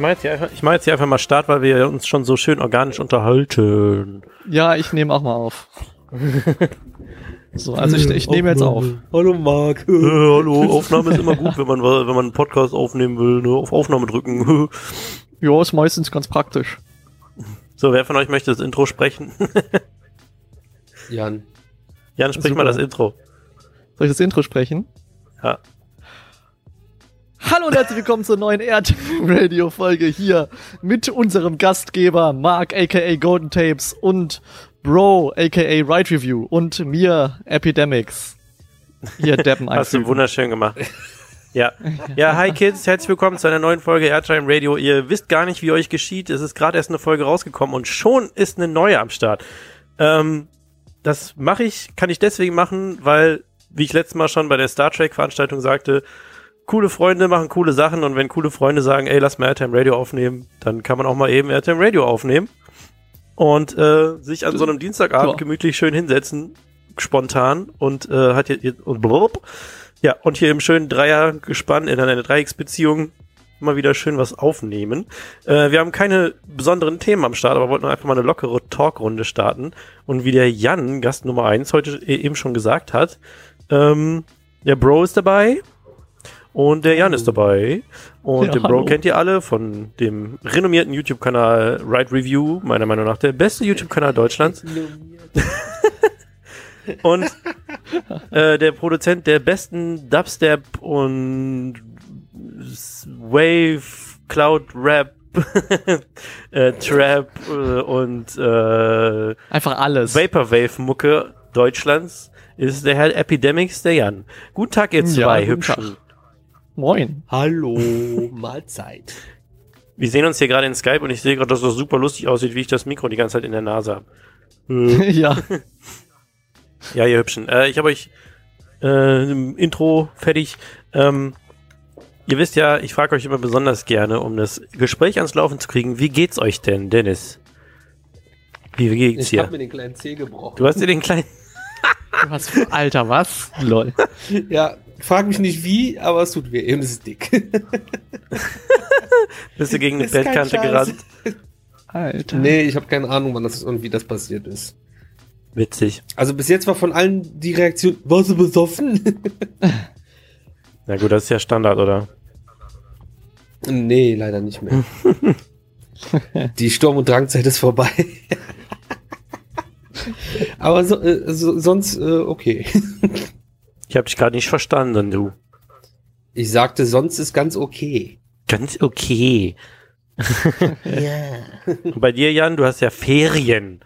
Ich mache jetzt, hier einfach- ich mach jetzt hier einfach mal Start, weil wir uns schon so schön organisch unterhalten. Ja, ich nehme auch mal auf. so, also ich, ich nehme jetzt auf. Hallo Marc. Äh, hallo, Aufnahme ist immer gut, wenn man, wenn man einen Podcast aufnehmen will, ne? auf Aufnahme drücken. Ja, ist meistens ganz praktisch. so, wer von euch möchte das Intro sprechen? Jan. Jan, sprich Super. mal das Intro. Soll ich das Intro sprechen? Ja. Hallo und herzlich willkommen zur neuen Airtime Radio Folge hier mit unserem Gastgeber Mark aka Golden Tapes und Bro aka Ride Review und mir Epidemics. Hier Deppen Hast du wunderschön gemacht. Ja. Ja, hi Kids, herzlich willkommen zu einer neuen Folge Airtime Radio. Ihr wisst gar nicht, wie euch geschieht. Es ist gerade erst eine Folge rausgekommen und schon ist eine neue am Start. Ähm, das mache ich, kann ich deswegen machen, weil, wie ich letztes Mal schon bei der Star Trek Veranstaltung sagte, coole Freunde machen coole Sachen und wenn coole Freunde sagen, ey, lass mal Airtime Radio aufnehmen, dann kann man auch mal eben Airtime Radio aufnehmen und äh, sich an so einem Dienstagabend Ja. gemütlich schön hinsetzen, spontan und äh, hat hier und blub, ja und hier im schönen Dreiergespann in einer Dreiecksbeziehung mal wieder schön was aufnehmen. Äh, wir haben keine besonderen Themen am Start, aber wollten einfach mal eine lockere Talkrunde starten. Und wie der Jan, Gast Nummer eins heute e- eben schon gesagt hat, ähm, der Bro ist dabei und der Jan ist dabei. Und Ja, den Bro hallo. kennt ihr alle von dem renommierten YouTube-Kanal Ride Review, meiner Meinung nach der beste YouTube-Kanal Deutschlands. Und äh, der Produzent der besten Dubstep und Wave, Cloud Rap, äh, Trap äh, und äh, Einfach alles. Vaporwave Mucke Deutschlands ist der Herr Epidemics, der Jan. Guten Tag, ihr Ja, zwei guten Hübschen. Tag. Moin. Hallo, Mahlzeit. Wir sehen uns hier gerade in Skype und ich sehe gerade, dass das super lustig aussieht, wie ich das Mikro die ganze Zeit in der Nase habe. ja. Ja, ihr Hübschen. Äh, ich habe euch äh, im Intro fertig. Ähm, ihr wisst ja, ich frage euch immer besonders gerne, um das Gespräch ans Laufen zu kriegen. Wie geht's euch denn, Dennis? Wie, geht's Ich dir? habe mir den kleinen Zeh gebrochen. Du hast dir den kleinen. Was Alter, was? Lol. Ja, frag mich nicht wie, aber es tut weh. Eben ist es dick. Bist du gegen eine Ist Bettkante gerannt? Alter. nee, ich habe keine Ahnung, wann das und wie das passiert ist. Witzig. Also bis jetzt war von allen die Reaktion, warst du besoffen? Na gut, das ist ja Standard, oder? nee, leider nicht mehr. die Sturm- und Drangzeit ist vorbei. aber so, äh, so, sonst äh, okay. Ich habe dich gerade nicht verstanden, du. Ich sagte, sonst ist ganz okay. Ganz okay. Ja. Und bei dir, Jan, du hast ja Ferien.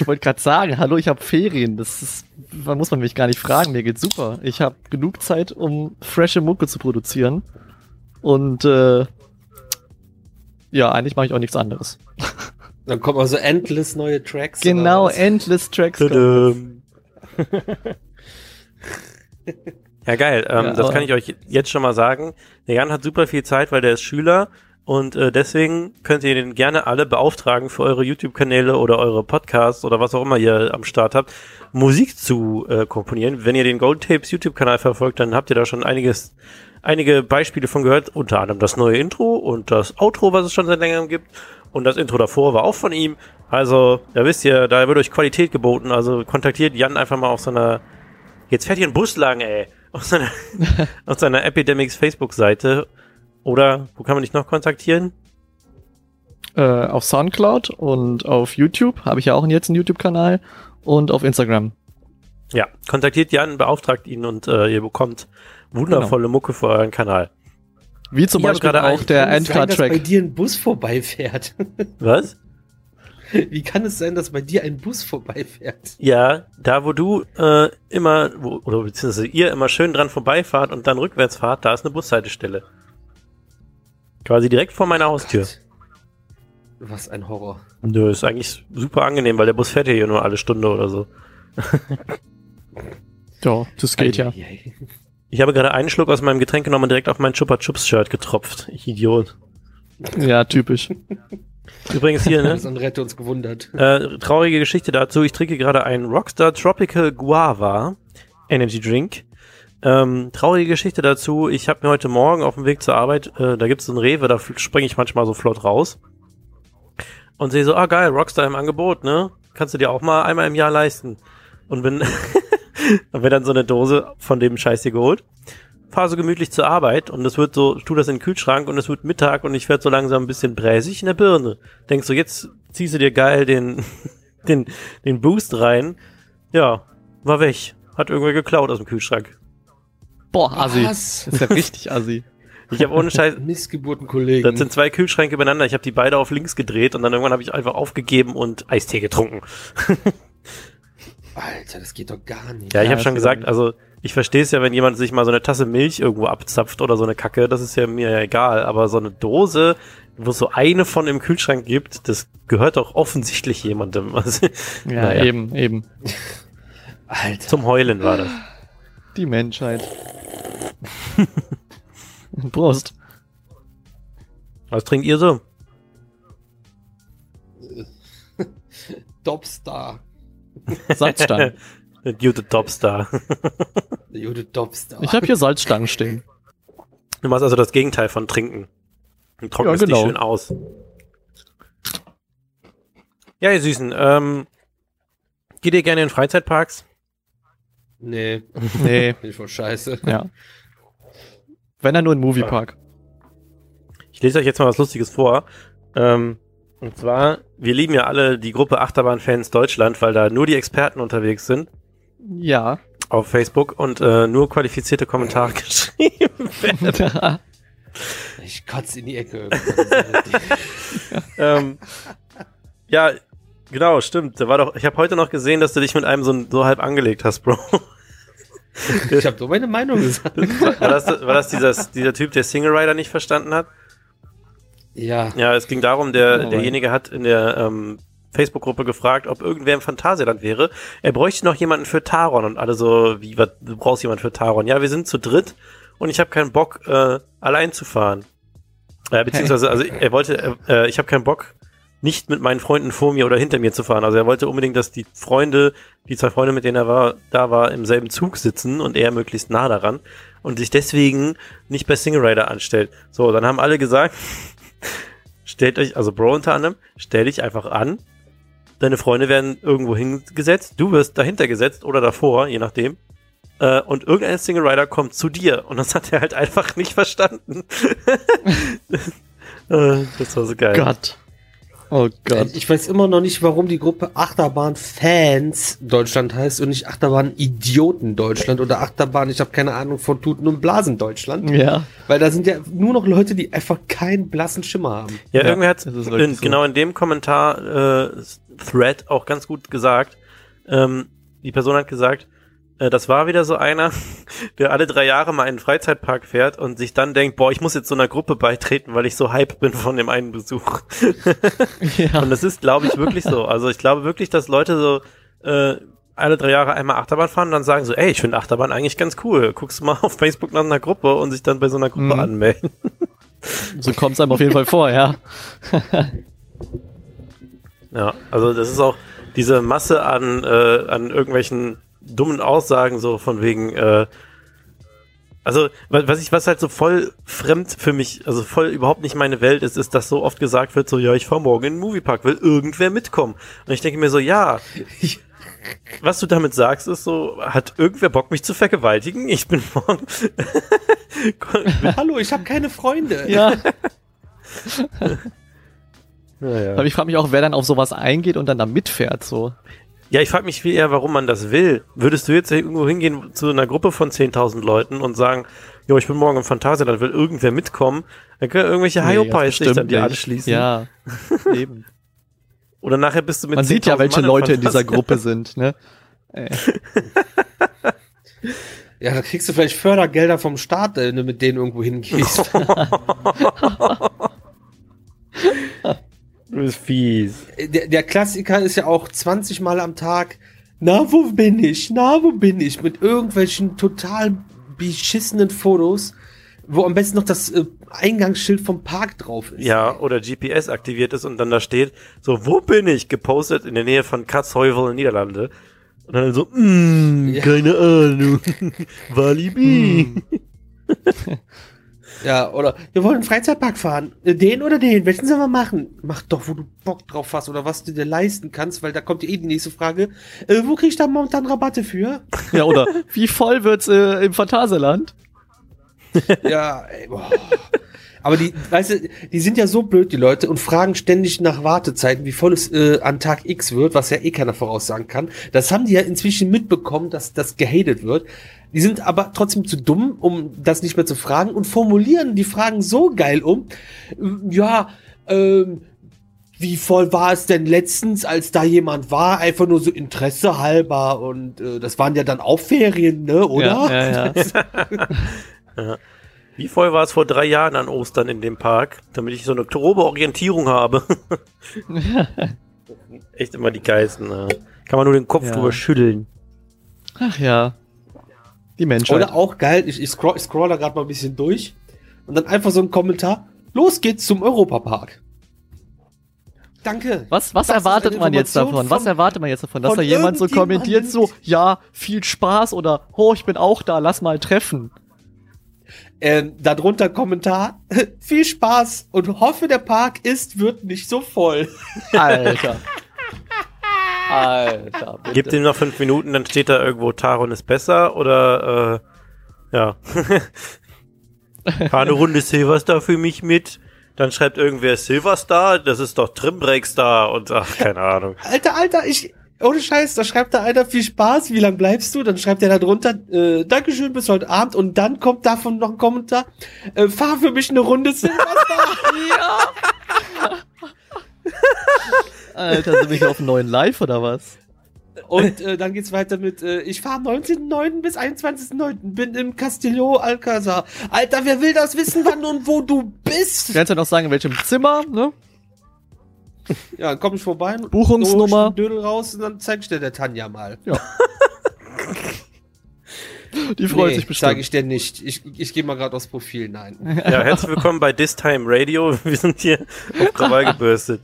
Ich wollte gerade sagen, hallo, ich habe Ferien. Das ist, da muss man mich gar nicht fragen. Mir geht's super. Ich habe genug Zeit, um frische Mucke zu produzieren. Und äh, ja, eigentlich mache ich auch nichts anderes. Dann kommen also endless neue Tracks. Genau, endless Tracks. Ja, geil. Ähm, Ja, das kann ich euch jetzt schon mal sagen. Der Jan hat super viel Zeit, weil der ist Schüler und äh, deswegen könnt ihr den gerne alle beauftragen für eure YouTube-Kanäle oder eure Podcasts oder was auch immer ihr am Start habt, Musik zu äh, komponieren. Wenn ihr den Gold Tapes YouTube-Kanal verfolgt, dann habt ihr da schon einiges, einige Beispiele von gehört, unter anderem das neue Intro und das Outro, was es schon seit längerem gibt. Und das Intro davor war auch von ihm. Also, da wisst ihr, da wird euch Qualität geboten. Also kontaktiert Jan einfach mal auf seiner. Jetzt fährt hier ein Bus lang, ey. Auf seiner, auf seiner Epidemics Facebook-Seite. Oder wo kann man dich noch kontaktieren? Äh, auf Soundcloud und auf YouTube habe ich ja auch jetzt einen YouTube-Kanal und auf Instagram. Ja, kontaktiert Jan, beauftragt ihn und äh, ihr bekommt wundervolle Mucke für euren Kanal. Wie zum Ich Beispiel gerade auch der dass bei Endcard-Track. dir ein Bus vorbeifährt? Was? Wie kann es sein, dass bei dir ein Bus vorbeifährt? Ja, da wo du äh, immer, wo, oder beziehungsweise ihr immer schön dran vorbeifahrt und dann rückwärts fahrt, da ist eine Bushaltestelle. Quasi direkt vor meiner Haustür. Was ein Horror. Nö, ist eigentlich super angenehm, weil der Bus fährt hier nur alle Stunde oder so. Ja, das geht ja. Ich habe gerade einen Schluck aus meinem Getränk genommen und direkt auf mein Chupa Chups Shirt getropft. Ich Idiot. Ja, typisch. Übrigens hier, ne? Andere hätte uns gewundert. Äh, traurige Geschichte dazu. Ich trinke gerade einen Rockstar Tropical Guava Energy Drink. Ähm, traurige Geschichte dazu. Ich habe mir heute Morgen auf dem Weg zur Arbeit, äh, da gibt es so einen Rewe, da springe ich manchmal so flott raus. Und sehe so, ah geil, Rockstar im Angebot, ne? Kannst du dir auch mal einmal im Jahr leisten. Und bin, und bin dann so eine Dose von dem Scheiß hier geholt. Fahre so gemütlich zur Arbeit und es wird so, ich tu das in den Kühlschrank und es wird Mittag und ich werde so langsam ein bisschen bräsig in der Birne. Denkst du, jetzt ziehst du dir geil den, den, den Boost rein. Ja, war weg. Hat irgendwer geklaut aus dem Kühlschrank. Boah, Assi. Was? Das ist ja richtig Assi. Ich habe ohne Scheiß, Missgeburtenkollegen. das sind zwei Kühlschränke übereinander. Ich habe die beide auf links gedreht und dann irgendwann habe ich einfach aufgegeben und Eistee getrunken. Alter, das geht doch gar nicht. Ja, ich Ja, habe schon gesagt, also ich verstehe es ja, wenn jemand sich mal so eine Tasse Milch irgendwo abzapft oder so eine Kacke, das ist ja mir ja egal. Aber so eine Dose, wo es so eine von im Kühlschrank gibt, das gehört doch offensichtlich jemandem. Also, Ja, Naja. eben, eben. Alter. zum Heulen war das. Die Menschheit. Prost. Was trinkt ihr so? Topstar. Salzstangen. Der gute Topstar. Gute Topstar. Ich habe hier Salzstangen stehen. Du machst also das Gegenteil von trinken. Du trocknest Ja, genau. die schön aus. Ja, ihr Süßen, ähm, geht ihr gerne in Freizeitparks? Nee, Nee, bin ich voll scheiße. ja. Wenn dann nur in Moviepark. Ich lese euch jetzt mal was Lustiges vor. Ähm, und zwar, wir lieben ja alle die Gruppe Achterbahn-Fans Deutschland, weil da nur die Experten unterwegs sind Ja. auf Facebook und äh, nur qualifizierte Kommentare geschrieben werden. Ich kotze in die Ecke. ähm, ja, genau, stimmt. Da war doch, ich habe heute noch gesehen, dass du dich mit einem so, so halb angelegt hast, Bro. ich habe nur meine Meinung gesagt. War das, war das dieser, dieser Typ, der Single Rider nicht verstanden hat? Ja. Ja, es ging darum, der, Oh, derjenige hat in der ähm, Facebook-Gruppe gefragt, ob irgendwer im Phantasialand wäre. Er bräuchte noch jemanden für Taron und alle so, wie, was, du brauchst jemanden für Taron. Ja, wir sind zu dritt und ich habe keinen Bock, äh, allein zu fahren. Äh, beziehungsweise, also er wollte, äh, ich habe keinen Bock, nicht mit meinen Freunden vor mir oder hinter mir zu fahren. Also er wollte unbedingt, dass die Freunde, die zwei Freunde, mit denen er war, da war, im selben Zug sitzen und er möglichst nah daran und sich deswegen nicht bei Single Rider anstellt. So, dann haben alle gesagt, stellt euch, also Bro unter anderem, stell dich einfach an. Deine Freunde werden irgendwo hingesetzt, du wirst dahinter gesetzt oder davor, je nachdem. Äh, und irgendein Single Rider kommt zu dir. Und das hat er halt einfach nicht verstanden. Äh, das war so geil. Gott. Oh Gott. Ich weiß immer noch nicht, warum die Gruppe Achterbahn-Fans Deutschland heißt und nicht Achterbahn-Idioten Deutschland oder Achterbahn, ich habe keine Ahnung von Tuten und Blasen Deutschland. Ja. Weil da sind ja nur noch Leute, die einfach keinen blassen Schimmer haben. Ja, Ja, irgendwer hat in, so. genau in dem Kommentar äh, Thread auch ganz gut gesagt. Ähm, die Person hat gesagt, äh, das war wieder so einer, der alle drei Jahre mal in einen Freizeitpark fährt und sich dann denkt, boah, ich muss jetzt so einer Gruppe beitreten, weil ich so hype bin von dem einen Besuch. Ja. Und das ist, glaube ich, wirklich so. Also ich glaube wirklich, dass Leute so äh, alle drei Jahre einmal Achterbahn fahren und dann sagen so, ey, ich finde Achterbahn eigentlich ganz cool. Guckst du mal auf Facebook nach einer Gruppe und sich dann bei so einer Gruppe Mhm. anmelden. So kommt es einem auf jeden Fall vor, ja. Ja, also das ist auch diese Masse an, äh, an irgendwelchen dummen Aussagen, so von wegen, äh, also wa- was ich, was halt so voll fremd für mich, also voll überhaupt nicht meine Welt ist, ist, dass so oft gesagt wird, so, ja, ich fahr morgen in den Moviepark, will irgendwer mitkommen? Und ich denke mir so, ja, was du damit sagst, ist so, hat irgendwer Bock, mich zu vergewaltigen? Ich bin morgen. Hallo, ich habe keine Freunde. Ja. naja. Aber ich frage mich auch, wer dann auf sowas eingeht und dann da mitfährt, so. Ja, ich frage mich viel eher, warum man das will. Würdest du jetzt irgendwo hingehen zu einer Gruppe von 10.000 Leuten und sagen, jo, ich bin morgen im Phantasialand, will irgendwer mitkommen? Dann können irgendwelche Nee, Hyopies sich dann dir anschließen. Ja, eben. Oder nachher bist du mit Man sieht ja, 10.000 welche Mann Leute in dieser. Gruppe sind, ne? Äh, Ja, da kriegst du vielleicht Fördergelder vom Staat, wenn du mit denen irgendwo hingehst. Du bist fies. der, der Klassiker ist ja auch 20 Mal am Tag, na, wo bin ich? Na, wo bin ich? Mit irgendwelchen total beschissenen Fotos, wo am besten noch das äh, Eingangsschild vom Park drauf ist. Ja, oder GPS aktiviert ist und dann da steht, so, wo bin ich? Gepostet in der Nähe von Katzheuvel in Niederlande. Und dann so, mm, Ja. keine Ahnung. Walibi. Ja, oder wir wollen einen Freizeitpark fahren. Äh, Den oder den? Welchen sollen wir machen? Mach doch, wo du Bock drauf hast oder was du dir leisten kannst, weil da kommt eh die nächste Frage. Äh, wo krieg ich da momentan Rabatte für? Ja, oder wie voll wird's äh, im Phantasialand? ja, ey, boah. Aber die, weißt du, die sind ja so blöd, die Leute, und fragen ständig nach Wartezeiten, wie voll es äh, an Tag X wird, was ja eh keiner voraussagen kann. Das haben die ja inzwischen mitbekommen, dass das gehatet wird. Die sind aber trotzdem zu dumm, um das nicht mehr zu fragen und formulieren die Fragen so geil um. Ja, ähm, wie voll war es denn letztens, als da jemand war? Einfach nur so Interesse halber und äh, das waren ja dann auch Ferien, ne, oder? Ja, ja, ja. Wie voll war es vor drei Jahren an Ostern in dem Park, damit ich so eine grobe Orientierung habe. Echt immer die geilsten. äh. Kann man nur den Kopf Ja. drüber schütteln. Ach ja. Die Menschheit. Oder auch geil, ich, ich, scroll, ich scroll da gerade mal ein bisschen durch und dann einfach so ein Kommentar. Los geht's zum Europapark. Danke. Was, was erwartet man jetzt davon? Was erwartet man jetzt davon? Dass da jemand so kommentiert, so, ja, viel Spaß oder, oh, ich bin auch da, lass mal treffen. Ähm, darunter Kommentar. Viel Spaß und hoffe, der Park ist, wird nicht so voll. Alter. Alter, bitte. Gebt ihm noch fünf Minuten, dann steht da irgendwo Taron ist besser oder äh, ja. Fahr eine Runde Silverstar für mich mit. Dann schreibt irgendwer Silverstar, das ist doch Trimbreakstar und ach, keine Ahnung. Alter, Alter, ich. Ohne Scheiß, da schreibt da einer viel Spaß, wie lang bleibst du? Dann schreibt er da drunter, äh, Dankeschön bis heute Abend und dann kommt davon noch ein Kommentar, äh, fahr für mich eine Runde Silverstar. Alter, sind wir hier auf einem neuen Live oder was? Und äh, dann geht's weiter mit, äh, ich fahre am 19.09. bis 21.09. bin im Castillo Alcazar. Alter, wer will das wissen, wann und wo du bist? Du kannst ja noch sagen, in welchem Zimmer, ne? Ja, dann komm ich vorbei. Buchungsnummer. Dödel raus und dann zeig ich dir der Tanja mal. Die freut sich sag bestimmt. ich dir nicht. Ich, ich gehe mal gerade aufs Profil, nein. Ja, herzlich willkommen bei This Time Radio. Wir sind hier auf Krawall gebürstet.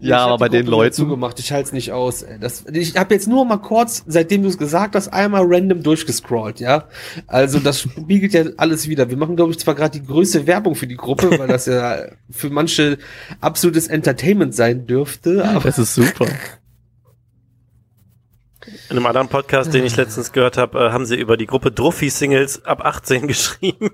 Ja, aber bei den Leuten. zugemacht. Ich halte es nicht aus. Das, ich habe jetzt nur mal kurz, seitdem du es gesagt hast, einmal random durchgescrollt, ja. Also das spiegelt ja alles wieder. Wir machen, glaube ich, zwar gerade die größte Werbung für die Gruppe, weil das ja für manche absolutes Entertainment sein dürfte. Aber Das ist super. In einem anderen Podcast, den ich letztens gehört habe, äh, haben sie über die Gruppe Druffi-Singles ab 18 geschrieben,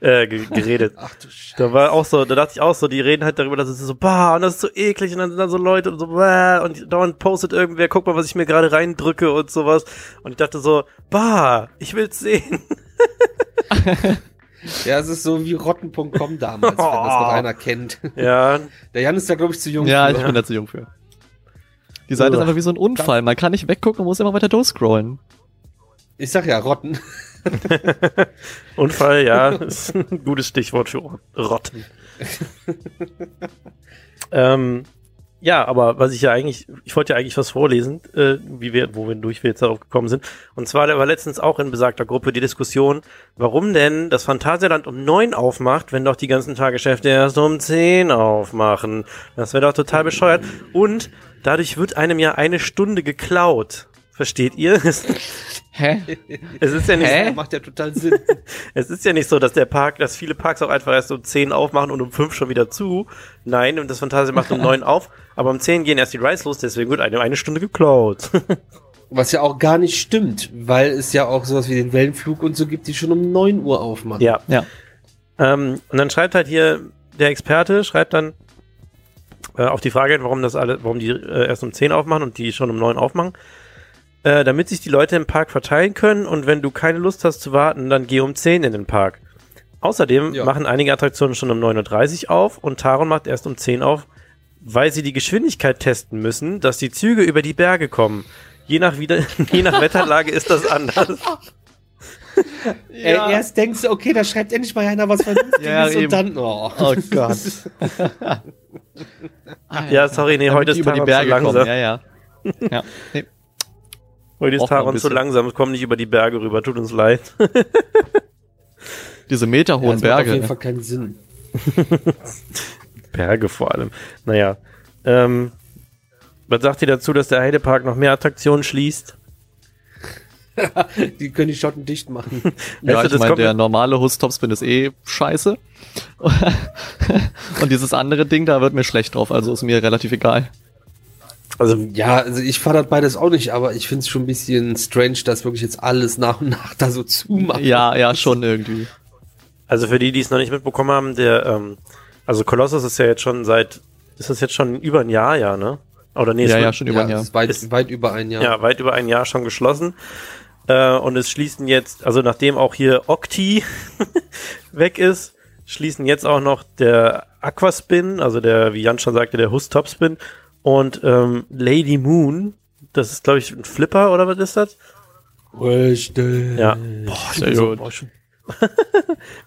äh, ge geredet. ach du Scheiße. Da war auch so, da dachte ich auch so, die reden halt darüber, dass es so, bah, und das ist so eklig, und dann sind da so Leute und so, bah, und dauernd postet irgendwer, guck mal, was ich mir gerade reindrücke und sowas. Und ich dachte so, bah, ich will's sehen. Ja, es ist so wie rotten.com damals, wenn das noch einer kennt. Ja, Der Jan ist da, glaube ich, zu jung. Ja, für. ich bin da zu jung für. Die Seite ist einfach wie so ein Unfall. Man kann nicht weggucken und muss immer weiter durchscrollen. ich sag ja, Rotten. Unfall, ja, ist ein gutes Stichwort für Rotten. ähm, ja, aber was ich ja eigentlich, ich wollte ja eigentlich was vorlesen, äh, wie wir, wo wir durch wir jetzt darauf gekommen sind. Und zwar da war letztens auch in besagter Gruppe die Diskussion, warum denn das Phantasialand um neun aufmacht, wenn doch die ganzen Tagesgeschäfte erst um zehn aufmachen. Das wäre doch total bescheuert. Und dadurch wird einem ja eine Stunde geklaut. Versteht ihr? Hä? Es ist ja nicht Hä? Macht ja total Sinn. es ist ja nicht so, dass der Park, dass viele Parks auch einfach erst um 10 aufmachen und um 5 schon wieder zu. Nein, und das Fantasia macht um 9 auf, aber um 10 gehen erst die Rides los, deswegen wird eine, eine Stunde geklaut. Was ja auch gar nicht stimmt, weil es ja auch sowas wie den Wellenflug und so gibt, die schon um 9 Uhr aufmachen. ja. Ja. Ähm, und dann schreibt halt hier der Experte, schreibt dann äh, auf die Frage, warum das alle, warum die äh, erst um 10 aufmachen und die schon um 9 aufmachen. Äh, damit sich die Leute im Park verteilen können und wenn du keine Lust hast zu warten, dann geh um 10 in den Park. Außerdem Ja. machen einige Attraktionen schon um 9.30 Uhr auf und Taron macht erst um 10 auf, weil sie die Geschwindigkeit testen müssen, dass die Züge über die Berge kommen. Je nach, wieder, je nach Wetterlage ist das anders. Äh, erst denkst du, okay, da schreibt endlich mal einer was Vernünftiges Ja, eben. und dann, oh. Oh Gott. Ja, sorry, nee, heute Damit ist über die Taron zu Berge langsam. kommen. Ja, ja. ja. Nee. Heute ist Taron zu langsam, es kommen nicht über die Berge rüber, tut uns leid. Diese Ja, meterhohen das macht auf jeden Berge. Fall keinen Sinn. Berge vor allem. Naja. Ähm, Was sagt ihr dazu, dass der Heidepark noch mehr Attraktionen schließt? Die können die Schotten dicht machen. Ja, Weißt du, ich das meine, der normale Hus-Topspin ist eh scheiße. Und dieses andere Ding, da wird mir schlecht drauf, also ist mir relativ egal. Also, Ja, also ich fand das beides auch nicht, aber ich finde es schon ein bisschen strange, dass wirklich jetzt alles nach und nach da so zumacht. Ja, ja, schon irgendwie. also für die, die es noch nicht mitbekommen haben, der, ähm, also Colossus ist ja jetzt schon seit, ist das jetzt schon über ein Jahr, ja, ne? Oder nee, Ja, ja, schon über ein das Jahr. ist weit, Ist- weit über ein Jahr. ja, weit über ein Jahr schon geschlossen. Äh, und es schließen jetzt, also nachdem auch hier Octi weg ist, schließen jetzt auch noch der Aquaspin, also der, wie Jan schon sagte, der Hus Topspin und ähm, Lady Moon. Das ist, glaube ich, ein Flipper oder was ist das? Richtig. Ja. Boah, sehr gut. Boah, schon-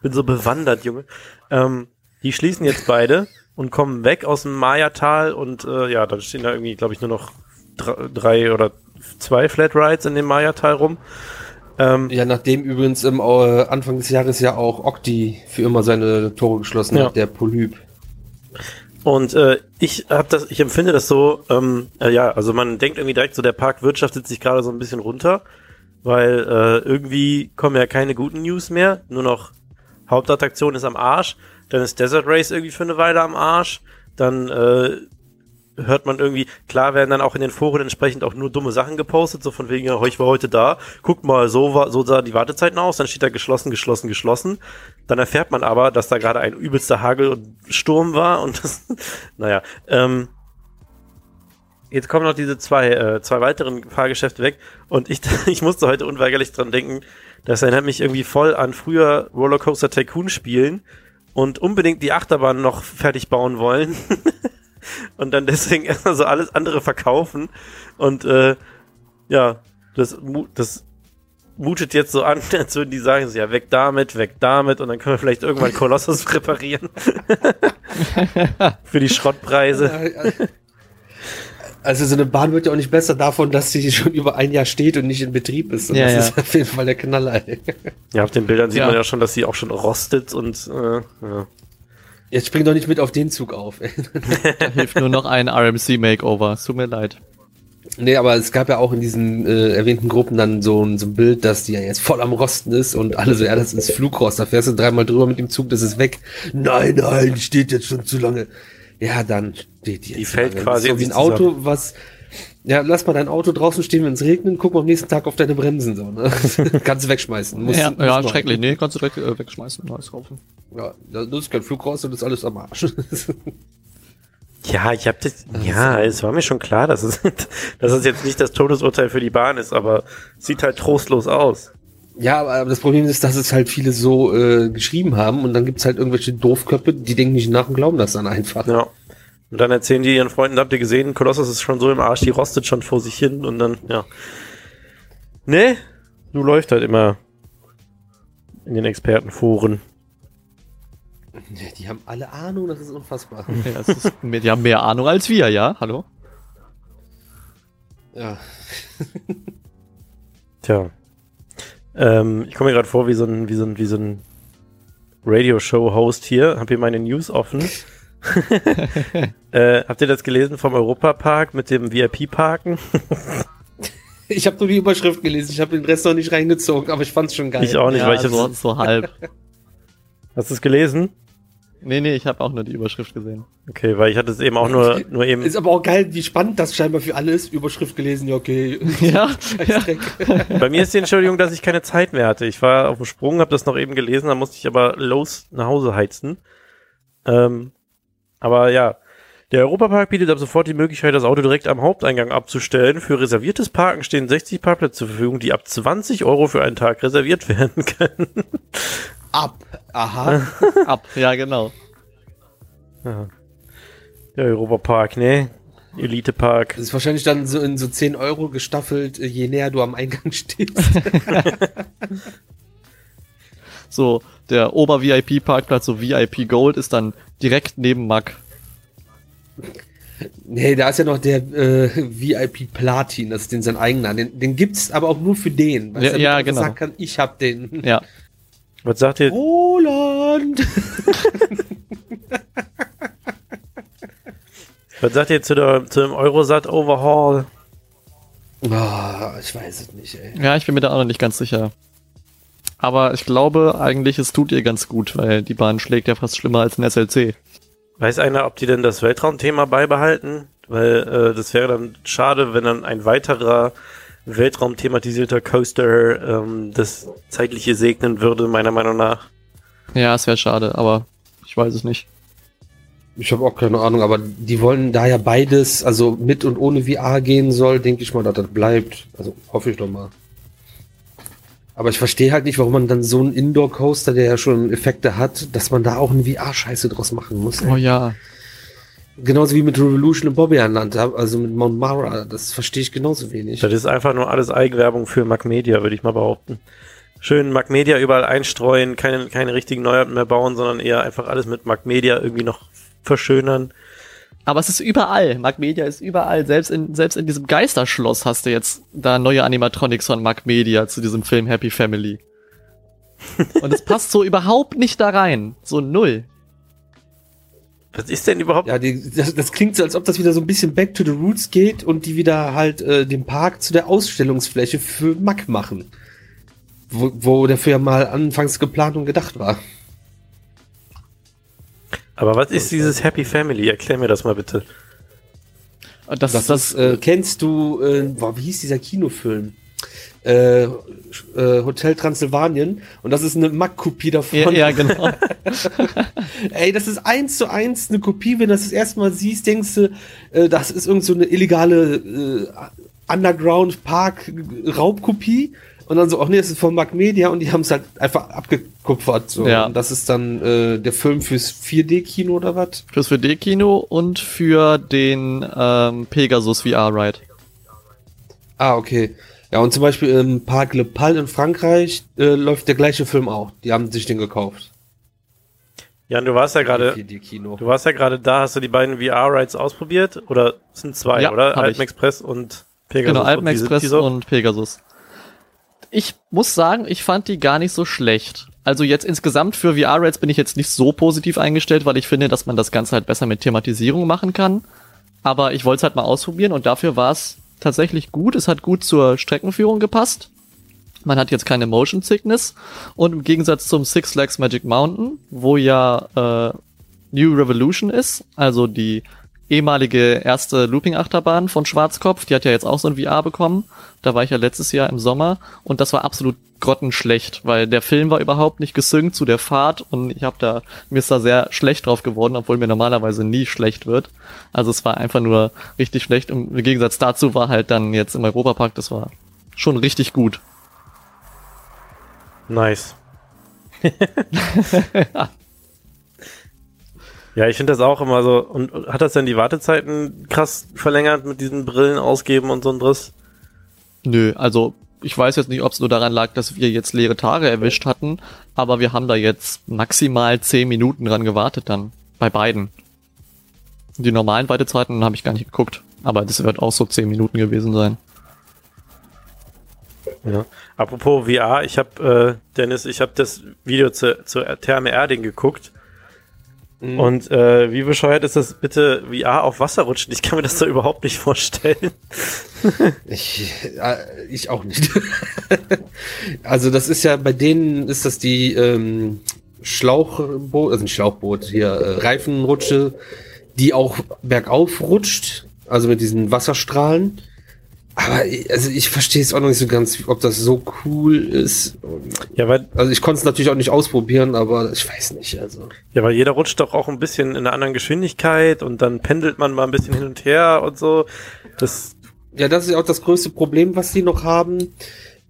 bin so bewandert, Junge. Ähm, die schließen jetzt beide und kommen weg aus dem Maya-Tal und äh, ja, dann stehen da irgendwie, glaube ich, nur noch dr- drei oder zwei Flat Rides in dem Maya-Tal rum. Ähm, Ja, nachdem übrigens im äh, Anfang des Jahres ja auch Octi für immer seine Tore geschlossen Ja. hat, der Polyp. Und äh, ich hab das, ich empfinde das so, ähm, äh, ja, also man denkt irgendwie direkt so, der Park wirtschaftet sich gerade so ein bisschen runter, weil äh, irgendwie kommen ja keine guten News mehr, nur noch Hauptattraktion ist am Arsch, dann ist Desert Race irgendwie für eine Weile am Arsch, dann äh, hört man irgendwie, klar werden dann auch in den Foren entsprechend auch nur dumme Sachen gepostet, so von wegen, ja, ich war heute da, guckt mal, so war, so sah die Wartezeiten aus, dann steht da geschlossen, geschlossen, geschlossen. Dann erfährt man aber, dass da gerade ein übelster Hagel und Sturm war und das, naja, ähm, jetzt kommen noch diese zwei, äh, zwei weiteren Fahrgeschäfte weg und ich, ich musste heute unweigerlich dran denken, das erinnert mich irgendwie voll an früher Rollercoaster Tycoon spielen und unbedingt die Achterbahn noch fertig bauen wollen und dann deswegen erstmal so alles andere verkaufen und äh, ja, das, das mutet jetzt so an, als würden die sagen, so, ja, weg damit, weg damit und dann können wir vielleicht irgendwann Kolossus reparieren. Für die Schrottpreise. Also so eine Bahn wird ja auch nicht besser davon, dass sie schon über ein Jahr steht und nicht in Betrieb ist. Und Ja, das ja. ist auf jeden Fall der Knaller. ey. Ja, auf den Bildern sieht Ja. man ja schon, dass sie auch schon rostet und äh, ja. Jetzt spring doch nicht mit auf den Zug auf. Ey. Da hilft nur noch ein RMC Makeover. Es tut mir leid. nee, aber es gab ja auch in diesen äh, erwähnten Gruppen dann so ein, so ein Bild, dass die ja jetzt voll am Rosten ist und alle so, ja, das ist Flugrost, da fährst du dreimal drüber mit dem Zug, das ist weg. Nein, nein, steht jetzt schon zu lange. Ja, dann steht die jetzt Die fällt lange. quasi so wie ein Auto, was ja, lass mal dein Auto draußen stehen, wenn es regnet, guck mal am nächsten Tag auf deine Bremsen so, ne? Kannst du wegschmeißen. Musst, ja, musst ja schrecklich. Nee, kannst du direkt äh, wegschmeißen. Neues kaufen. Ja, das ist kein Flugrost und das ist alles am Arsch. Ja, ich habe das. Ja, es war mir schon klar, dass es, dass es jetzt nicht das Todesurteil für die Bahn ist, aber sieht halt trostlos aus. Ja, aber das Problem ist, dass es halt viele so äh, geschrieben haben und dann gibt's halt irgendwelche Doofköpfe, die denken nicht nach und glauben das dann einfach. Ja. Und dann erzählen die ihren Freunden, habt ihr gesehen, Kolossus ist schon so im Arsch, die rostet schon vor sich hin und dann, ja. Nee, du läuft halt immer in den Expertenforen. Die haben alle Ahnung, das ist unfassbar. Ja, es ist, die haben mehr Ahnung als wir, ja? Hallo? Ja. Tja. Ähm, ich komme mir gerade vor wie so ein, wie so ein, wie so ein Radio-Show-Host hier. Hab hier meine News offen. äh, habt ihr das gelesen vom Europapark mit dem VIP-Parken? Ich habe nur die Überschrift gelesen, ich habe den Rest noch nicht reingezogen, aber ich fand's schon geil. Ich auch nicht, ja, weil ich so, hab's, so halb. Hast du es gelesen? Nee, nee, ich habe auch nur die Überschrift gesehen. Okay, weil ich hatte es eben auch nur, nur eben. Ist aber auch geil, wie spannend das scheinbar für alle ist. Überschrift gelesen, ja, okay. Ja, ja. Dreck. Bei mir ist die Entschuldigung, dass ich keine Zeit mehr hatte. Ich war auf dem Sprung, habe das noch eben gelesen, dann musste ich aber los nach Hause heizen. Ähm, aber ja, der Europapark bietet ab sofort die Möglichkeit, das Auto direkt am Haupteingang abzustellen. Für reserviertes Parken stehen 60 Parkplätze zur Verfügung, die ab 20 Euro für einen Tag reserviert werden können. Ab. Aha. Ab, ja, genau. Ja. Der Europapark, ne? Elitepark. Das ist wahrscheinlich dann so in so 10 Euro gestaffelt, äh, je näher du am Eingang stehst. So, der Ober-VIP-Parkplatz, so VIP Gold, ist dann direkt neben Mack. nee, da ist ja noch der äh, VIP Platin, das ist den sein eigener. Den, den gibt's aber auch nur für den. Ja, er damit ja, einfach genau. sagen kann, ich hab den. Ja. Was sagt ihr? Roland! Was sagt ihr zu, der, zu dem Eurosat Overhaul? Oh, ich weiß es nicht, ey. Ja, ich bin mir da auch noch nicht ganz sicher. Aber ich glaube eigentlich, es tut ihr ganz gut, weil die Bahn schlägt ja fast schlimmer als ein SLC. Weiß einer, ob die denn das Weltraumthema beibehalten? Weil äh, das wäre dann schade, wenn dann ein weiterer Weltraum-thematisierter Coaster ähm, das Zeitliche segnen würde, meiner Meinung nach. Ja, es wäre schade, aber ich weiß es nicht. Ich habe auch keine Ahnung, aber die wollen da ja beides, also mit und ohne VR gehen soll, denke ich mal, dass das bleibt. Also hoffe ich doch mal. Aber ich verstehe halt nicht, warum man dann so einen Indoor-Coaster, der ja schon Effekte hat, dass man da auch eine VR-Scheiße draus machen muss. ey. Oh ja. Genauso wie mit Revolution in Bobby Land, also mit Mount Mara, das verstehe ich genauso wenig. Das ist einfach nur alles Eigenwerbung für Macmedia, würde ich mal behaupten. Schön Macmedia überall einstreuen, keine, keine richtigen Neuheiten mehr bauen, sondern eher einfach alles mit Macmedia irgendwie noch verschönern. Aber es ist überall. Mac Media ist überall. Selbst in, selbst in diesem Geisterschloss hast du jetzt da neue Animatronics von Mac Media zu diesem Film Happy Family. Und es passt so überhaupt nicht da rein. So null. Was ist denn überhaupt? Ja, die, das, das klingt so, als ob das wieder so ein bisschen back to the roots geht und die wieder halt äh, den Park zu der Ausstellungsfläche für Mack machen. Wo, wo dafür ja mal anfangs geplant und gedacht war. Aber was ist dieses Happy Family? Erklär mir das mal bitte. Das, Das, das, ist, äh, kennst du, äh, boah, wie hieß dieser Kinofilm? Äh, äh, Hotel Transsilvanien und das ist eine Mack-Kopie davon. ja, ja, genau. Ey, das ist eins zu eins eine Kopie. Wenn du das das erste Mal siehst, denkst du, äh, das ist irgend so eine illegale äh, Underground-Park-Raubkopie. Und dann so, ach nee, das ist von Mac Media und die haben es halt einfach abgekupfert. So. Ja. Und das ist dann äh, der Film fürs 4D-Kino oder was? Fürs 4D-Kino und für den ähm, Pegasus VR-Ride. Ah, okay. Ja, und zum Beispiel im Parc Le Pal in Frankreich äh, läuft der gleiche Film auch. Die haben sich den gekauft. Jan, du warst ja gerade, 4D-Kino. du warst ja gerade da, hast du die beiden VR-Rides ausprobiert? Oder es sind zwei, Ja, oder? Alpen ich. Express und Pegasus. Genau, Alpen Express die so? und Pegasus. Ich muss sagen, ich fand die gar nicht so schlecht. Also jetzt insgesamt für VR-Rides bin ich jetzt nicht so positiv eingestellt, weil ich finde, dass man das Ganze halt besser mit Thematisierung machen kann. Aber ich wollte es halt mal ausprobieren und dafür war es tatsächlich gut. Es hat gut zur Streckenführung gepasst. Man hat jetzt keine Motion Sickness und im Gegensatz zum Six Flags Magic Mountain, wo ja äh, New Revolution ist, also die ehemalige erste Looping-Achterbahn von Schwarzkopf, die hat ja jetzt auch so ein VR bekommen. Da war ich ja letztes Jahr im Sommer und das war absolut grottenschlecht, weil der Film war überhaupt nicht gesynkt zu der Fahrt und ich habe da mir ist da sehr schlecht drauf geworden, obwohl mir normalerweise nie schlecht wird. Also es war einfach nur richtig schlecht und im Gegensatz dazu war halt dann jetzt im Europapark, das war schon richtig gut. Nice. ja, ich finde das auch immer so. Und hat das denn die Wartezeiten krass verlängert mit diesen Brillen ausgeben und so ein Driss? Nö, also ich weiß jetzt nicht, ob es nur daran lag, dass wir jetzt leere Tage erwischt hatten, aber wir haben da jetzt maximal zehn Minuten dran gewartet dann. Bei beiden. Die normalen Wartezeiten habe ich gar nicht geguckt, aber das wird auch so zehn Minuten gewesen sein. Ja. Apropos VR, ich habe, äh, Dennis, ich habe das Video zu, zur Therme Erding geguckt. Mhm. Und äh, wie bescheuert ist das bitte, VR auf Wasser rutschen? Ich kann mir das da überhaupt nicht vorstellen. Ich, äh, ich auch nicht. also das ist ja, bei denen ist das die ähm, Schlauchboot, also ein Schlauchboot hier, äh, Reifenrutsche, die auch bergauf rutscht, also mit diesen Wasserstrahlen. Aber ich- also ich verstehe es auch noch nicht so ganz, ob das so cool ist. Ja, weil, Also ich konnte es natürlich auch nicht ausprobieren, aber ich weiß nicht. Also ja, weil jeder rutscht doch auch ein bisschen in einer anderen Geschwindigkeit und dann pendelt man mal ein bisschen hin und her und so. Das, Ja, das ist ja auch das größte Problem, was die noch haben.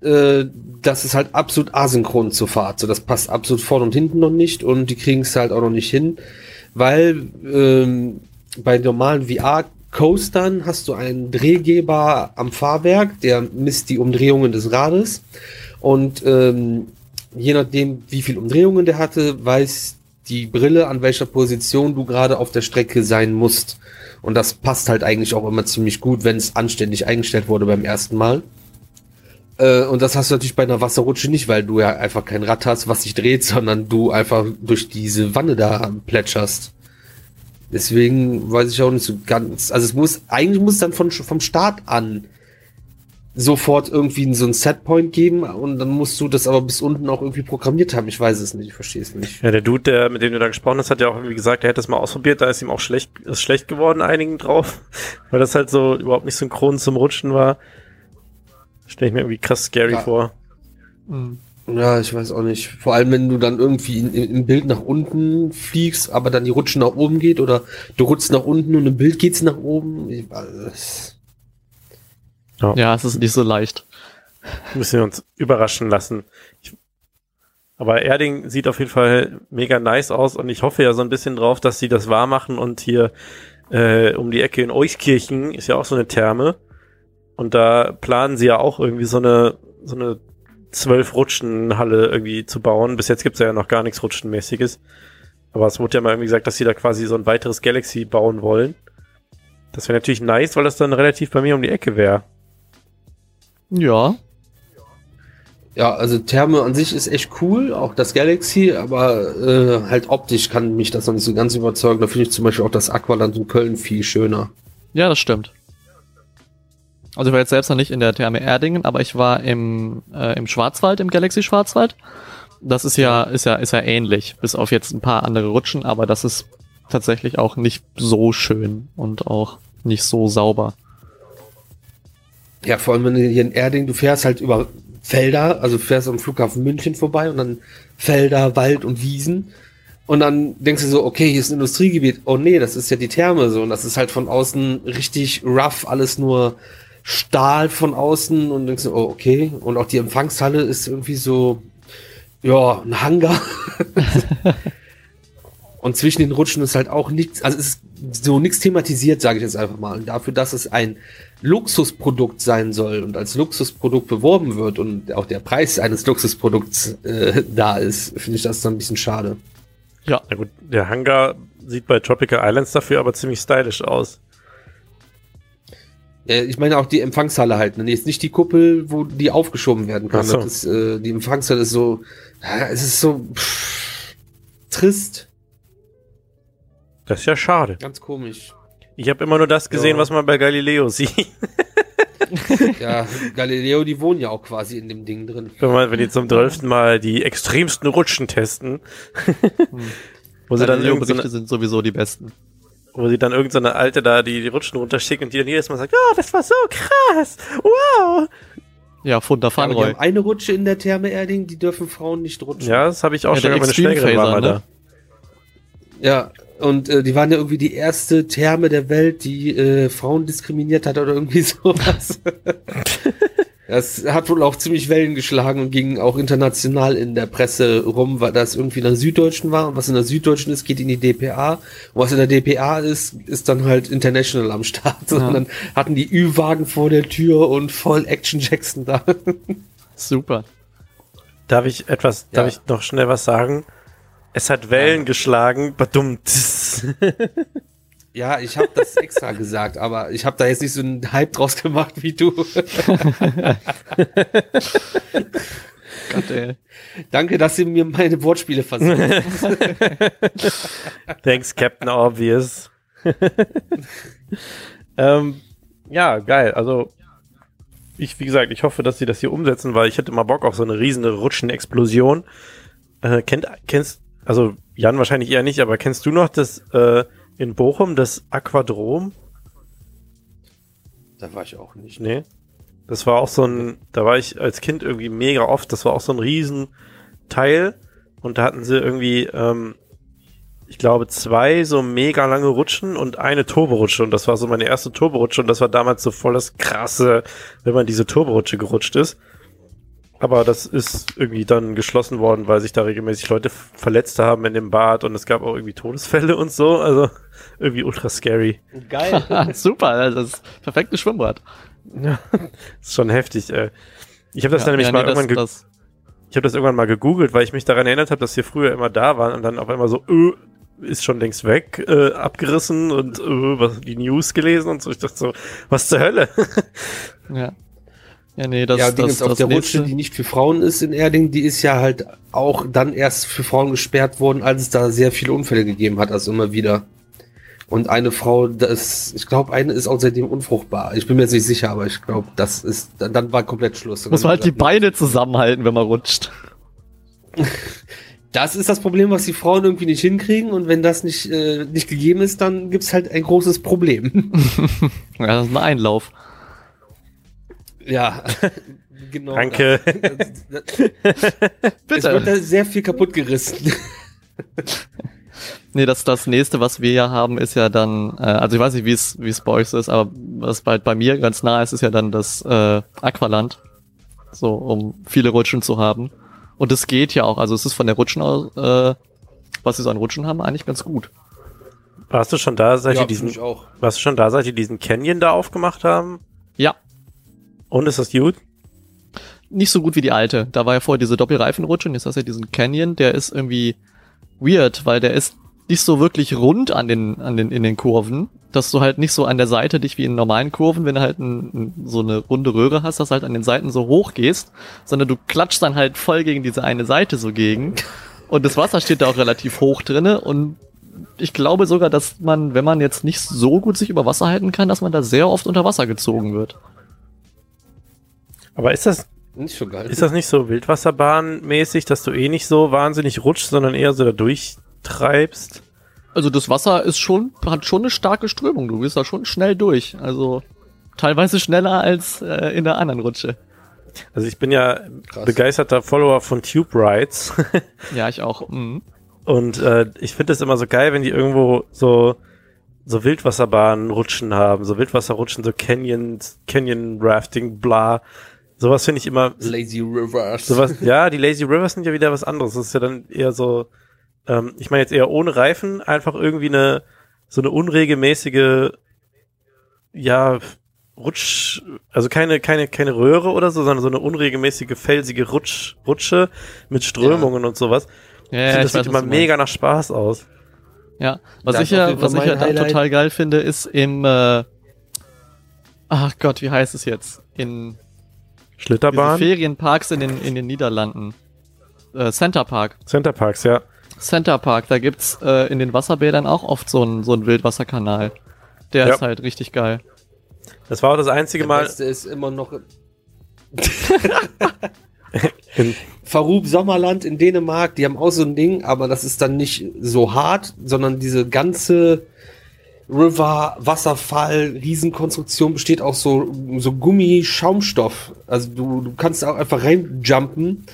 Äh, das ist halt absolut asynchron zur Fahrt. So, das passt absolut vorne und hinten noch nicht und die kriegen es halt auch noch nicht hin, weil ähm, bei normalen VR-Coastern hast du einen Drehgeber am Fahrwerk, der misst die Umdrehungen des Rades und ähm, je nachdem, wie viel Umdrehungen der hatte, weiß die Brille, an welcher Position du gerade auf der Strecke sein musst. Und das passt halt eigentlich auch immer ziemlich gut, wenn es anständig eingestellt wurde beim ersten Mal. Äh, und das hast du natürlich bei einer Wasserrutsche nicht, weil du ja einfach kein Rad hast, was sich dreht, sondern du einfach durch diese Wanne da plätscherst. Deswegen weiß ich auch nicht so ganz. Also es muss, eigentlich muss es dann von, vom Start an sofort irgendwie so ein Setpoint geben und dann musst du das aber bis unten auch irgendwie programmiert haben. Ich weiß es nicht, ich verstehe es nicht. Ja, der Dude, der, mit dem du da gesprochen hast, hat ja auch irgendwie gesagt, er hätte es mal ausprobiert, da ist ihm auch schlecht, ist schlecht geworden, einigen drauf, weil das halt so überhaupt nicht synchron zum Rutschen war. Stelle ich mir irgendwie krass scary Ja. vor. Mhm. Ja, ich weiß auch nicht. Vor allem, wenn du dann irgendwie in, in, im Bild nach unten fliegst, aber dann die Rutsche nach oben geht oder du rutschst nach unten und im Bild geht's nach oben. Ich, alles. Ja, es ist nicht so leicht. Müssen wir uns überraschen lassen. Ich, aber Erding sieht auf jeden Fall mega nice aus und ich hoffe ja so ein bisschen drauf, dass sie das wahr machen und hier äh, um die Ecke in Euskirchen ist ja auch so eine Therme und da planen sie ja auch irgendwie so eine so eine zwölf Rutschenhalle irgendwie zu bauen. Bis jetzt gibt's ja noch gar nichts Rutschenmäßiges. Aber es wurde ja mal irgendwie gesagt, dass sie da quasi so ein weiteres Galaxy bauen wollen. Das wäre natürlich nice, weil das dann relativ bei mir um die Ecke wäre. Ja, Ja, also Therme an sich ist echt cool, auch das Galaxy, aber äh, halt optisch kann mich das noch nicht so ganz überzeugen. Da finde ich zum Beispiel auch das Aqualand in Köln viel schöner. ja, das stimmt. Also ich war jetzt selbst noch nicht in der Therme Erdingen, aber ich war im, äh, im Schwarzwald, im Galaxy Schwarzwald. Das ist ja, ist ja, ist ja ähnlich, bis auf jetzt ein paar andere Rutschen, aber das ist tatsächlich auch nicht so schön und auch nicht so sauber. Ja, vor allem wenn du hier in Erding, du fährst halt über Felder, also fährst am Flughafen München vorbei und dann Felder, Wald und Wiesen. Und dann denkst du so, okay, hier ist ein Industriegebiet. Oh nee, das ist ja die Therme so. Und das ist halt von außen richtig rough, alles nur Stahl von außen. Und denkst du, oh, okay. Und auch die Empfangshalle ist irgendwie so, ja, ein Hangar. und zwischen den Rutschen ist halt auch nichts, also es ist so nichts thematisiert, sage ich jetzt einfach mal. Und dafür, dass es ein Luxusprodukt sein soll und als Luxusprodukt beworben wird und auch der Preis eines Luxusprodukts äh, da ist, finde ich das dann ein bisschen schade. Ja, Na gut, der Hangar sieht bei Tropical Islands dafür aber ziemlich stylisch aus. Äh, ich meine auch die Empfangshalle halt, ne? jetzt nicht die Kuppel, wo die aufgeschoben werden kann. So. Das ist, äh, die Empfangshalle ist so, es ist so pff, trist, Das ist ja schade. ganz komisch. Ich habe immer nur das gesehen, Ja. was man bei Galileo sieht. Ja, Galileo, die wohnen ja auch quasi in dem Ding drin. wenn, man, wenn die zum zwölften Mal die extremsten Rutschen testen. wo, sie dann Berichte sind sowieso die besten. Wo sie dann irgendeine Alte da die, die Rutschen runterschickt und die dann jedes Mal sagt, oh, das war so krass. Wow. Ja, Funda Ja, aber die Fanroy. haben eine Rutsche in der Therme Erding, die dürfen Frauen nicht rutschen. Ja, das habe ich auch Ja, schon, der meine Extreme Schwägerin war mal Phaser, da. Ja, und äh, die waren ja irgendwie die erste Therme der Welt, die äh, Frauen diskriminiert hat oder irgendwie sowas. das hat wohl auch ziemlich Wellen geschlagen und ging auch international in der Presse rum, weil das irgendwie in der Süddeutschen war. Und was in der Süddeutschen ist, geht in die DPA. Und was in der DPA ist, ist dann halt international am Start. Und dann hatten die Ü-Wagen vor der Tür und voll Action Jackson da. Super. Darf ich etwas, Ja. darf ich noch schnell was sagen? Es hat Wellen geschlagen, badum. Ja, ich habe das extra gesagt, aber ich habe da jetzt nicht so einen Hype draus gemacht wie du. Gott, ey. Danke, dass ihr mir meine Wortspiele versucht. Thanks, Captain Obvious. ähm, ja, geil. Also, ich, wie gesagt, ich hoffe, dass sie das hier umsetzen, weil ich hätte mal Bock auf so eine riesen Rutschen-Explosion. Äh, kennt, kennst, also Jan wahrscheinlich eher nicht, aber kennst du noch das äh, in Bochum, das Aquadrom? da war ich auch nicht. Nee. Das war auch so ein, da war ich als Kind irgendwie mega oft, das war auch so ein riesen Teil und da hatten sie irgendwie, ähm, ich glaube, zwei so mega lange Rutschen und eine Turborutsche und das war so meine erste Turborutsche und das war damals so voll das krasse, wenn man diese Turborutsche gerutscht ist. Aber das ist irgendwie dann geschlossen worden, weil sich da regelmäßig Leute verletzt haben in dem Bad und es gab auch irgendwie Todesfälle und so, also irgendwie ultra scary. Geil. Super, also das ist perfektes Schwimmbad. Ja, ist schon heftig, ey. Ich habe das dann nämlich ja, mal nee, irgendwann ge das, Ich habe das irgendwann mal gegoogelt, weil ich mich daran erinnert habe, dass wir früher immer da waren und dann auf einmal so, äh, ist schon längst weg, äh, abgerissen und äh, was, die News gelesen und so. Ich dachte so, was zur Hölle? das, ja. Ja, nee, das, ja, Ding das, ist auf das der nächste, Rutsche, die nicht für Frauen ist in Erding, die ist ja halt auch dann erst für Frauen gesperrt worden, als es da sehr viele Unfälle gegeben hat, also immer wieder. Und eine Frau, das, ich glaube, eine ist auch seitdem unfruchtbar. Ich bin mir jetzt nicht sicher, aber ich glaube, das ist, dann, dann war komplett Schluss. Muss man halt die Beine zusammenhalten, wenn man rutscht. Das ist das Problem, was die Frauen irgendwie nicht hinkriegen. Und wenn das nicht, äh, nicht gegeben ist, dann gibt's halt ein großes Problem. ja, das ist ein Einlauf. Ja, genau. Danke. Das, das, es wird da sehr viel kaputt gerissen. Nee, das, das nächste, was wir ja haben, ist ja dann, äh, also ich weiß nicht, wie es wie es bei euch so ist, aber was bei, bei mir ganz nah ist, ist ja dann das äh, Aqualand. So, um viele Rutschen zu haben. Und es geht ja auch, also es ist von der Rutschen aus, äh, was sie so an Rutschen haben, eigentlich ganz gut. Warst du schon da, seit Ja, die diesen, auch. warst du schon da, seit die diesen Canyon da aufgemacht haben? Ja, Und ist das gut? nicht so gut wie die alte. Da war ja vorher diese Doppelreifenrutsche und jetzt hast du ja diesen Canyon, der ist irgendwie weird, weil der ist nicht so wirklich rund an den, an den, in den Kurven, dass du halt nicht so an der Seite dich wie in normalen Kurven, wenn du halt ein, ein, so eine runde Röhre hast, dass du halt an den Seiten so hoch gehst, sondern du klatschst dann halt voll gegen diese eine Seite so gegen. Und das Wasser steht da auch relativ hoch drinne und ich glaube sogar, dass man, wenn man jetzt nicht so gut sich über Wasser halten kann, dass man da sehr oft unter Wasser gezogen wird. Aber ist das, Nicht so geil. ist das nicht so Wildwasserbahn-mäßig, dass du eh nicht so wahnsinnig rutschst, sondern eher so da durchtreibst? Also das Wasser ist schon, hat schon eine starke Strömung. Du bist da schon schnell durch. Also teilweise schneller als äh, in der anderen Rutsche. Also ich bin ja Krass. begeisterter Follower von Tube Rides. Ja, ich auch. Mhm. Und äh, ich finde es immer so geil, wenn die irgendwo so so Wildwasserbahnen rutschen haben, so Wildwasserrutschen, so Canyons, Canyon Rafting, bla. Sowas finde ich immer Lazy Rivers. sowas, ja, die Lazy Rivers sind ja wieder was anderes. Das ist ja dann eher so ähm, ich meine jetzt eher ohne Reifen, einfach irgendwie eine so eine unregelmäßige ja, Rutsch, also keine, keine, keine Röhre oder so, sondern so eine unregelmäßige, felsige Rutsch, Rutsche mit Strömungen und sowas. Ja, Ich ja, finde, das sieht weiß, immer mega nach Spaß aus. Ja, was Das ich ja, was ich ja dann Highlight. total geil finde, ist im, äh, ach Gott, wie heißt es jetzt? In Schlitterbahn, Ferienparks in den, in den Niederlanden. Äh, Center Park. Centerparks, ja. Center Park, da gibt's äh, in den Wasserbädern auch oft so einen so einen Wildwasserkanal. Der Ja. ist halt richtig geil. Das war auch das einzige Der Mal. Beste ist immer noch In, Farub Sommerland in Dänemark, die haben auch so ein Ding, aber das ist dann nicht so hart, sondern diese ganze River, Wasserfall, Riesenkonstruktion besteht aus so, so Gummi-Schaumstoff. Also du, du kannst auch einfach reinjumpen,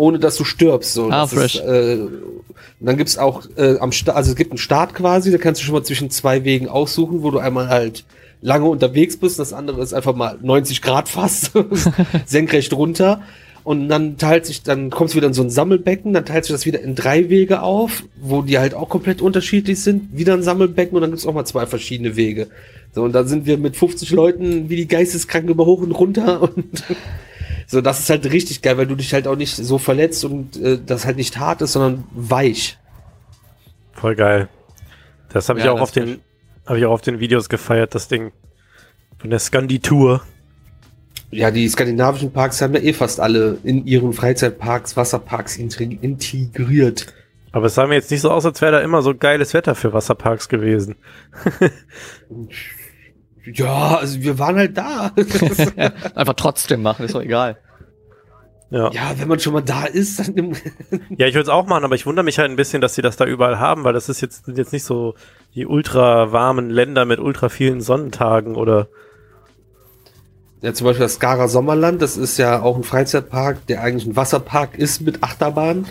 ohne dass du stirbst. So. Ah, Das fresh. Ist, äh, dann gibt's auch äh, am Start, also es gibt einen Start quasi, da kannst du schon mal zwischen zwei Wegen aussuchen, wo du einmal halt lange unterwegs bist, das andere ist einfach mal 90 Grad fast, senkrecht runter. Und dann teilt sich, dann kommst du wieder in so ein Sammelbecken, dann teilt sich das wieder in drei Wege auf, wo die halt auch komplett unterschiedlich sind. Wieder ein Sammelbecken und dann gibt's auch mal zwei verschiedene Wege. So, und dann sind wir mit 50 Leuten wie die Geisteskranken über hoch und runter und so, das ist halt richtig geil, weil du dich halt auch nicht so verletzt und äh, das halt nicht hart ist, sondern weich. voll geil. Das habe ich Ja, auch auf den, habe ich auch auf den Videos gefeiert, das Ding. Von der Scandi-Tour. Ja, die skandinavischen Parks haben ja eh fast alle in ihren Freizeitparks, Wasserparks integ- integriert. Aber es sah mir jetzt nicht so aus, als wäre da immer so geiles Wetter für Wasserparks gewesen. Ja, also wir waren halt da. Einfach trotzdem machen, ist doch egal. Ja. ja, wenn man schon mal da ist, dann nimm- Ja, ich würde es auch machen, aber ich wundere mich halt ein bisschen, dass sie das da überall haben, weil das ist jetzt, sind jetzt nicht so die ultra warmen Länder mit ultra vielen Sonnentagen oder Ja, zum Beispiel das Skara Sommerland, das ist ja auch ein Freizeitpark, der eigentlich ein Wasserpark ist mit Achterbahn.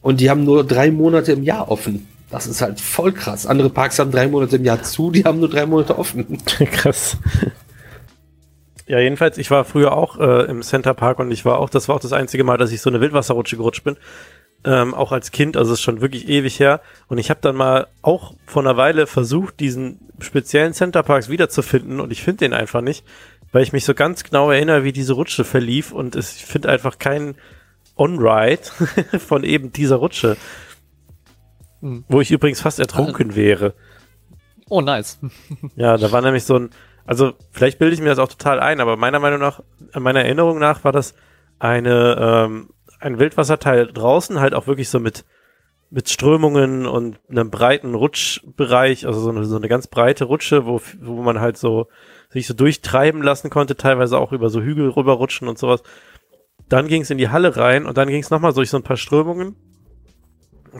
Und die haben nur drei Monate im Jahr offen. Das ist halt voll krass. Andere Parks haben drei Monate im Jahr zu, die haben nur drei Monate offen. krass. Ja, jedenfalls, ich war früher auch äh, im Center Park und ich war auch, das war auch das einzige Mal, dass ich so eine Wildwasserrutsche gerutscht bin. Ähm, auch als Kind, also es ist schon wirklich ewig her. Und ich habe dann mal auch vor einer Weile versucht, diesen speziellen Center Parks wiederzufinden und ich finde den einfach nicht, weil ich mich so ganz genau erinnere, wie diese Rutsche verlief und es, ich finde einfach keinen On-Ride von eben dieser Rutsche. Hm. Wo ich übrigens fast ertrunken wäre. Oh, nice. Ja, da war nämlich so ein, also vielleicht bilde ich mir das auch total ein, aber meiner Meinung nach, meiner Erinnerung nach war das eine, ähm, ein Wildwasserteil draußen, halt auch wirklich so mit, mit Strömungen und einem breiten Rutschbereich, also so eine, so eine ganz breite Rutsche, wo, wo man halt so sich so durchtreiben lassen konnte, teilweise auch über so Hügel rüberrutschen und sowas. Dann ging es in die Halle rein und dann ging es nochmal durch so ein paar Strömungen.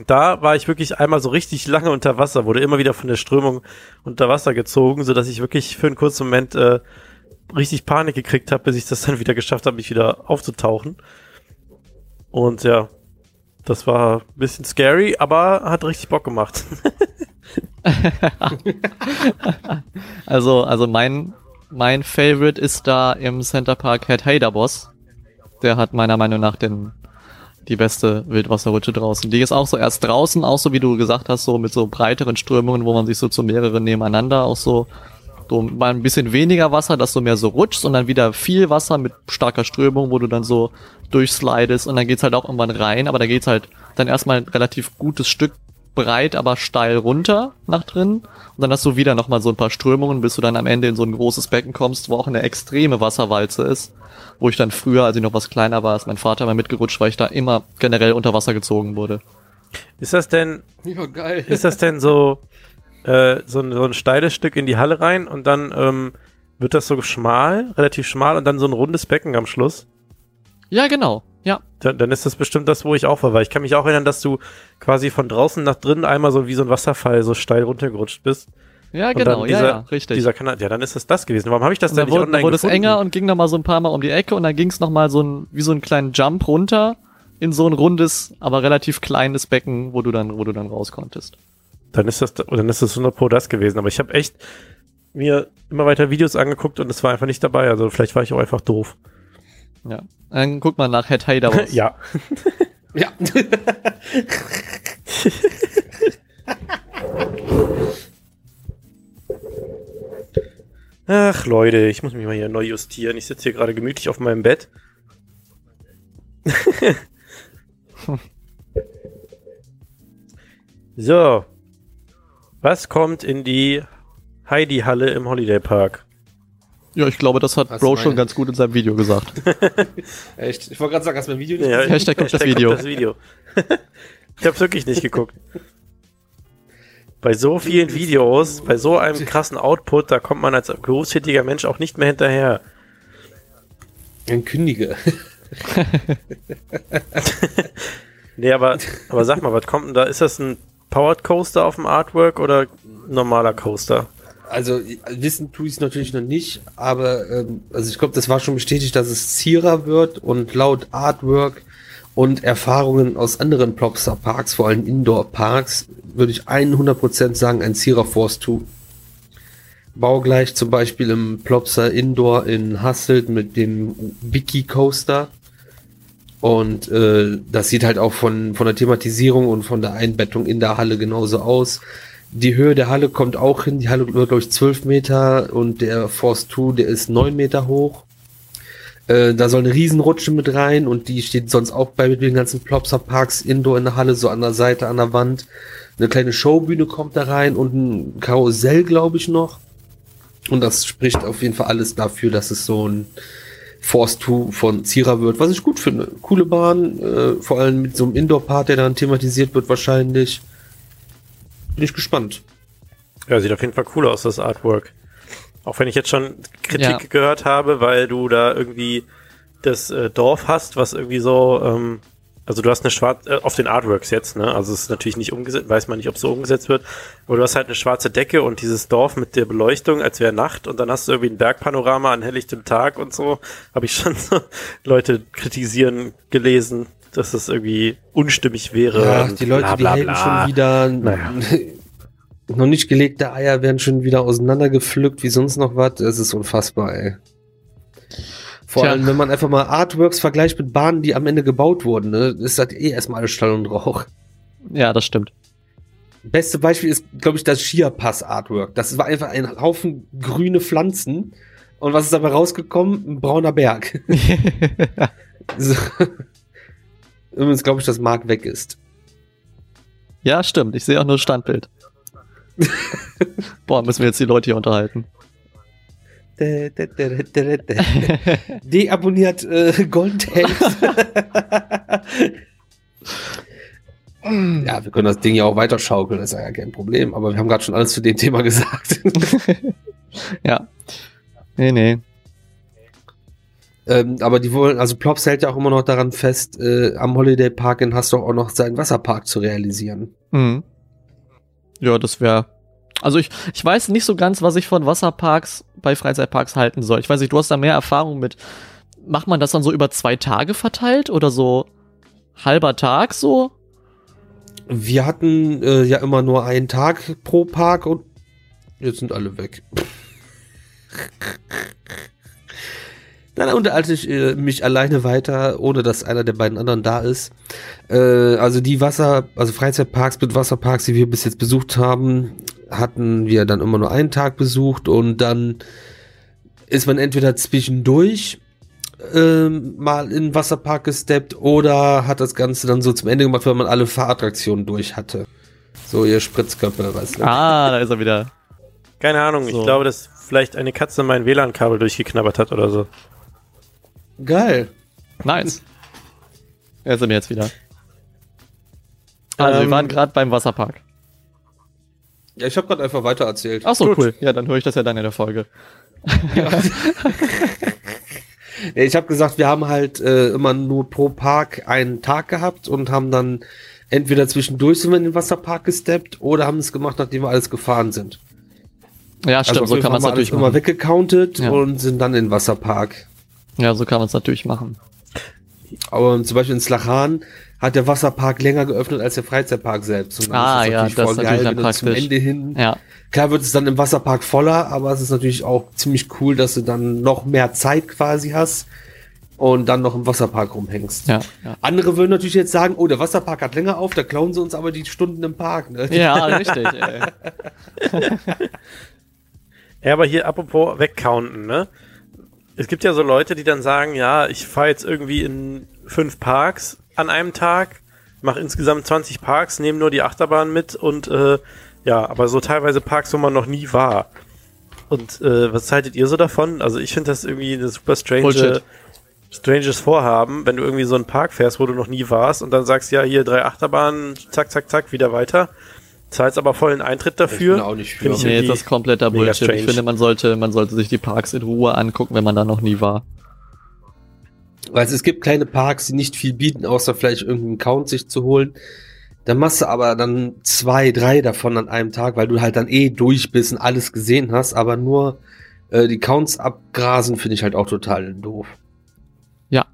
Da war ich wirklich einmal so richtig lange unter Wasser, wurde immer wieder von der Strömung unter Wasser gezogen, so dass ich wirklich für einen kurzen Moment äh, richtig Panik gekriegt habe, bis ich das dann wieder geschafft habe, mich wieder aufzutauchen. Und ja, das war ein bisschen scary, aber hat richtig Bock gemacht. also, also mein, mein Favorite ist da im Center Park Head Hader Boss. Der hat meiner Meinung nach den, die beste Wildwasserrutsche draußen. Die ist auch so erst draußen, auch so wie du gesagt hast, so mit so breiteren Strömungen, wo man sich so zu mehreren nebeneinander auch so so mal ein bisschen weniger Wasser, dass du mehr so rutschst und dann wieder viel Wasser mit starker Strömung, wo du dann so durchslidest und dann geht's halt auch irgendwann rein, aber da geht's halt dann erstmal ein relativ gutes Stück breit, aber steil runter nach drin und dann hast du wieder nochmal so ein paar Strömungen, bis du dann am Ende in so ein großes Becken kommst, wo auch eine extreme Wasserwalze ist, wo ich dann früher, als ich noch was kleiner war, ist mein Vater mal mitgerutscht, weil ich da immer generell unter Wasser gezogen wurde. Ist das denn, Ja, geil. ist das denn so, äh, so, ein, so ein steiles Stück in die Halle rein und dann ähm, wird das so schmal, relativ schmal und dann so ein rundes Becken am Schluss? Ja, genau. Ja. Dann, dann ist das bestimmt das, wo ich auch war, weil ich kann mich auch erinnern, dass du quasi von draußen nach drinnen einmal so wie so ein Wasserfall so steil runtergerutscht bist. Ja, Und genau, dann ja, dieser- ja, richtig. Dieser Kanal, ja, dann ist das das gewesen. Warum habe ich das und denn dann nicht wurde, online wurde es gefunden? enger und ging noch mal so ein paar Mal um die Ecke und dann ging es noch mal so ein, wie so einen kleinen Jump runter in so ein rundes, aber relativ kleines Becken, wo du dann, wo du dann raus konntest. Dann ist das, dann ist das 100 Pro das gewesen. Aber ich habe echt mir immer weiter Videos angeguckt und es war einfach nicht dabei. Also vielleicht war ich auch einfach doof. Ja. Dann guck mal nach Head Hader aus. ja. Ja. Ach Leute, ich muss mich mal hier neu justieren. Ich sitze hier gerade gemütlich auf meinem Bett. so. Was kommt in die Heidi-Halle im Holiday Park? Ja, ich glaube, das hat Was Bro schon meine- ganz gut in seinem Video gesagt. Echt? Ich wollte gerade sagen, hast du mein Video nicht Ja, gesehen? Hashtag guckt das Video. das Video. ich habe wirklich nicht geguckt. Bei so vielen Videos, bei so einem krassen Output, da kommt man als berufstätiger Mensch auch nicht mehr hinterher. Ein Kündige. Nee, aber, aber sag mal, was kommt denn da? Ist das ein Powered Coaster auf dem Artwork oder ein normaler Coaster? Also wissen tue ich es natürlich noch nicht, aber ähm, also ich glaube, das war schon bestätigt, dass es Zierer wird und laut Artwork und Erfahrungen aus anderen Plopsa Parks, vor allem Indoor Parks, würde ich 100% sagen, ein Zierer Force 2. Baugleich zum Beispiel im Plopsa Indoor in Hasselt mit dem Wiki Coaster. Und äh, das sieht halt auch von, von der Thematisierung und von der Einbettung in der Halle genauso aus. Die Höhe der Halle kommt auch hin. Die Halle wird, glaube ich, 12 Meter und der Force 2, der ist 9 Meter hoch. Äh, da soll eine Riesenrutsche mit rein und die steht sonst auch bei mit den ganzen Plopsa Parks Indoor in der Halle, so an der Seite, an der Wand. Eine kleine Showbühne kommt da rein und ein Karussell, glaube ich, noch. Und das spricht auf jeden Fall alles dafür, dass es so ein Force 2 von Zierer wird, was ich gut finde. Coole Bahn, äh, vor allem mit so einem Indoor-Part, der dann thematisiert wird wahrscheinlich. Bin ich gespannt. Ja, sieht auf jeden Fall cool aus, das Artwork. Auch wenn ich jetzt schon Kritik Ja. gehört habe, weil du da irgendwie das äh, Dorf hast, was irgendwie so, ähm, also du hast eine schwarze, äh, auf den Artworks jetzt, ne? Also es ist natürlich nicht umgesetzt, weiß man nicht, ob es so umgesetzt wird, aber du hast halt eine schwarze Decke und dieses Dorf mit der Beleuchtung, als wäre Nacht und dann hast du irgendwie ein Bergpanorama an helllichtem Tag und so. Habe ich schon so Leute kritisieren gelesen, dass das irgendwie unstimmig wäre. Ja, die Leute, bla, die bla, haten bla. schon wieder. Naja. noch nicht gelegte Eier werden schon wieder auseinandergepflückt, wie sonst noch was. Es ist unfassbar, ey. Vor Tja. allem, wenn man einfach mal Artworks vergleicht mit Bahnen, die am Ende gebaut wurden, ne, ist das eh erstmal alles Stall und Rauch. Ja, das stimmt. Beste Beispiel ist, glaube ich, das Skier-Pass-Artwork. Das war einfach ein Haufen grüne Pflanzen. Und was ist dabei rausgekommen? Ein brauner Berg. So. Übrigens glaube ich, dass Mark weg ist. ja, stimmt. Ich sehe auch nur Standbild. Boah, müssen wir jetzt die Leute hier unterhalten. Deabonniert äh, Golden Tapes. Ja, wir können das Ding ja auch weiter schaukeln, das ist ja kein Problem. Aber wir haben gerade schon alles zu dem Thema gesagt. ja. Nee, nee. Ähm, aber die wollen, also Plops hält ja auch immer noch daran fest, äh, am Holiday Park in Hasdorf auch noch seinen Wasserpark zu realisieren. Mhm. Ja, das wäre. Also ich, ich weiß nicht so ganz, was ich von Wasserparks bei Freizeitparks halten soll. Ich weiß nicht, du hast da mehr Erfahrung mit. Macht man das dann so über zwei Tage verteilt oder so halber Tag so? Wir hatten äh, ja immer nur einen Tag pro Park und jetzt sind alle weg. Dann unterhalte ich äh, mich alleine weiter, ohne dass einer der beiden anderen da ist. Äh, also die Wasser, also Freizeitparks mit Wasserparks, die wir bis jetzt besucht haben, hatten wir dann immer nur einen Tag besucht und dann ist man entweder zwischendurch ähm, mal in den Wasserpark gesteppt oder hat das Ganze dann so zum Ende gemacht, wenn man alle Fahrattraktionen durch hatte. So ihr Spritzköpfe, weißt du. Ah, da ist er wieder. Keine Ahnung, So. ich glaube, dass vielleicht eine Katze mein WLAN-Kabel durchgeknabbert hat oder so. Geil. Nice. Er ist er mir jetzt wieder. Also, wir Ähm, waren gerade beim Wasserpark. Ja, ich habe gerade einfach weiter erzählt. Ach so, gut. cool. Ja, dann höre ich das ja dann in der Folge. Ja, ich habe gesagt, wir haben halt äh, immer nur pro Park einen Tag gehabt und haben dann entweder zwischendurch sind wir in den Wasserpark gesteppt oder haben es gemacht, nachdem wir alles gefahren sind. Ja, stimmt, auf so kann man es haben wir natürlich alles immer machen. weggecountet Ja. und sind dann in den Wasserpark. Ja, so kann man es natürlich machen. Aber zum Beispiel in Slachan hat der Wasserpark länger geöffnet als der Freizeitpark selbst. Und dann Ah, ja, das ist voll natürlich dann du zum praktisch. Ende hin. Ja, Klar wird es dann im Wasserpark voller, aber es ist natürlich auch ziemlich cool, dass du dann noch mehr Zeit quasi hast und dann noch im Wasserpark rumhängst. ja, ja. Andere würden natürlich jetzt sagen, oh, der Wasserpark hat länger auf, da klauen sie uns aber die Stunden im Park. Ne? Ja, richtig. ey. Ja, aber hier apropos wegcounten, ne? Es gibt ja so Leute, die dann sagen, ja, ich fahre jetzt irgendwie in fünf Parks an einem Tag, mache insgesamt 20 Parks, nehme nur die Achterbahn mit und äh, ja, aber so teilweise Parks, wo man noch nie war. Und äh, was haltet ihr so davon? Also ich finde das irgendwie eine super strange, Bullshit. stranges Vorhaben, wenn du irgendwie so einen Park fährst, wo du noch nie warst und dann sagst, ja, hier drei Achterbahnen, zack, zack, zack, wieder weiter. Zahlst aber vollen Eintritt dafür. bin auch nicht für. Finde ich Nee, das ist kompletter Bullshit. strange. Ich finde, man sollte, man sollte sich die Parks in Ruhe angucken, wenn man da noch nie war. Weil es gibt kleine Parks, die nicht viel bieten, außer vielleicht irgendeinen Count sich zu holen. Dann machst du aber dann zwei, drei davon an einem Tag, weil du halt dann eh durch bist und alles gesehen hast, aber nur äh, die Counts abgrasen finde ich halt auch total doof. Ja.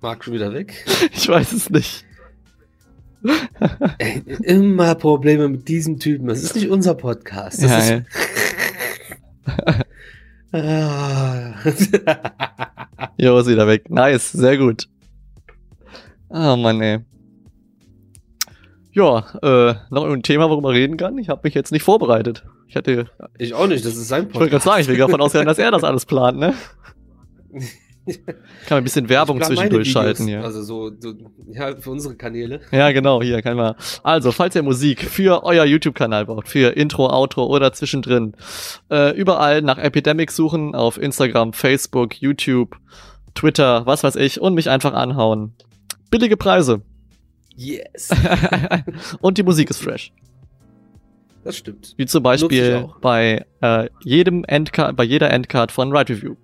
Marc schon wieder weg? Ich weiß es nicht. Ey, immer Probleme mit diesem Typen. Das ist nicht unser Podcast. Das Ja, ey. Ah. Jo, ist wieder weg. Nice, sehr gut. Ah, Mann, ey. Ja, äh, noch ein Thema, worüber man reden kann. Ich habe mich jetzt nicht vorbereitet. Ich hatte, ich auch nicht, das ist sein ich wollte gerade sagen, ich will davon ausgehen, dass er das alles plant, ne? Kann man ein bisschen Werbung zwischendurch schalten hier. Also so, so, ja, für unsere Kanäle. Ja, genau, hier kann man. Also, falls ihr Musik für euer YouTube-Kanal braucht, für Intro, Outro oder zwischendrin, äh, überall nach Epidemic suchen, auf Instagram, Facebook, YouTube, Twitter, was weiß ich, und mich einfach anhauen. Billige Preise. Yes. und die Musik ist fresh. Das stimmt. Wie zum Beispiel bei äh, jedem Endcard, bei jeder Endcard von Ride Review.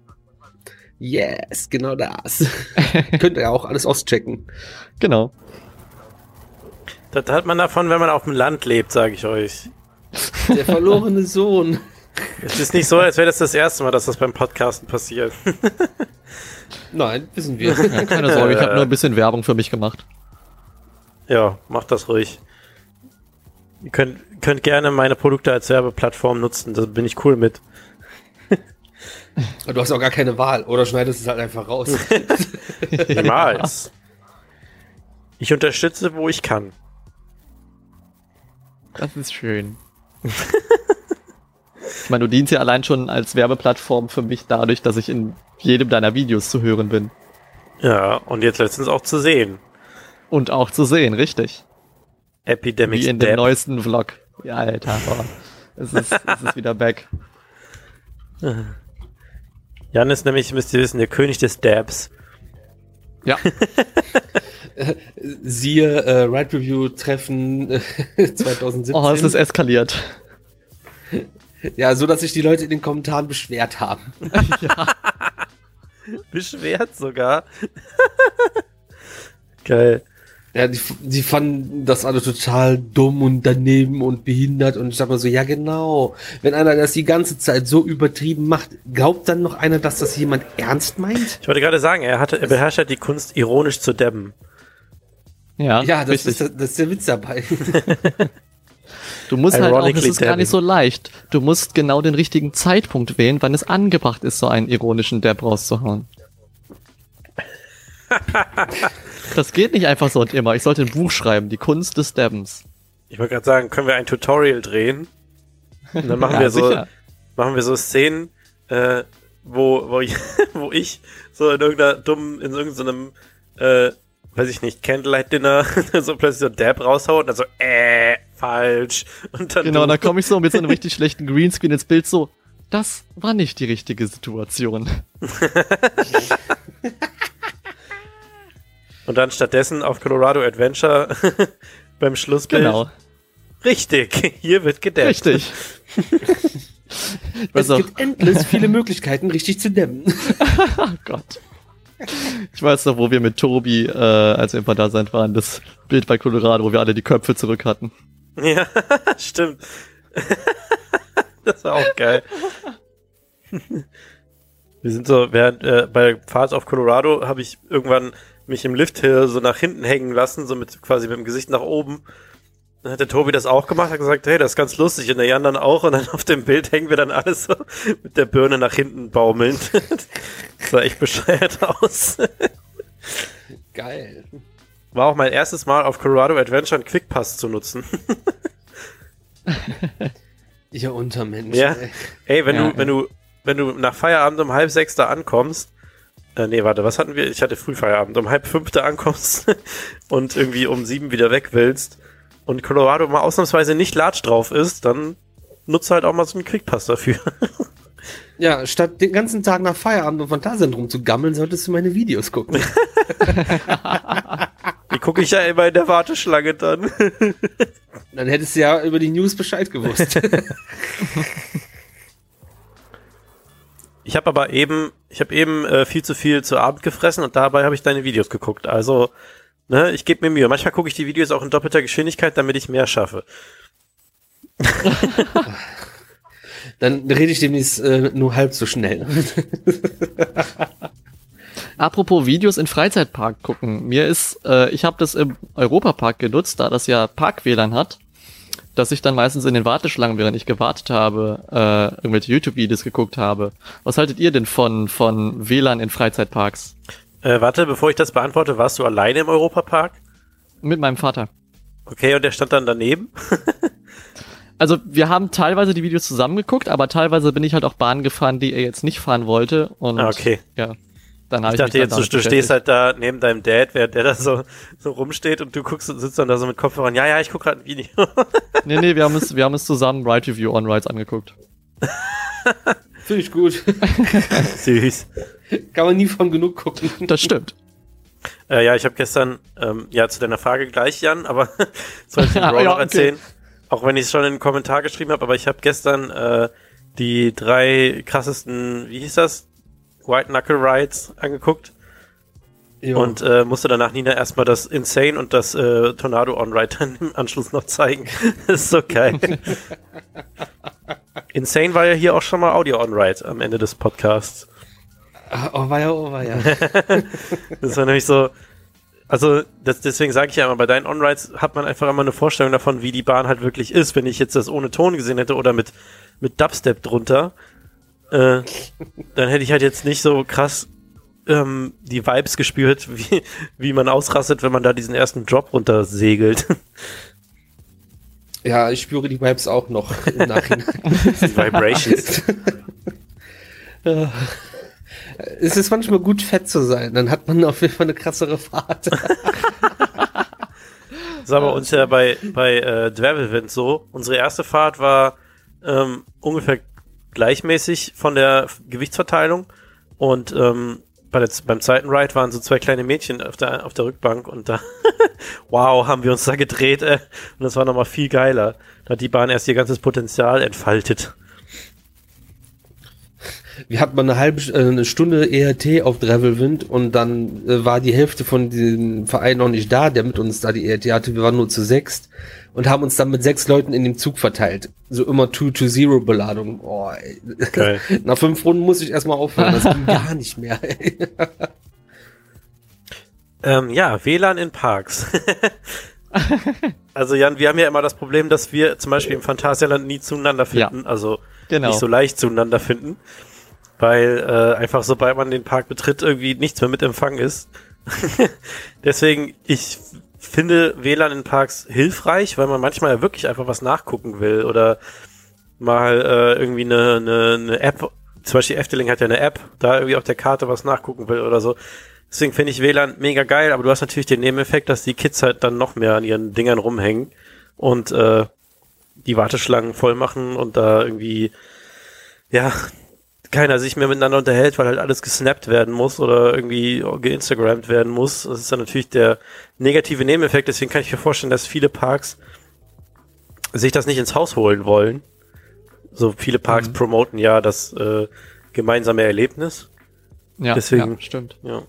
Yes, genau das. Könnt ihr auch alles auschecken. Genau. Das hat man davon, wenn man auf dem Land lebt, sage ich euch. Der verlorene Sohn. Es ist nicht so, als wäre das das erste Mal, dass das beim Podcasten passiert. Nein, wissen wir. Ja, keine Sorge, ich habe nur ein bisschen Werbung für mich gemacht. Ja, macht das ruhig. Ihr könnt, könnt gerne meine Produkte als Werbeplattform nutzen, da bin ich cool mit. Du hast auch gar keine Wahl. Oder schneidest es halt einfach raus. Niemals. Ich unterstütze, wo ich kann. Das ist schön. ich meine, du dienst ja allein schon als Werbeplattform für mich dadurch, dass ich in jedem deiner Videos zu hören bin. Ja, und jetzt letztens auch zu sehen. Und auch zu sehen, richtig. Epidemic Wie in dem Step. neuesten Vlog. Ja, Alter, boah. es, ist, es ist wieder back. Jan ist nämlich, müsst ihr wissen, der König des Dabs. Ja, Siehe äh, Ride Review Treffen äh, 2017. Oh, es ist eskaliert. Ja, so dass sich die Leute in den Kommentaren beschwert haben. ja. Beschwert sogar. Geil. Ja, die, die fanden das alle total dumm und daneben und behindert und ich sag mal so, ja genau, wenn einer das die ganze Zeit so übertrieben macht, glaubt dann noch einer, dass das jemand ernst meint? Ich wollte gerade sagen, er, hatte, er beherrscht halt die Kunst, ironisch zu debben. Ja, Ja, das ist, das ist der Witz dabei. Du musst halt auch, es Ironically ist gar nicht so leicht. Du musst genau den richtigen Zeitpunkt wählen, wann es angebracht ist, so einen ironischen Dab rauszuhauen. das geht nicht einfach so und immer. Ich sollte ein Buch schreiben, die Kunst des Dabbens. Ich wollte gerade sagen, können wir ein Tutorial drehen? Und dann machen Ja, wir so, sicher. machen wir so Szenen, äh, wo, wo, ich, wo ich so in irgendeiner dummen, in irgendeinem, äh, weiß ich nicht, Candlelight-Dinner so plötzlich so Dab raushaue und dann so, äh, falsch. Und dann Genau, du- dann komme ich so mit so einem richtig schlechten Greenscreen ins Bild so. Das war nicht die richtige Situation. Und dann stattdessen auf Colorado Adventure beim Schlussbild. Genau, Richtig, hier wird gedabbt. richtig. ich weiß Es auch, gibt endlos viele Möglichkeiten, richtig zu dämmen. oh Gott. Ich weiß noch, wo wir mit Tobi, äh, als wir im Phantasialand waren, das Bild bei Colorado, wo wir alle die Köpfe zurück hatten. Ja, stimmt. das war auch geil. Wir sind so, während äh, bei Fahrt auf Colorado habe ich irgendwann mich im Lift hier so nach hinten hängen lassen, so mit quasi mit dem Gesicht nach oben. Dann hat der Tobi das auch gemacht, hat gesagt, hey, das ist ganz lustig, und der Jan dann auch, und dann auf dem Bild hängen wir dann alles so mit der Birne nach hinten baumelnd. Das sah echt bescheuert aus. Geil. War auch mein erstes Mal auf Colorado Adventure einen Quickpass zu nutzen. Ihr Untermensch. Ja. ey. Ey, wenn Ja, du, wenn du, wenn du nach Feierabend um halb sechs da ankommst, äh, nee, warte, was hatten wir? Ich hatte Frühfeierabend, um halb fünf da ankommst und irgendwie um sieben wieder weg willst und Colorado mal ausnahmsweise nicht Latsch drauf ist, dann nutze halt auch mal so einen Quickpass dafür. Ja, statt den ganzen Tag nach Feierabend und Phantasialand rumzugammeln, solltest du meine Videos gucken. Die gucke ich ja immer in der Warteschlange dann. Dann hättest du ja über die News Bescheid gewusst. Ich habe aber eben, ich habe eben äh, viel zu viel zu Abend gefressen und dabei habe ich deine Videos geguckt. Also, ne, ich gebe mir Mühe. Manchmal gucke ich die Videos auch in doppelter Geschwindigkeit, damit ich mehr schaffe. Dann rede ich demnächst äh, nur halb so schnell. Apropos Videos in Freizeitpark gucken. Mir ist, äh, ich habe das im Europapark genutzt, da das ja Park-WLAN hat, dass ich dann meistens in den Warteschlangen, während ich gewartet habe, äh, irgendwelche YouTube-Videos geguckt habe. Was haltet ihr denn von, von WLAN in Freizeitparks? Äh, warte, bevor ich das beantworte, warst du alleine im Europapark? Mit meinem Vater. Okay, und der stand dann daneben? Also wir haben teilweise die Videos zusammengeguckt, aber teilweise bin ich halt auch Bahn gefahren, die er jetzt nicht fahren wollte. Und Ah, okay. ja, dann habe Ich ich, dachte jetzt, dann du, du stehst halt da neben deinem Dad, während der da so, so rumsteht und du guckst und sitzt dann da so mit Kopfhörern. Ja, ja, ich guck gerade ein Video. Nee, nee, wir haben es, wir haben es zusammen Ride Review on Rides angeguckt. Finde ich gut. Süß. Kann man nie von genug gucken. Das stimmt. Äh, ja, ich habe gestern, ähm, ja, zu deiner Frage gleich, Jan, aber soll ich den Ja, Bro noch okay. erzählen? Auch wenn ich es schon in den Kommentar geschrieben habe, aber ich habe gestern äh, die drei krassesten, wie hieß das? White Knuckle Rides angeguckt Jo. und äh, musste danach Nina erstmal das Insane und das äh, Tornado On Ride dann im Anschluss noch zeigen. das ist so geil. Insane war ja hier auch schon mal Audio On Ride am Ende des Podcasts. Ah, oh, war ja, oh, war ja. Das war nämlich so, also das, deswegen sage ich ja immer, bei deinen On-Rides hat man einfach immer eine Vorstellung davon, wie die Bahn halt wirklich ist. Wenn ich jetzt das ohne Ton gesehen hätte oder mit, mit Dubstep drunter, äh, dann hätte ich halt jetzt nicht so krass ähm, die Vibes gespürt, wie, wie man ausrastet, wenn man da diesen ersten Drop runter segelt. Ja, ich spüre die Vibes auch noch im Nachhinein. die Vibrations. es ist manchmal gut, fett zu sein. Dann hat man auf jeden Fall eine krassere Fahrt. Das war bei uns ja bei, bei äh, Dwervelwind so. Unsere erste Fahrt war ähm, ungefähr gleichmäßig von der Gewichtsverteilung. Und ähm, bei der, beim zweiten Ride waren so zwei kleine Mädchen auf der, auf der Rückbank und da, wow, haben wir uns da gedreht, äh, und das war nochmal viel geiler. Da hat die Bahn erst ihr ganzes Potenzial entfaltet. Wir hatten mal eine halbe äh, eine Stunde ERT auf Gravelwind und dann äh, war die Hälfte von diesem Verein noch nicht da, der mit uns da die ERT hatte. Wir waren nur zu sechst und haben uns dann mit sechs Leuten in dem Zug verteilt. So immer 2-to-0-Beladung. Oh. Nach fünf Runden muss ich erstmal aufhören. Das ging gar nicht mehr. Ey. Ähm, ja, WLAN in Parks. also Jan, wir haben ja immer das Problem, dass wir zum Beispiel im Phantasialand nie zueinander finden, also Genau. nicht so leicht zueinander finden, weil äh, einfach sobald man den Park betritt, irgendwie nichts mehr mit Empfang ist. Deswegen, ich finde WLAN in Parks hilfreich, weil man manchmal ja wirklich einfach was nachgucken will oder mal äh, irgendwie eine, eine, eine App, zum Beispiel Efteling hat ja eine App, da irgendwie auf der Karte was nachgucken will oder so. Deswegen finde ich WLAN mega geil, aber du hast natürlich den Nebeneffekt, dass die Kids halt dann noch mehr an ihren Dingern rumhängen und äh, die Warteschlangen voll machen und da irgendwie, ja, keiner sich mehr miteinander unterhält, weil halt alles gesnappt werden muss oder irgendwie geinstagrammt werden muss. Das ist dann natürlich der negative Nebeneffekt. Deswegen kann ich mir vorstellen, dass viele Parks sich das nicht ins Haus holen wollen. So viele Parks Mhm. promoten ja das äh, gemeinsame Erlebnis. ja, deswegen- ja, stimmt. Ja.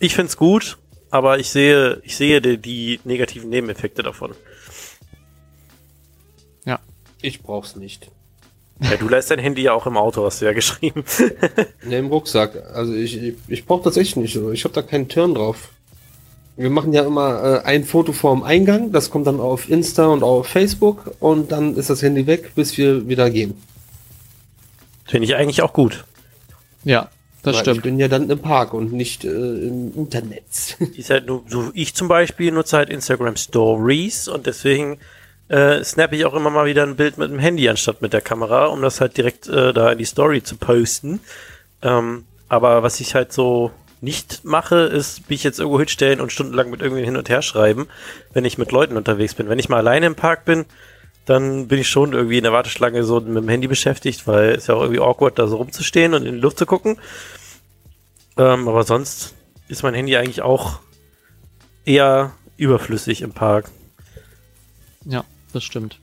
Ich find's gut, aber ich sehe, ich sehe die, die negativen Nebeneffekte davon. Ich brauch's nicht. Ja, du lässt dein Handy ja auch im Auto, hast du ja geschrieben. Ne, im Rucksack. Also ich, ich, ich brauche tatsächlich nicht so. Ich habe da keinen Turn drauf. Wir machen ja immer äh, ein Foto vorm Eingang, das kommt dann auf Insta und auf Facebook und dann ist das Handy weg, bis wir wieder gehen. Finde ich eigentlich auch gut. Ja, das Weil Ich stimmt. bin ja dann im Park und nicht äh, im Internet. Die ist halt nur, so ich zum Beispiel nutze halt Instagram Stories und deswegen äh, snap ich auch immer mal wieder ein Bild mit dem Handy anstatt mit der Kamera, um das halt direkt äh, da in die Story zu posten. Ähm, aber was ich halt so nicht mache, ist mich jetzt irgendwo hinstellen und stundenlang mit irgendwen hin und her schreiben, wenn ich mit Leuten unterwegs bin. Wenn ich mal alleine im Park bin, dann bin ich schon irgendwie in der Warteschlange so mit dem Handy beschäftigt, weil es ja auch irgendwie awkward, da so rumzustehen und in die Luft zu gucken. Ähm, aber sonst ist mein Handy eigentlich auch eher überflüssig im Park. Ja, das stimmt.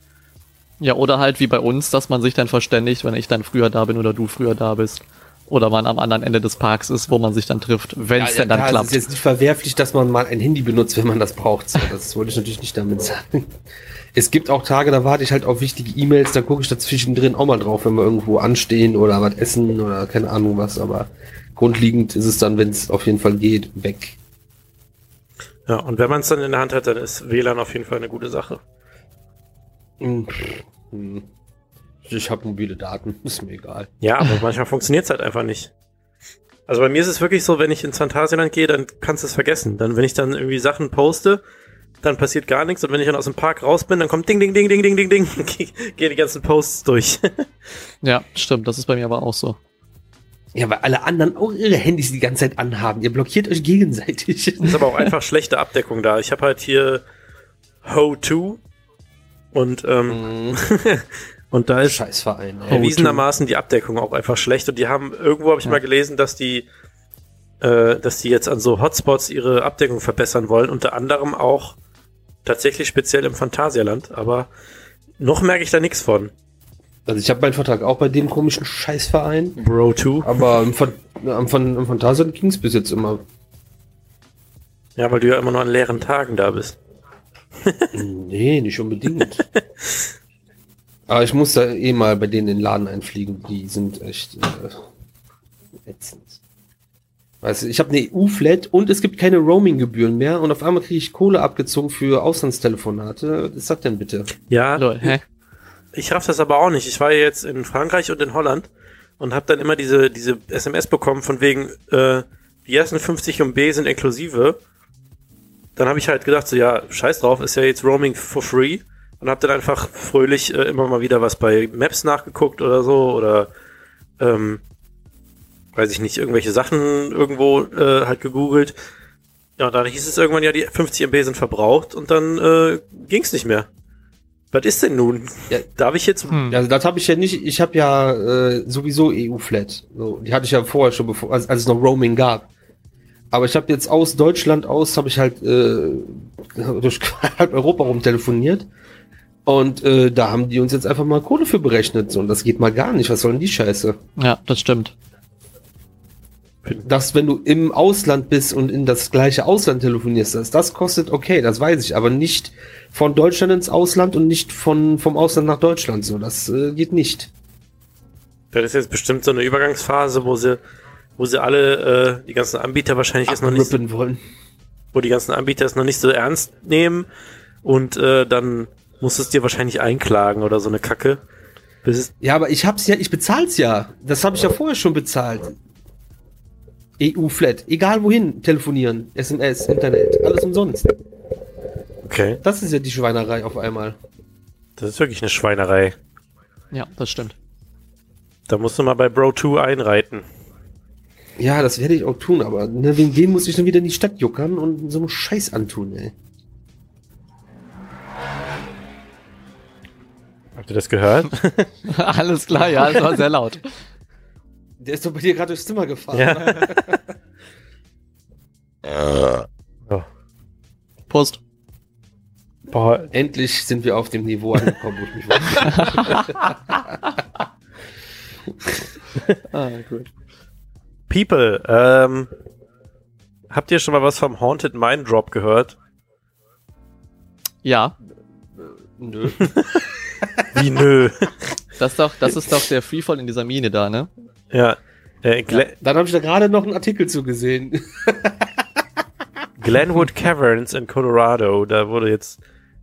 Ja, oder halt wie bei uns, dass man sich dann verständigt, wenn ich dann früher da bin oder du früher da bist. Oder man am anderen Ende des Parks ist, wo man sich dann trifft, wenn es denn dann ja, klappt. Es ist jetzt nicht verwerflich, dass man mal ein Handy benutzt, wenn man das braucht. So, das wollte ich natürlich nicht damit sagen. Es gibt auch Tage, da warte ich halt auf wichtige E-Mails, da gucke ich da zwischendrin auch mal drauf, wenn wir irgendwo anstehen oder was essen oder keine Ahnung was, aber grundlegend ist es dann, wenn es auf jeden Fall geht, weg. Ja, und wenn man es dann in der Hand hat, dann ist WLAN auf jeden Fall eine gute Sache. Hm, hm. Ich habe mobile Daten, ist mir egal. Ja, aber manchmal funktioniert es halt einfach nicht. Also bei mir ist es wirklich so, wenn ich ins Phantasialand gehe, dann kannst du es vergessen. Dann, wenn ich dann irgendwie Sachen poste, dann passiert gar nichts. Und wenn ich dann aus dem Park raus bin, dann kommt Ding, Ding, Ding, Ding, Ding, Ding, Ding. Gehen die ganzen Posts durch. Ja, stimmt, das ist bei mir aber auch so. Ja, weil alle anderen auch ihre Handys die ganze Zeit anhaben. Ihr blockiert euch gegenseitig. ist aber auch einfach schlechte Abdeckung da. Ich habe halt hier Ho2 und ähm, Mhm. und da ist erwiesenermaßen die Abdeckung auch einfach schlecht und die haben irgendwo habe ich Ja. mal gelesen, dass die äh, dass die jetzt an so Hotspots ihre Abdeckung verbessern wollen, unter anderem auch tatsächlich speziell im Phantasialand, aber noch merke ich da nichts von. Also ich habe meinen Vertrag auch bei dem komischen Scheißverein. Bro 2. Aber im, Fan- am, Phantasialand ging es bis jetzt immer. Ja, weil du ja immer nur an leeren Tagen da bist. Nee, nicht unbedingt. Aber ich muss da eh mal bei denen in den Laden einfliegen. Die sind echt äh, ätzend. Weißt du, ich habe eine EU-Flat und es gibt keine Roaming-Gebühren mehr und auf einmal kriege ich Kohle abgezogen für Auslandstelefonate. Was ist das denn bitte? Ja, Lol, hä? Ich raff das aber auch nicht. Ich war jetzt in Frankreich und in Holland und habe dann immer diese, diese SMS bekommen von wegen, äh, die ersten 50 MB sind inklusive. Dann habe ich halt gedacht, so ja, scheiß drauf, ist ja jetzt Roaming for free. Und habe dann einfach fröhlich äh, immer mal wieder was bei Maps nachgeguckt oder so oder ähm, weiß ich nicht, irgendwelche Sachen irgendwo äh, halt gegoogelt. Ja, und dann hieß es irgendwann, ja, die 50 MB sind verbraucht und dann äh, ging's nicht mehr. Was ist denn nun? Ja. Darf ich jetzt Hm. Also das habe ich ja nicht. Ich habe ja äh, sowieso EU-Flat. So, die hatte ich ja vorher schon, bevor, als, als es noch Roaming gab. Aber ich habe jetzt aus Deutschland aus, habe ich halt äh, durch halb Europa rum telefoniert. Und äh, da haben die uns jetzt einfach mal Kohle für berechnet. So, und das geht mal gar nicht. Was soll denn die Scheiße? Ja, das stimmt. Dass, wenn du im Ausland bist und in das gleiche Ausland telefonierst, dass das kostet, okay, das weiß ich, aber nicht von Deutschland ins Ausland und nicht von, vom Ausland nach Deutschland. So, das äh, geht nicht. Das ist jetzt bestimmt so eine Übergangsphase, wo sie, wo sie alle, äh, die ganzen Anbieter wahrscheinlich jetzt noch nicht, wollen. wo die ganzen Anbieter es noch nicht so ernst nehmen und äh, dann musst du es dir wahrscheinlich einklagen oder so eine Kacke. Ja, aber ich hab's ja, ich bezahl's ja. Das habe ich ja vorher schon bezahlt. EU-Flat. Egal wohin telefonieren, SMS, Internet, alles umsonst. okay, Das ist ja die Schweinerei auf einmal. das ist wirklich eine Schweinerei. Ja, das stimmt. Da musst du mal bei Bro 2 einreiten. Ja, das werde ich auch tun, aber ne, wegen dem muss ich dann wieder in die Stadt juckern und so einen Scheiß antun, ey. Habt ihr das gehört? Alles klar, ja, das war sehr laut. Der ist doch bei dir gerade durchs Zimmer gefahren. ja. oh. Prost. Boah, Endlich sind wir auf dem Niveau angekommen, wo ich mich wollte. Ah, gut. People, ähm, habt ihr schon mal was vom Haunted Mind Drop gehört? Ja, Nö. Wie nö. das ist doch, das ist doch der Freefall in dieser Mine da, ne? ja. Äh, Glen Dann habe ich da gerade noch einen Artikel zu gesehen. Glenwood Caverns in Colorado, da wurde jetzt,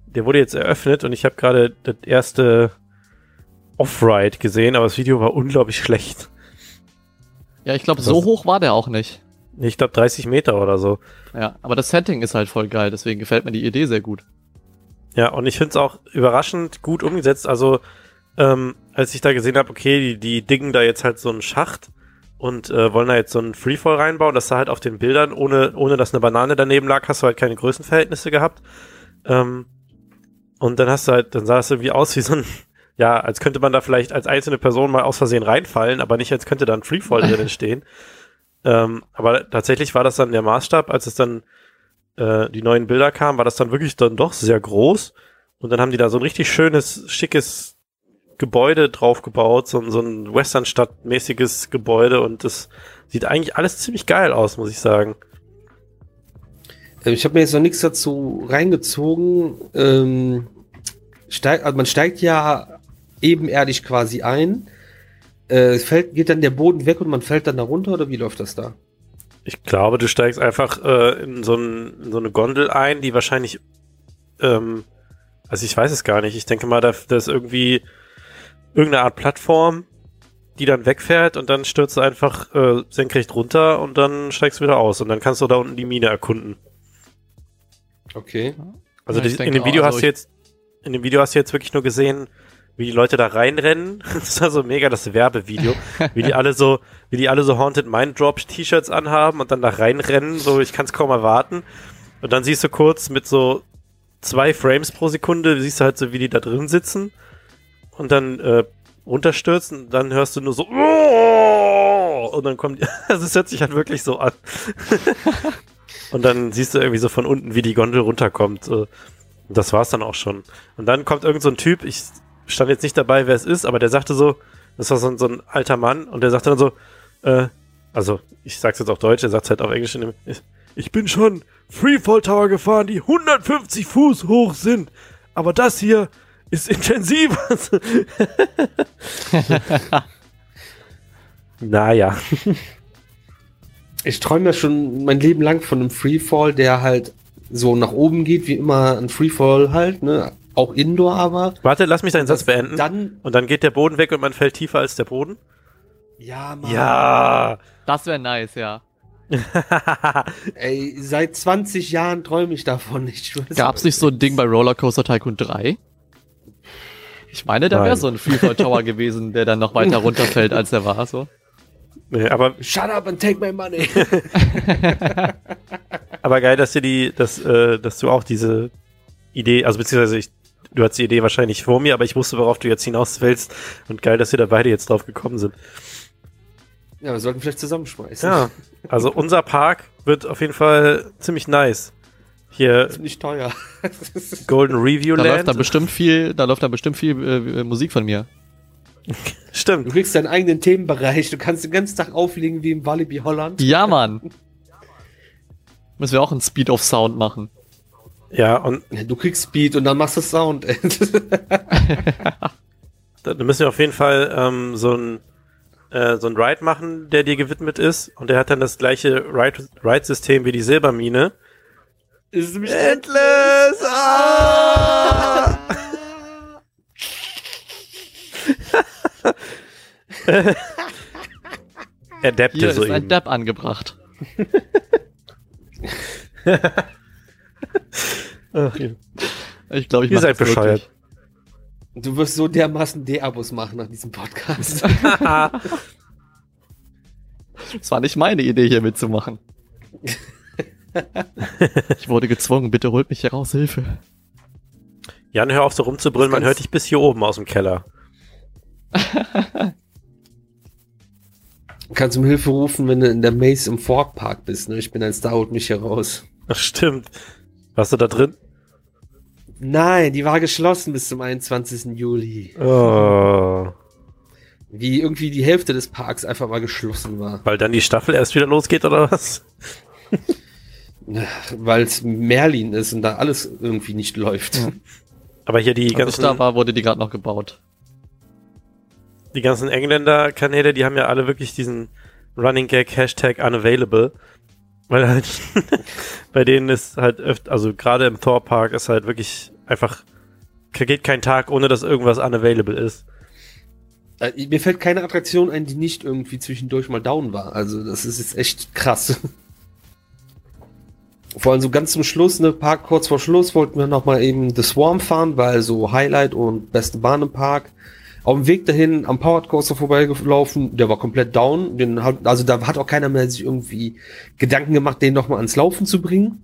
der wurde jetzt eröffnet und ich habe gerade das erste Off-Ride gesehen, aber das Video war unglaublich schlecht. Ja, ich glaube, so Das- hoch war der auch nicht. Ich glaube 30 Meter oder so. Ja, aber das Setting ist halt voll geil, deswegen gefällt mir die Idee sehr gut. Ja, und ich finde es auch überraschend gut umgesetzt. Also, ähm, als ich da gesehen habe, okay, die, die diggen da jetzt halt so einen Schacht und äh, wollen da jetzt so einen Freefall reinbauen, dass da halt auf den Bildern, ohne, ohne dass eine Banane daneben lag, hast du halt keine Größenverhältnisse gehabt. Ähm, und dann hast du halt, dann sah es irgendwie aus wie so ein, ja, als könnte man da vielleicht als einzelne Person mal aus Versehen reinfallen, aber nicht als könnte da ein Freefall drin entstehen. Ähm, aber tatsächlich war das dann der Maßstab, als es dann äh, die neuen Bilder kamen, war das dann wirklich dann doch sehr groß. Und dann haben die da so ein richtig schönes, schickes Gebäude draufgebaut, so, ein- so ein Westernstadt-mäßiges Gebäude und das sieht eigentlich alles ziemlich geil aus, muss ich sagen. Äh, Ich habe mir jetzt noch nichts dazu reingezogen. Ähm, steig, also man steigt ja ebenerdig quasi ein. Äh, es fällt, geht dann der Boden weg und man fällt dann da runter oder wie läuft das da? Ich glaube, du steigst einfach äh, in, so ein, in so eine Gondel ein, die wahrscheinlich, ähm, also ich weiß es gar nicht. Ich denke mal, da, da ist irgendwie irgendeine Art Plattform, die dann wegfährt und dann stürzt du einfach äh, senkrecht runter und dann steigst du wieder aus und dann kannst du da unten die Mine erkunden. Okay. Also Ja, die, in dem Video auch, hast also du jetzt, in dem Video hast du jetzt wirklich nur gesehen, wie die Leute da reinrennen. Das war so mega das Werbevideo, wie die alle so, wie die alle so Haunted Mind Drop T-Shirts anhaben und dann da reinrennen. So, ich kann es kaum erwarten. Und dann siehst du kurz mit so zwei Frames pro Sekunde, siehst du halt so, wie die da drin sitzen und dann äh, runterstürzen. Dann hörst du nur so "Oh!" und dann kommt, also es hört sich halt wirklich so an. und dann siehst du irgendwie so von unten, wie die Gondel runterkommt. das war's dann auch schon. Und dann kommt irgend so ein Typ, ich stand jetzt nicht dabei, wer es ist, aber der sagte so, das war so ein, so ein alter Mann, und der sagte dann so, äh, also, ich sag's jetzt auf Deutsch, er sagt's halt auf Englisch in dem, ich, bin schon Freefall Tower gefahren, die 150 Fuß hoch sind, aber das hier ist intensiver. naja. Ich träume ja schon mein Leben lang von einem Freefall, der halt so nach oben geht, wie immer ein Freefall halt, ne? Auch Indoor aber. Warte, lass mich deinen Satz beenden. Dann, und dann geht der Boden weg und man fällt tiefer als der Boden. ja, Mann. Ja. Das wäre nice, ja. Ey, seit 20 Jahren träume ich davon nicht. Gab's nicht so ein Ding bei Rollercoaster Tycoon 3? Ich meine, da wäre so ein Freefall Tower gewesen, der dann noch weiter runterfällt, als er war, so. nee, aber Shut up and take my money. Aber geil, dass dir die, dass, äh, dass du auch diese Idee, also beziehungsweise ich, du hast die Idee wahrscheinlich vor mir, aber ich wusste, worauf du jetzt hinaus willst. Und geil, dass wir da beide jetzt drauf gekommen sind. Ja, wir sollten vielleicht zusammenschmeißen. Ja, also unser Park wird auf jeden Fall ziemlich nice. Hier Ziemlich teuer. Golden Review Da läuft da bestimmt viel, da läuft da bestimmt viel äh, Musik von mir. Du Stimmt. kriegst deinen eigenen Themenbereich. Du kannst den ganzen Tag auflegen wie im Walibi Holland. Ja, Mann. Müssen wir auch einen Speed of Sound machen. Ja, und Ja, Du kriegst Speed und dann machst du Sound. da müssen wir auf jeden Fall ähm, so ein äh, so ein Ride machen, der dir gewidmet ist. Und der hat dann das gleiche Ride- Ride-System wie die Silbermine. ist nämlich Endless! Ah! er deppte Hier so ist ein eben. Dab angebracht. Ach, Ich glaube, ich ihr seid das wirklich. bescheuert. Du wirst so dermaßen D-Abos machen nach diesem Podcast. Es war nicht meine Idee, hier mitzumachen. ich wurde gezwungen, bitte holt mich hier raus, Hilfe. Jan, hör auf so rumzubrüllen, Das man hört dich bis hier oben aus dem Keller. Du kannst um Hilfe rufen, wenn du in der Maze im Fork Park bist. Ne? Ich bin ein Star, holt mich hier raus. Ach, stimmt. Warst du da drin? Nein, die war geschlossen bis zum 21. Juli. Oh. Wie irgendwie die Hälfte des Parks einfach mal geschlossen war. Weil dann die Staffel erst wieder losgeht, oder was? Weil es Merlin ist und da alles irgendwie nicht läuft. Ja. Aber hier die Als ich ganzen, da war, wurde die gerade noch gebaut. die ganzen Engländer-Kanäle, die haben ja alle wirklich diesen Running Gag Hashtag unavailable. Weil halt bei denen ist halt öfter, also gerade im Thor Park ist halt wirklich einfach, geht kein Tag, ohne dass irgendwas unavailable ist. Äh, Mir fällt keine Attraktion ein, die nicht irgendwie zwischendurch mal down war. Also das ist jetzt echt krass. Vor allem so ganz zum Schluss, ne, Park kurz vor Schluss, wollten wir noch mal eben The Swarm fahren, weil so Highlight und beste Bahn im Park. Auf dem Weg dahin am Powered Coaster vorbeigelaufen, der war komplett down. Den hat, also da hat auch keiner mehr sich irgendwie Gedanken gemacht, den noch mal ans Laufen zu bringen.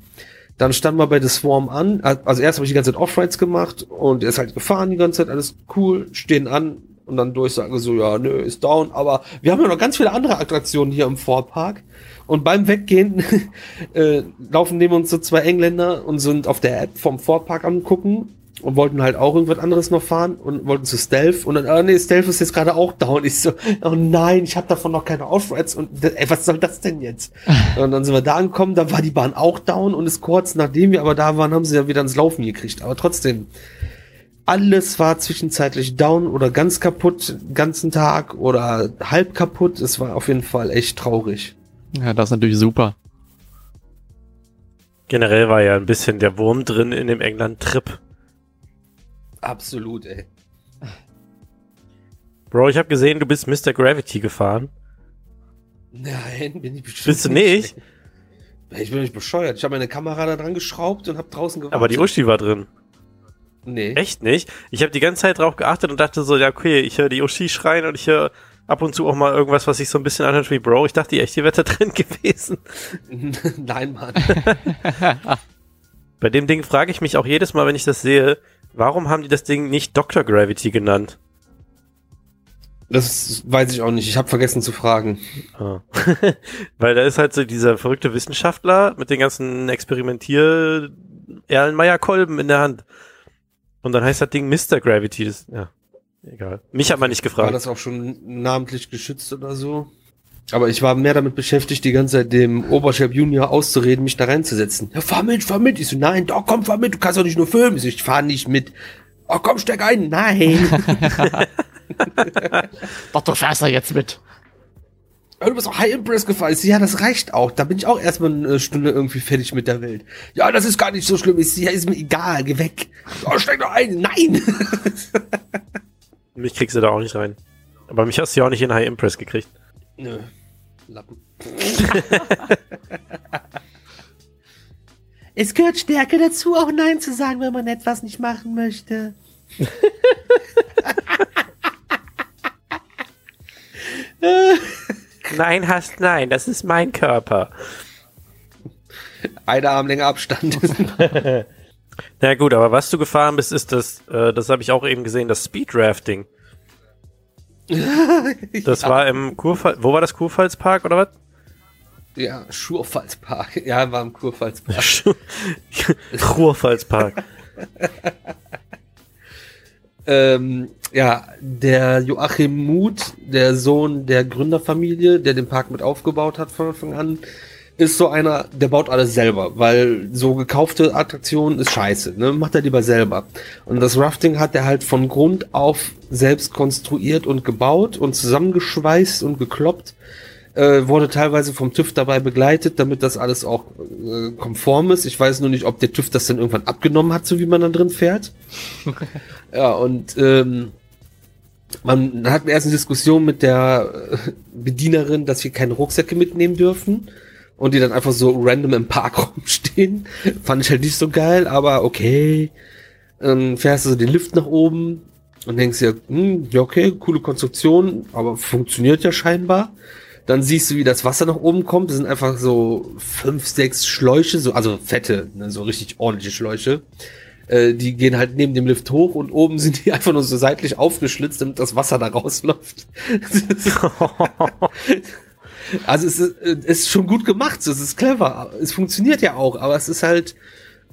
Dann standen wir bei The Swarm an. Also erst habe ich die ganze Zeit Off-Rides gemacht und er ist halt gefahren die ganze Zeit, alles cool, stehen an und dann durchsagen so, ja, nö, ist down. Aber wir haben ja noch ganz viele andere Attraktionen hier im Vorpark. Und beim Weggehen äh, laufen neben uns so zwei Engländer und sind auf der App vom Vorpark angucken und wollten halt auch irgendwas anderes noch fahren und wollten zu Stealth und dann, ah nee, Stealth ist jetzt gerade auch down. Ich so, oh nein, ich habe davon noch keine Off-Rides und ey, was soll das denn jetzt? und dann sind wir da angekommen, da war die Bahn auch down und ist kurz nachdem wir aber da waren, haben sie ja wieder ins Laufen gekriegt. Aber trotzdem, alles war zwischenzeitlich down oder ganz kaputt, den ganzen Tag oder halb kaputt. Es war auf jeden Fall echt traurig. Ja, das ist natürlich super. Generell war ja ein bisschen der Wurm drin in dem England-Trip. Absolut, ey. Bro, ich habe gesehen, du bist Mr. Gravity gefahren. Nein, bin ich bestimmt Bist du nicht? ey. Ich bin nicht bescheuert. Ich habe meine Kamera da dran geschraubt und habe draußen gewartet. Aber die Uschi war drin. Nee. Echt nicht? Ich habe die ganze Zeit drauf geachtet und dachte so, ja, okay, ich höre die Uschi schreien und ich höre ab und zu auch mal irgendwas, was sich so ein bisschen anhört wie Bro. Ich dachte echt, ihr wärt da drin gewesen. Nein, Mann. Bei dem Ding frage ich mich auch jedes Mal, wenn ich das sehe, warum haben die das Ding nicht Dr. Gravity genannt? Das weiß ich auch nicht. Ich habe vergessen zu fragen. Ah. Weil da ist halt so dieser verrückte Wissenschaftler mit den ganzen Experimentier Erlenmeyer-Kolben in der Hand. Und dann heißt das Ding Mr. Gravity. Das, ja, egal. Mich hat man nicht War gefragt. das auch schon namentlich geschützt oder so? Aber ich war mehr damit beschäftigt, die ganze Zeit dem Oberchef Junior auszureden, mich da reinzusetzen. Ja, fahr mit, fahr mit. Ich so, nein, doch, komm, fahr mit. Du kannst doch nicht nur filmen. Ich so, ich fahr nicht mit. Oh, komm, steig ein. Nein. Doch, du fährst da jetzt mit. Ja, du bist auch High Impress gefahren. Ich so, ja, das reicht auch. Da bin ich auch erstmal eine Stunde irgendwie fertig mit der Welt. Ja, das ist gar nicht so schlimm. Ich so, ja, ist mir egal. Geh weg. Oh, steig doch ein. Nein. Mich kriegst du da auch nicht rein. Aber mich hast du ja auch nicht in High Impress gekriegt. Nö. Lappen. es gehört Stärke dazu, auch Nein zu sagen, wenn man etwas nicht machen möchte. Nein, hast nein, das ist mein Körper. Eine Armlänge Abstand. Na gut, aber was du gefahren bist, ist das, äh, das habe ich auch eben gesehen, das Speed Das war im Kurpfalz, wo war das Kurpfalzpark oder was? Ja, Schurpfalzpark. Ja, war im Kurpfalzpark. Kurpfalzpark. ähm, ja, der Joachim Muth, der Sohn der Gründerfamilie, der den Park mit aufgebaut hat von Anfang an, ist so einer, der baut alles selber, weil so gekaufte Attraktionen ist scheiße, ne? Macht er lieber selber. Und das Rafting hat er halt von Grund auf selbst konstruiert und gebaut und zusammengeschweißt und gekloppt. Äh, wurde teilweise vom TÜV dabei begleitet, damit das alles auch äh, konform ist. Ich weiß nur nicht, ob der TÜV das dann irgendwann abgenommen hat, so wie man da drin fährt. ja, und ähm, man hat erst eine Diskussion mit der äh, Bedienerin, dass wir keine Rucksäcke mitnehmen dürfen und die dann einfach so random im Park rumstehen. Fand ich halt nicht so geil, aber okay. Dann fährst du so den Lift nach oben und denkst dir, hm, ja okay, coole Konstruktion, aber funktioniert ja scheinbar. Dann siehst du, wie das Wasser nach oben kommt. Das sind einfach so fünf, sechs Schläuche, so, also fette, ne, so richtig ordentliche Schläuche. Äh, die gehen halt neben dem Lift hoch und oben sind die einfach nur so seitlich aufgeschlitzt, damit das Wasser da rausläuft. Also es ist, es ist schon gut gemacht, es ist clever, es funktioniert ja auch, aber es ist halt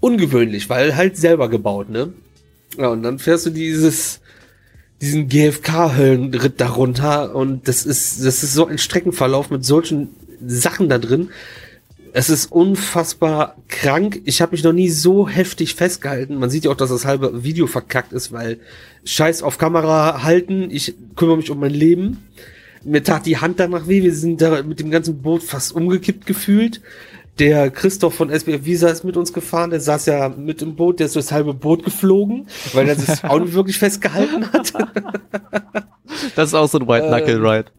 ungewöhnlich, weil halt selber gebaut, ne? Ja, und dann fährst du dieses, diesen GFK-Höllenritt darunter und das ist, das ist so ein Streckenverlauf mit solchen Sachen da drin. Es ist unfassbar krank. Ich habe mich noch nie so heftig festgehalten. Man sieht ja auch, dass das halbe Video verkackt ist, weil Scheiß auf Kamera halten. Ich kümmere mich um mein Leben mir tat die Hand danach weh. Wir sind da mit dem ganzen Boot fast umgekippt gefühlt. Der Christoph von SBF Visa ist mit uns gefahren. Der saß ja mit im Boot. Der ist durchs halbe Boot geflogen, weil er sich auch nicht wirklich festgehalten hat. das ist auch so ein White Knuckle Ride.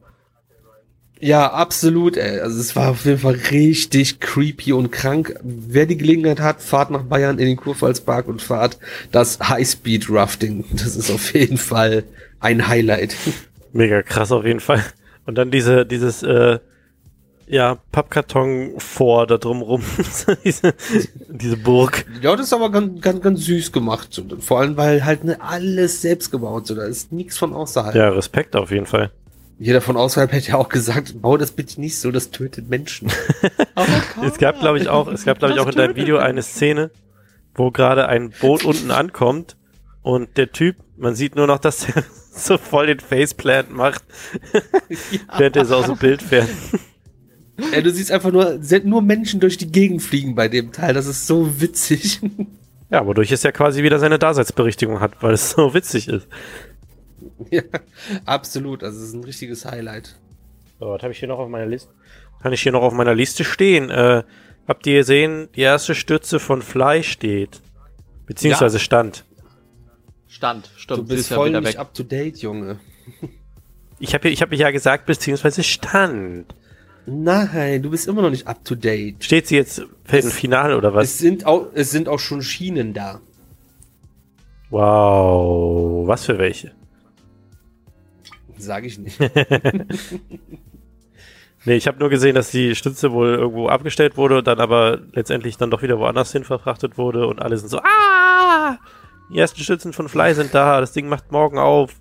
Ja, absolut. Ey. Also es war auf jeden Fall richtig creepy und krank. Wer die Gelegenheit hat, fahrt nach Bayern in den Kurpfalzpark und fahrt das Highspeed Rafting. Das ist auf jeden Fall ein Highlight. Mega krass auf jeden Fall. Und dann diese, dieses, äh, ja, Pappkarton vor da drumrum. diese, diese Burg. Ja, das ist aber ganz, ganz, ganz süß gemacht. Vor allem, weil halt ne, alles selbst gebaut. So, da ist nichts von außerhalb. Ja, Respekt auf jeden Fall. Jeder von außerhalb hätte ja auch gesagt, bau das bitte nicht so, das tötet Menschen. es gab, glaube ich, auch, es gab, glaube ich, auch in deinem Video eine Szene, wo gerade ein Boot unten ankommt und der Typ, man sieht nur noch, dass der so voll den Faceplant macht, ja. während er so aus dem Bild fährt. Ja, du siehst einfach nur, nur Menschen durch die Gegend fliegen bei dem Teil. Das ist so witzig. Ja, wodurch es ja quasi wieder seine Daseinsberechtigung hat, weil es so witzig ist. Ja, absolut. Also es ist ein richtiges Highlight. So, was habe ich hier noch auf meiner Liste? Kann ich hier noch auf meiner Liste stehen? Äh, habt ihr gesehen, die erste Stütze von Fly steht? Beziehungsweise ja. stand. Stand, stimmt. Du bist voll ja nicht weg. up to date, Junge. Ich habe ich hab ja gesagt, beziehungsweise stand. Nein, du bist immer noch nicht up to date. Steht sie jetzt für ein Finale oder was? Es sind auch, es sind auch schon Schienen da. Wow, was für welche? Sag ich nicht. nee, ich habe nur gesehen, dass die Stütze wohl irgendwo abgestellt wurde und dann aber letztendlich dann doch wieder woanders hin verfrachtet wurde und alle sind so, ah! Die ersten Stützen von Fly sind da, das Ding macht morgen auf.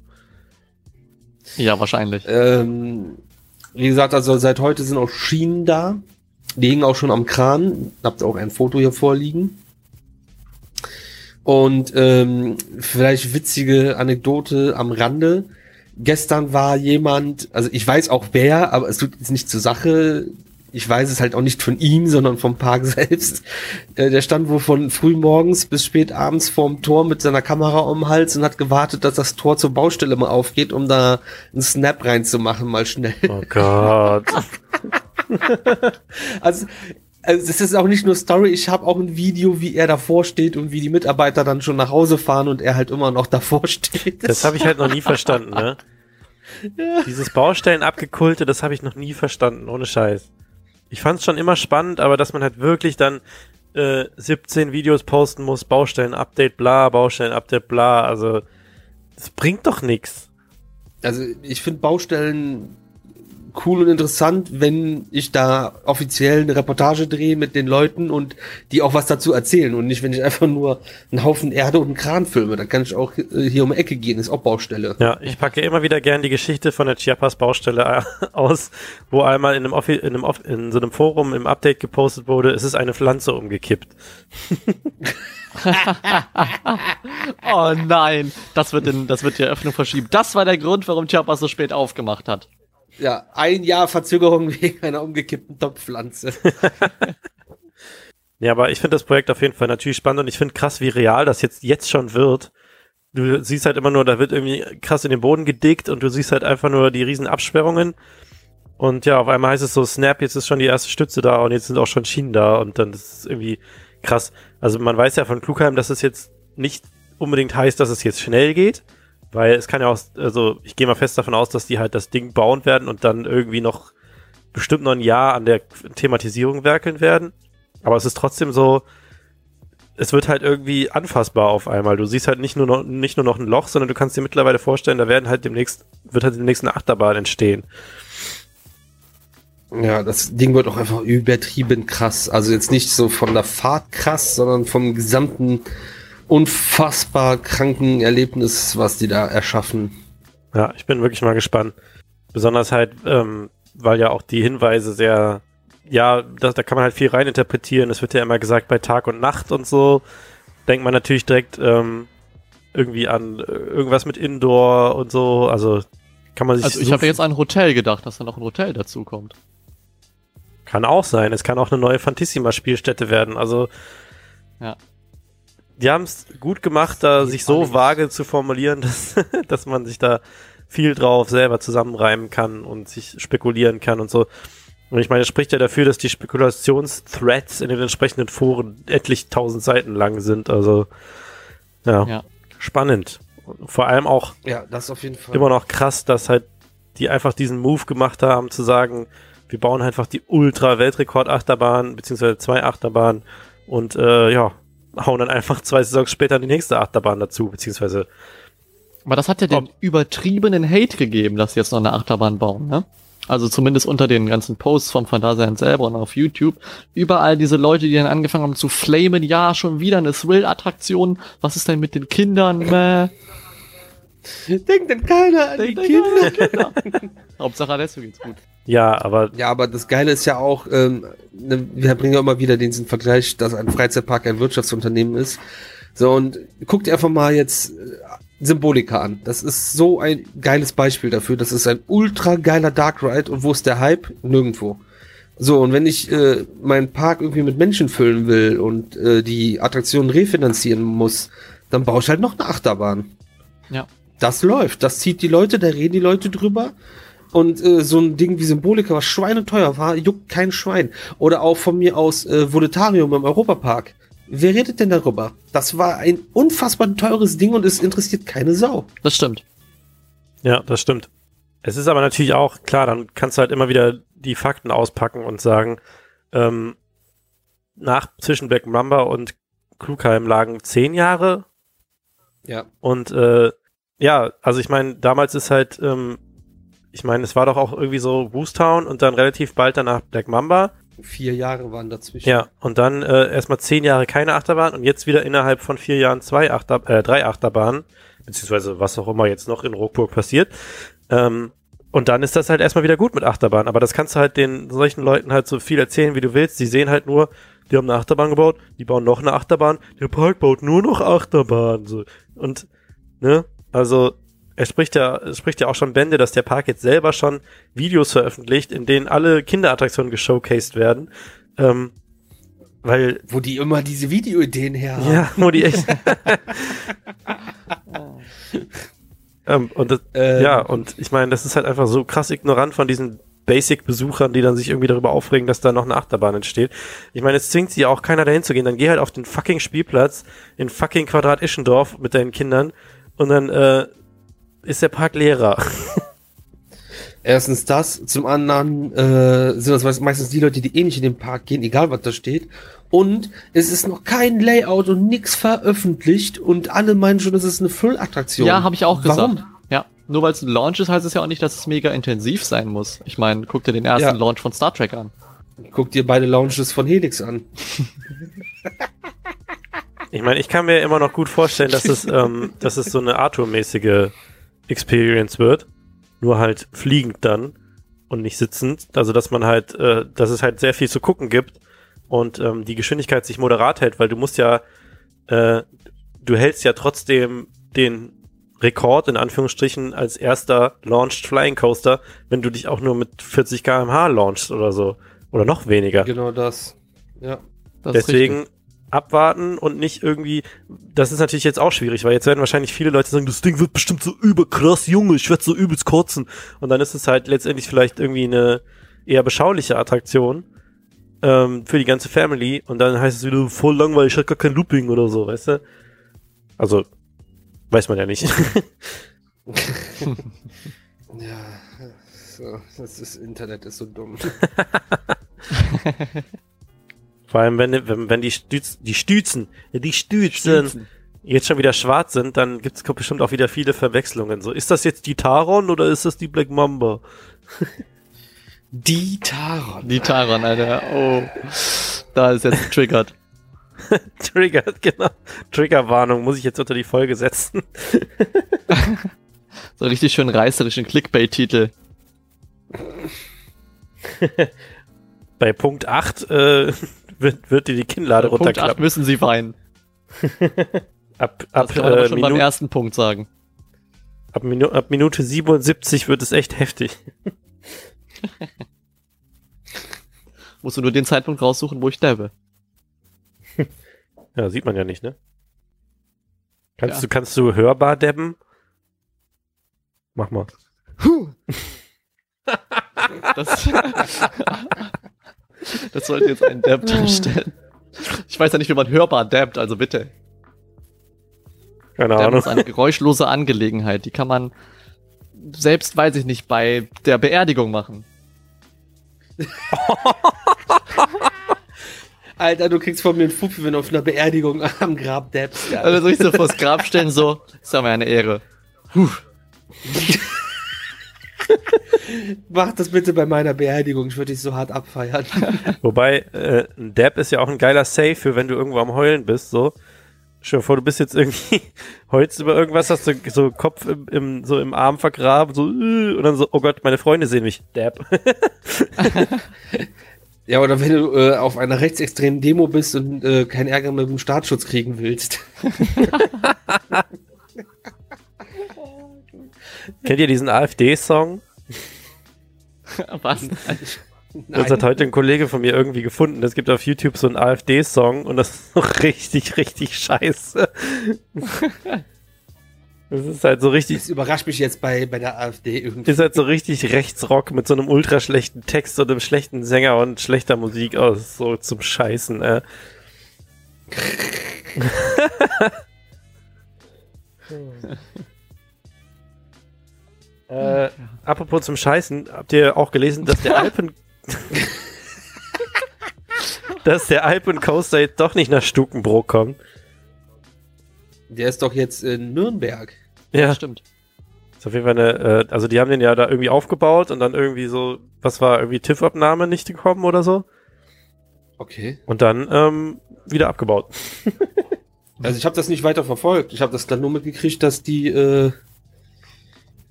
Ja, wahrscheinlich. Ähm, wie gesagt, also seit heute sind auch Schienen da. Die hingen auch schon am Kran. Habt auch ein Foto hier vorliegen. Und ähm, vielleicht witzige Anekdote am Rande. Gestern war jemand, also ich weiß auch wer, aber es tut jetzt nicht zur Sache ich weiß es halt auch nicht von ihm, sondern vom Park selbst. Äh, der stand wohl von frühmorgens bis spät abends vorm Tor mit seiner Kamera um den Hals und hat gewartet, dass das Tor zur Baustelle mal aufgeht, um da einen Snap reinzumachen, mal schnell. Oh Gott. also, also das ist auch nicht nur Story, ich habe auch ein Video, wie er davor steht und wie die Mitarbeiter dann schon nach Hause fahren und er halt immer noch davor steht. Das habe ich halt noch nie verstanden, ne? Ja. Dieses Baustellen abgekulte, das habe ich noch nie verstanden, ohne Scheiß ich fand es schon immer spannend, aber dass man halt wirklich dann äh, 17 Videos posten muss, Baustellen-Update, bla, Baustellen-Update, bla, also das bringt doch nichts. Also ich finde Baustellen cool und interessant, wenn ich da offiziell eine Reportage drehe mit den Leuten und die auch was dazu erzählen und nicht, wenn ich einfach nur einen Haufen Erde und einen Kran filme. Dann kann ich auch äh, hier um die Ecke gehen, ist auch Baustelle. Ja, ich packe immer wieder gern die Geschichte von der Chiapas Baustelle äh, aus, wo einmal in einem, Offi in, einem Off in so einem Forum im Update gepostet wurde, es ist eine Pflanze umgekippt. oh nein, das wird, in, das wird die Eröffnung verschieben. Das war der Grund, warum Chiapas so spät aufgemacht hat. Ja, ein Jahr Verzögerung wegen einer umgekippten Topfpflanze. ja, aber ich finde das Projekt auf jeden Fall natürlich spannend und ich finde krass, wie real das jetzt, jetzt schon wird. Du siehst halt immer nur, da wird irgendwie krass in den Boden gedickt und du siehst halt einfach nur die riesen Absperrungen. Und ja, auf einmal heißt es so, Snap, jetzt ist schon die erste Stütze da und jetzt sind auch schon Schienen da und dann ist es irgendwie krass. Also man weiß ja von Klugheim, dass es jetzt nicht unbedingt heißt, dass es jetzt schnell geht, weil es kann ja auch, also ich gehe mal fest davon aus, dass die halt das Ding bauen werden und dann irgendwie noch bestimmt noch ein Jahr an der Thematisierung werkeln werden. Aber es ist trotzdem so, es wird halt irgendwie anfassbar auf einmal. Du siehst halt nicht nur noch, nicht nur noch ein Loch, sondern du kannst dir mittlerweile vorstellen, da werden halt demnächst, wird halt demnächst eine Achterbahn entstehen. Ja, das Ding wird auch einfach übertrieben krass. Also jetzt nicht so von der Fahrt krass, sondern vom gesamten unfassbar kranken Erlebnis, was die da erschaffen. Ja, ich bin wirklich mal gespannt. Besonders halt, ähm, weil ja auch die Hinweise sehr, ja, da, da kann man halt viel reininterpretieren. Es wird ja immer gesagt bei Tag und Nacht und so. Denkt man natürlich direkt ähm, irgendwie an äh, irgendwas mit Indoor und so. Also kann man sich. Also ich so habe jetzt an ein Hotel gedacht, dass da noch ein Hotel dazu kommt. Kann auch sein. Es kann auch eine neue Fantissima-Spielstätte werden. Also ja die haben es gut gemacht, da sich so vage zu formulieren, dass, dass man sich da viel drauf selber zusammenreimen kann und sich spekulieren kann und so. Und ich meine, es spricht ja dafür, dass die Spekulationsthreads in den entsprechenden Foren etlich tausend Seiten lang sind. Also, ja, ja. spannend. Und vor allem auch ja, das auf jeden Fall. immer noch krass, dass halt die einfach diesen Move gemacht haben, zu sagen, wir bauen einfach die Ultra-Weltrekord-Achterbahn, beziehungsweise zwei Achterbahnen und äh, ja, hauen dann einfach zwei Saisons später die nächste Achterbahn dazu, beziehungsweise. Aber das hat ja den übertriebenen Hate gegeben, dass sie jetzt noch eine Achterbahn bauen, ne? Also zumindest unter den ganzen Posts vom Phantasialand selber und auf YouTube. Überall diese Leute, die dann angefangen haben zu flamen, ja, schon wieder eine Thrill-Attraktion. Was ist denn mit den Kindern? Mäh. Denkt denn keiner an Denkt die Kinder? Kinder. Hauptsache Alessio geht's gut. Ja, aber. Ja, aber das Geile ist ja auch, ähm, ne, wir bringen ja immer wieder diesen Vergleich, dass ein Freizeitpark ein Wirtschaftsunternehmen ist. So, und guckt einfach mal jetzt äh, Symbolika an. Das ist so ein geiles Beispiel dafür. Das ist ein ultra geiler Dark Ride. Und wo ist der Hype? Nirgendwo. So, und wenn ich äh, meinen Park irgendwie mit Menschen füllen will und äh, die Attraktionen refinanzieren muss, dann baue ich halt noch eine Achterbahn. Ja. Das läuft. Das zieht die Leute, da reden die Leute drüber. Und äh, so ein Ding wie Symbolika, was schweineteuer war, juckt kein Schwein. Oder auch von mir aus äh, Volutarium im Europapark. Wer redet denn darüber? Das war ein unfassbar teures Ding und es interessiert keine Sau. Das stimmt. Ja, das stimmt. Es ist aber natürlich auch, klar, dann kannst du halt immer wieder die Fakten auspacken und sagen, ähm, nach zwischen Black Mamba und Klugheim lagen zehn Jahre. Ja. Und äh, ja, also ich meine, damals ist halt ähm, ich meine, es war doch auch irgendwie so Boostown und dann relativ bald danach Black Mamba. Vier Jahre waren dazwischen. Ja, und dann äh, erstmal zehn Jahre keine Achterbahn und jetzt wieder innerhalb von vier Jahren zwei Achter äh, drei Achterbahnen, beziehungsweise was auch immer jetzt noch in Rockburg passiert. Ähm, und dann ist das halt erstmal wieder gut mit Achterbahn. Aber das kannst du halt den solchen Leuten halt so viel erzählen, wie du willst. Die sehen halt nur, die haben eine Achterbahn gebaut, die bauen noch eine Achterbahn, der Park baut nur noch Achterbahn. So. Und, ne, also er spricht ja, es spricht ja auch schon Bände, dass der Park jetzt selber schon Videos veröffentlicht, in denen alle Kinderattraktionen geshowcased werden. Ähm, weil. Wo die immer diese Videoideen her haben. Ja, wo die echt. ähm, und das, ähm. ja, und ich meine, das ist halt einfach so krass ignorant von diesen Basic-Besuchern, die dann sich irgendwie darüber aufregen, dass da noch eine Achterbahn entsteht. Ich meine, es zwingt sie ja auch keiner dahin zu gehen. Dann geh halt auf den fucking Spielplatz in fucking Quadrat Ischendorf mit deinen Kindern und dann äh, ist der Park leerer. Erstens das, zum anderen äh, sind das meistens die Leute, die eh nicht in den Park gehen, egal was da steht. Und es ist noch kein Layout und nix veröffentlicht und alle meinen schon, das ist eine Füllattraktion. Ja, habe ich auch Warum? gesagt. Ja. nur weil es ein Launch ist, heißt es ja auch nicht, dass es mega intensiv sein muss. Ich meine, guck dir den ersten Ja. Launch von Star Trek an. Guck dir beide Launches von Helix an. Ich meine, ich kann mir immer noch gut vorstellen, dass es, ähm, dass es so eine Arthur-mäßige Experience wird. Nur halt fliegend dann und nicht sitzend. Also, dass man halt, äh, dass es halt sehr viel zu gucken gibt und ähm, die Geschwindigkeit sich moderat hält, weil du musst ja, äh, du hältst ja trotzdem den Rekord in Anführungsstrichen als erster Launched Flying Coaster, wenn du dich auch nur mit 40 km/h launchst oder so. Oder noch weniger. Genau das. Ja. Das Deswegen. Abwarten und nicht irgendwie. Das ist natürlich jetzt auch schwierig, weil jetzt werden wahrscheinlich viele Leute sagen, das Ding wird bestimmt so überkrass, Junge, ich werde so übelst kotzen. Und dann ist es halt letztendlich vielleicht irgendwie eine eher beschauliche Attraktion ähm, für die ganze Family. Und dann heißt es wieder voll langweilig, ich hab gar kein Looping oder so, weißt du? Also, weiß man ja nicht. Ja. So, das ist, Internet ist so dumm. Vor allem, wenn, wenn, wenn die, Stütz, die Stützen, die Stützen jetzt schon wieder schwarz sind, dann gibt es bestimmt auch wieder viele Verwechslungen. So, ist das jetzt die Taron oder ist das die Black Mamba? Die Taron. Die Taron, Alter. Oh. Da ist jetzt triggert. Trigger, genau. Triggerwarnung muss ich jetzt unter die Folge setzen. So richtig schön reißerischen Clickbait-Titel. Bei Punkt 8 äh, wird, wird dir die Kinnlade Punkt 8 runterklappen. müssen sie weinen. Ab, Das ab, kann man äh, schon beim ersten Punkt sagen. ab, Minu ab Minute 77 wird es echt heftig. Musst du nur den Zeitpunkt raussuchen, wo ich dabbe. Ja, sieht man ja nicht, ne? Kannst Ja. du, kannst du hörbar debben? Mach mal. Das, das sollte jetzt ein Dab darstellen. Ich weiß ja nicht, wie man hörbar dabbt, also bitte. Keine Ahnung. ist eine geräuschlose Angelegenheit. Die kann man selbst, weiß ich nicht, bei der Beerdigung machen. Alter, du kriegst von mir einen Fuffi, wenn du auf einer Beerdigung am Grab dabbst. Ja. Also soll ich so vors Grab stellen, so, ist ja mir eine Ehre. Mach das bitte bei meiner Beerdigung, ich würde dich so hart abfeiern. Wobei, äh, ein Dab ist ja auch ein geiler Save für wenn du irgendwo am Heulen bist, so. Stell dir vor, du bist jetzt irgendwie, heulst über irgendwas, hast du so Kopf im, im, so im Arm vergraben, so, äh, und dann so, oh Gott, meine Freunde sehen mich. Dab. Ja, oder wenn du äh, auf einer rechtsextremen Demo bist und äh, keinen Ärger mit dem Staatsschutz kriegen willst. Kennt ihr diesen AfD-Song? Was? Das hat heute ein Kollege von mir irgendwie gefunden. Es gibt auf YouTube so einen AfD-Song und das ist so richtig, richtig scheiße. Das ist halt so richtig, Das überrascht mich jetzt bei, bei der AfD irgendwie. ist halt so richtig Rechtsrock mit so einem ultra schlechten Text und einem schlechten Sänger und schlechter Musik aus, so zum Scheißen, äh. äh, apropos zum Scheißen, habt ihr auch gelesen, dass der Alpen dass der Alpen Coaster jetzt doch nicht nach Stukenbrook kommt? Der ist doch jetzt in Nürnberg. Ja, Stimmt. ist auf jeden Fall eine, äh, also die haben den ja da irgendwie aufgebaut und dann irgendwie so, was war irgendwie TÜV-Abnahme nicht gekommen oder so Okay. und dann ähm, wieder abgebaut. Also ich habe das nicht weiter verfolgt. Ich habe das dann nur mitgekriegt, dass die äh,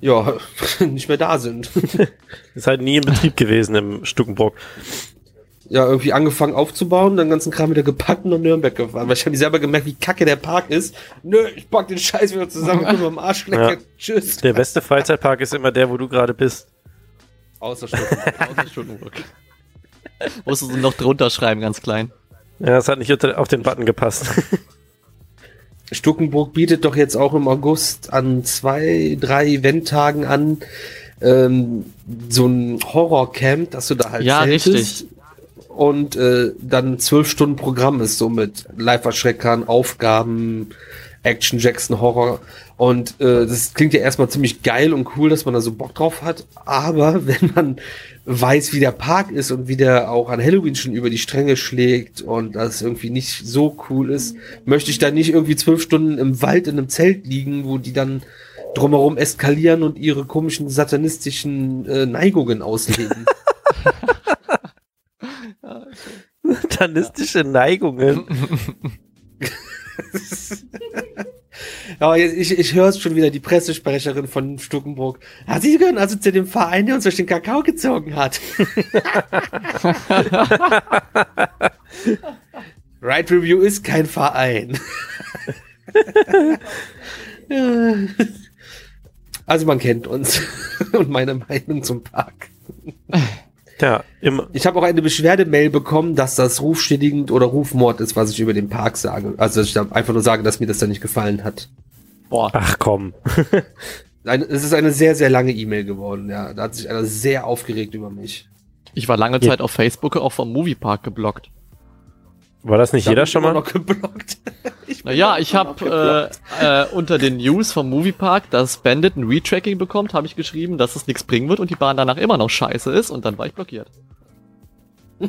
ja nicht mehr da sind. Ist halt nie in Betrieb gewesen im Stukenbrock. ja, irgendwie angefangen aufzubauen, dann ganzen Kram wieder gepackt und nach Nürnberg gefahren. Weil ich habe selber gemerkt, wie kacke der Park ist. Nö, ich pack den Scheiß wieder zusammen, bin am Arsch lecker. Ja. Tschüss. Der beste Freizeitpark ist immer der, wo du gerade bist. Außer Stuttgart. Außer Stuttgart. Musst du so noch drunter schreiben, ganz klein. Ja, das hat nicht auf den Button gepasst. Stuckenburg bietet doch jetzt auch im August an zwei, drei Eventtagen an ähm, so ein Horrorcamp, dass du da halt Ja, zeltest richtig. und äh, dann zwölf Stunden Programm ist, so mit Live-Erschreckern, Aufgaben, Action Jackson Horror. Und äh, das klingt ja erstmal ziemlich geil und cool, dass man da so Bock drauf hat. Aber wenn man weiß, wie der Park ist und wie der auch an Halloween schon über die Stränge schlägt und das irgendwie nicht so cool ist, möchte ich da nicht irgendwie zwölf Stunden im Wald in einem Zelt liegen, wo die dann drumherum eskalieren und ihre komischen satanistischen äh, Neigungen ausleben. Satanistische Neigungen. Aber ich, ich höre schon wieder, die Pressesprecherin von Stuckenburg. Ja, Sie gehören also zu dem Verein, der uns durch den Kakao gezogen hat. right Review ist kein Verein. also man kennt uns und meine Meinung zum Park. Ja, immer. Ich habe auch eine Beschwerdemail bekommen, dass das rufschädigend oder Rufmord ist, was ich über den Park sage. Also ich einfach nur sage, dass mir das da nicht gefallen hat. Boah. Ach komm. Es ist eine sehr, sehr lange E-Mail geworden, ja. Da hat sich einer sehr aufgeregt über mich. Ich war lange Zeit auf Facebook auch vom Moviepark geblockt. War das nicht Da jeder schon mal? noch geblockt. Ich bin Naja, ich habe äh, äh, unter den News vom Moviepark, dass Bandit ein Retracking bekommt, habe ich geschrieben, dass es nichts bringen wird und die Bahn danach immer noch scheiße ist und dann war ich blockiert.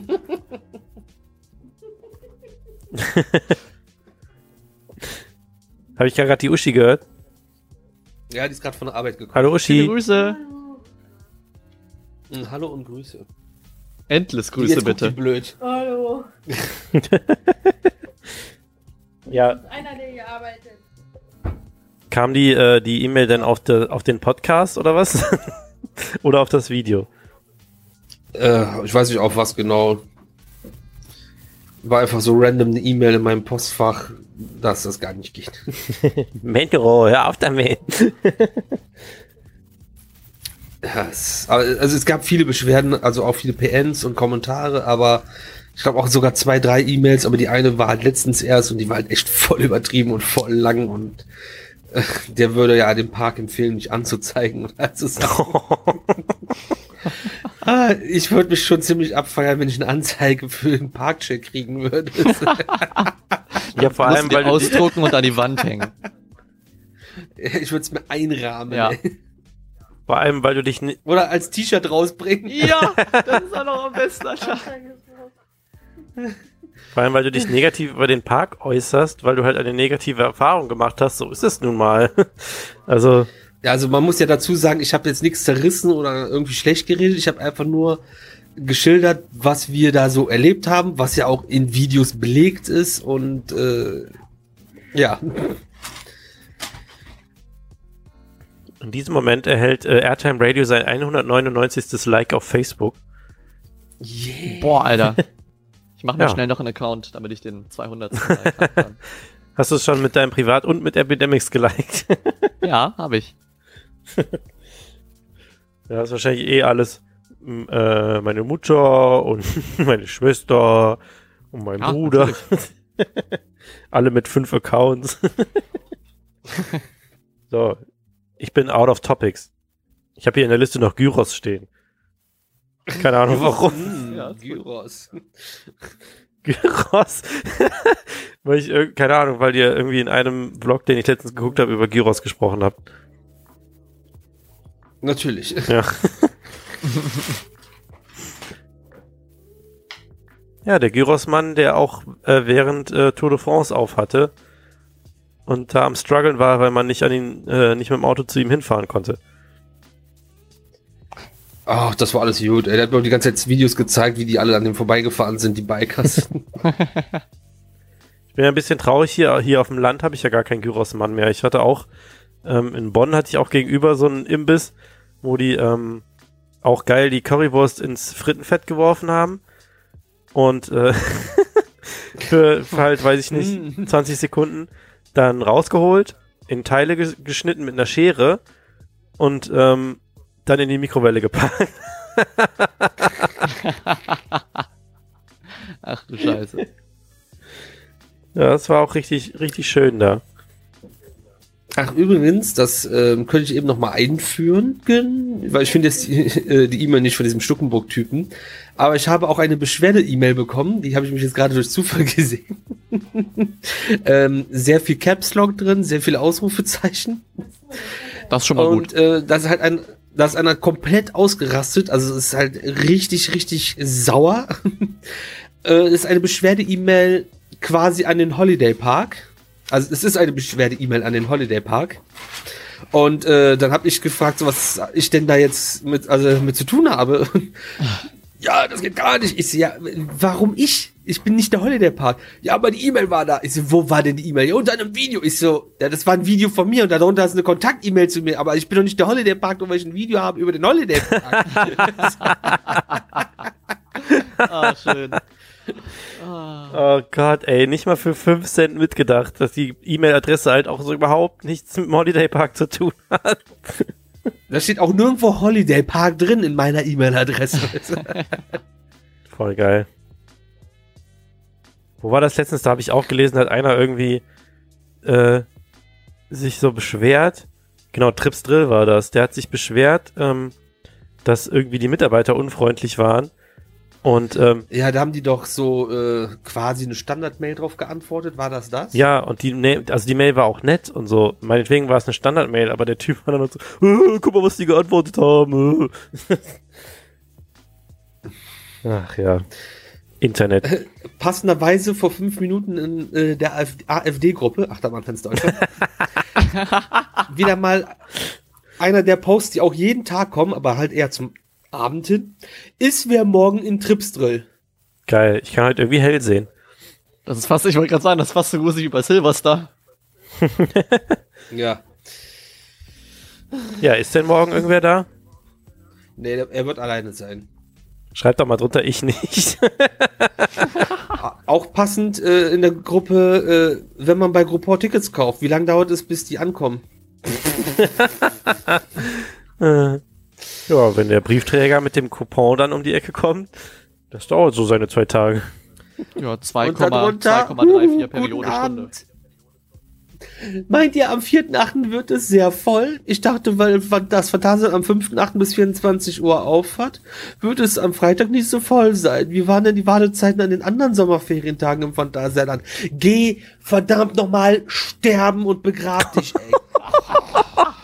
Habe ich gerade die Uschi gehört? Ja, die ist gerade von der Arbeit gekommen. Hallo Viele Uschi. Grüße. Mm, Hallo und Grüße. Endless Grüße Jetzt guckt die bitte. blöd. Hallo. Ja, Einer, der hier arbeitet. kam die äh, die E-Mail denn auf, de, auf den Podcast oder was? oder auf das Video? Äh, ich weiß nicht auf was genau. War einfach so random eine E-Mail in meinem Postfach, dass das gar nicht geht. Menro, hör auf damit. Ja, es, also es gab viele Beschwerden, also auch viele PNs und Kommentare, aber ich glaube auch sogar zwei, drei E-Mails, aber die eine war halt letztens erst und die war halt echt voll übertrieben und voll lang und äh, der würde ja den Park empfehlen, mich anzuzeigen und also ah, ich würde mich schon ziemlich abfeiern, wenn ich eine Anzeige für den Parkcheck kriegen würde. ja, vor allem, weil du, ausdrucken und an die Wand hängen. ich würde es mir einrahmen Ja. ey. vor allem, weil du dich ni- oder als T-Shirt rausbringen. Ja, das ist auch noch am besten, vor allem, weil du dich negativ über den Park äußerst, weil du halt eine negative Erfahrung gemacht hast. So ist es nun mal. Also, also man muss ja dazu sagen, ich habe jetzt nichts zerrissen oder irgendwie schlecht geredet. Ich habe einfach nur geschildert, was wir da so erlebt haben, was ja auch in Videos belegt ist und äh, ja. in diesem Moment erhält äh, Airtime Radio sein 199. Like auf Facebook. Yeah. Boah, Alter. Ich mache mir Ja. schnell noch einen Account, damit ich den 200. Like. Hast du es schon mit deinem Privat- und mit Epidemics geliked? Ja, habe ich. Ja, das ist wahrscheinlich eh alles. Äh, meine Mutter und meine Schwester und mein Ja, Bruder. Alle mit fünf Accounts. so, ich bin out of topics. Ich habe hier in der Liste noch Gyros stehen. Keine Ahnung warum. Mm, Ja. Gyros. Gyros. weil ich, keine Ahnung, weil ihr irgendwie in einem Vlog, den ich letztens geguckt habe, über Gyros gesprochen habt. Natürlich. Ja. ja, der Gyrosmann, der auch äh, während äh, Tour de France auf hatte und da am struggeln war, weil man nicht an ihn, äh, nicht mit dem Auto zu ihm hinfahren konnte. Ach, das war alles gut. Der hat mir auch die ganze Zeit Videos gezeigt, wie die alle an dem vorbeigefahren sind, die Bikers. Ich bin ja ein bisschen traurig hier, hier auf dem Land habe ich ja gar keinen Gyrosmann mehr. Ich hatte auch, ähm, in Bonn hatte ich auch gegenüber so einen Imbiss, wo die ähm, auch geil die Currywurst ins Frittenfett geworfen haben. Und äh, für, für halt, weiß ich nicht, 20 Sekunden dann rausgeholt, in Teile ges geschnitten mit einer Schere und ähm, dann in die Mikrowelle gepackt. Ach du Scheiße. Ja, das war auch richtig, richtig schön da. Ach, übrigens, das ähm, könnte ich eben noch mal einführen, weil ich finde jetzt die äh, E-Mail nicht von diesem Stuckenburg-Typen. Aber ich habe auch eine Beschwerde-E-Mail bekommen, die habe ich mich jetzt gerade durch Zufall gesehen. ähm, sehr viel Caps Lock drin, sehr viele Ausrufezeichen. Das ist schon mal Und gut. äh, das ist halt ein, das ist einer komplett ausgerastet, also es ist halt richtig, richtig sauer. äh, ist eine Beschwerde-E-Mail quasi an den Holiday Park. Also es ist eine Beschwerde-E-Mail an den Holiday Park. Und äh, dann habe ich gefragt, so, was ich denn da jetzt mit, also mit zu tun habe. ja, das geht gar nicht. Ich so, ja, warum ich? Ich bin nicht der Holiday Park. Ja, aber die E-Mail war da. Ich so, wo war denn die E-Mail? Ja, unter einem Video. Ich so, ja, das war ein Video von mir und darunter ist eine Kontakt-E-Mail zu mir. Aber ich bin doch nicht der Holiday Park, nur weil ich ein Video habe über den Holiday Park. Ah, schön. Oh Gott, ey, nicht mal für 5 Cent mitgedacht, dass die E-Mail-Adresse halt auch so überhaupt nichts mit dem Holiday Park zu tun hat. da steht auch nirgendwo Holiday Park drin in meiner E-Mail-Adresse. Voll geil. Wo war das letztens? Da habe ich auch gelesen, hat einer irgendwie äh, sich so beschwert. Genau, Trips Drill war das. Der hat sich beschwert, ähm, dass irgendwie die Mitarbeiter unfreundlich waren. Und ähm, ja, da haben die doch so äh, quasi eine Standard-Mail drauf geantwortet. War das das? ja, und die, Ne- also die Mail war auch nett und so. Meinetwegen war es eine Standard-Mail, aber der Typ war dann so, äh, guck mal, was die geantwortet haben. äh." Ach ja. Internet. passenderweise vor fünf Minuten in äh, der AfD-Gruppe, Achtermannfans Deutschland, wieder mal einer der Posts, die auch jeden Tag kommen, aber halt eher zum Abend hin, ist wer morgen in Tripsdrill. Geil. Ich kann halt irgendwie hell sehen. Das ist fast, ich wollte gerade sagen, das ist fast so gruselig wie bei Silverstar. Ja. Ja, ist denn morgen irgendwer da? Nee, er wird alleine sein. Schreibt doch mal drunter, ich nicht. Auch passend äh, in der Gruppe, äh, wenn man bei Groupon Tickets kauft, wie lange dauert es, bis die ankommen? Ja, wenn der Briefträger mit dem Coupon dann um die Ecke kommt, das dauert so seine zwei Tage. Ja, Und darunter, 2,34 huhu, Periode guten Stunde. Meint ihr, am 4.8. wird es sehr voll? Ich dachte, weil das Phantasialand am 5.8. bis 24 Uhr auf hat, wird es am Freitag nicht so voll sein. Wie waren denn die Wartezeiten an den anderen Sommerferientagen im Phantasialand? Geh verdammt nochmal sterben und begrab dich, ey.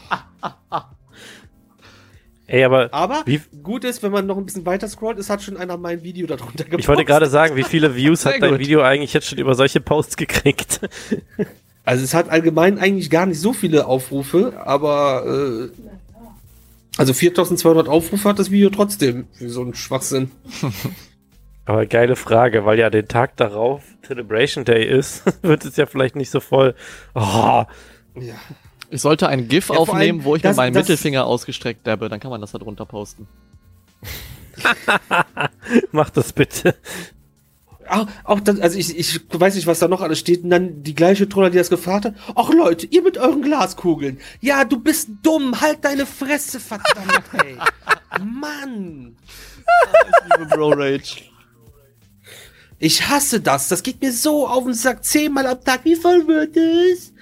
Ey, aber Aber Wie- gut ist, wenn man noch ein bisschen weiter scrollt, es hat schon einer mein Video darunter gepostet. ich wollte gerade sagen, wie viele Views hat dein gut. Video eigentlich jetzt schon über solche Posts gekriegt? Also es hat allgemein eigentlich gar nicht so viele Aufrufe, aber äh, also 4200 Aufrufe hat das Video trotzdem für so einen Schwachsinn. Aber geile Frage, weil ja den Tag darauf Celebration Day ist, wird es ja vielleicht nicht so voll. Oh, Ja. Ich sollte ein GIF Ja, aufnehmen, allem, wo ich das- mit meinem das- Mittelfinger ausgestreckt dabbe, dann kann man das da drunter posten. mach das bitte. Auch, auch das, also ich, ich weiß nicht, was da noch alles steht. Und dann die gleiche Troller, die das gefragt hat. Ach Leute, ihr mit euren Glaskugeln. Ja, du bist dumm. Halt deine Fresse, verdammt, ey. Mann. Liebe Bro Rage. Ich hasse das. Das geht mir so auf den Sack. Zehnmal am Tag. Wie voll wird es?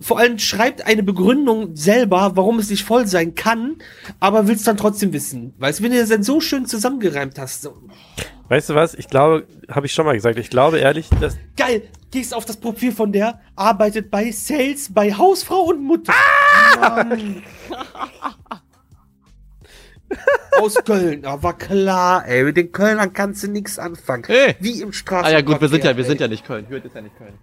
Vor allem schreibt eine Begründung selber, warum es nicht voll sein kann, aber willst dann trotzdem wissen. Weißt du, wenn du das dann so schön zusammengereimt hast. So, Weißt du was? Ich glaube, habe ich schon mal gesagt, ich glaube ehrlich, dass geil, gehst auf das Profil von der, arbeitet bei Sales, bei Hausfrau und Mutter. Mann. Aus Köln, aber klar, ey, mit den Kölnern kannst du nichts anfangen. Hey. Wie im Ah Straßen. ja gut, wir sind ja, wir sind ja nicht Köln. Hürth ist ja nicht Köln.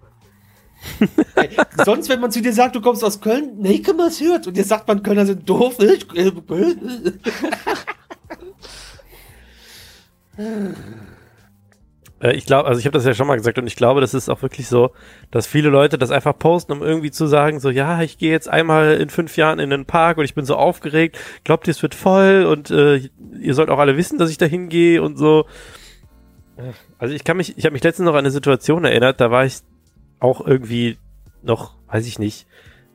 Ey, sonst, wenn man zu dir sagt, du kommst aus Köln, nee, kann man es hört. Und jetzt sagt man, Kölner sind doof. Ich, äh, Äh, ich glaube, also ich habe das ja schon mal gesagt und ich glaube, das ist auch wirklich so, dass viele Leute das einfach posten, um irgendwie zu sagen, so, ja, ich gehe jetzt einmal in fünf Jahren in den Park und ich bin so aufgeregt, glaubt ihr, es wird voll und äh, ihr sollt auch alle wissen, dass ich da hingehe und so. Also ich kann mich, ich habe mich letztens noch an eine Situation erinnert, da war ich auch irgendwie noch, weiß ich nicht,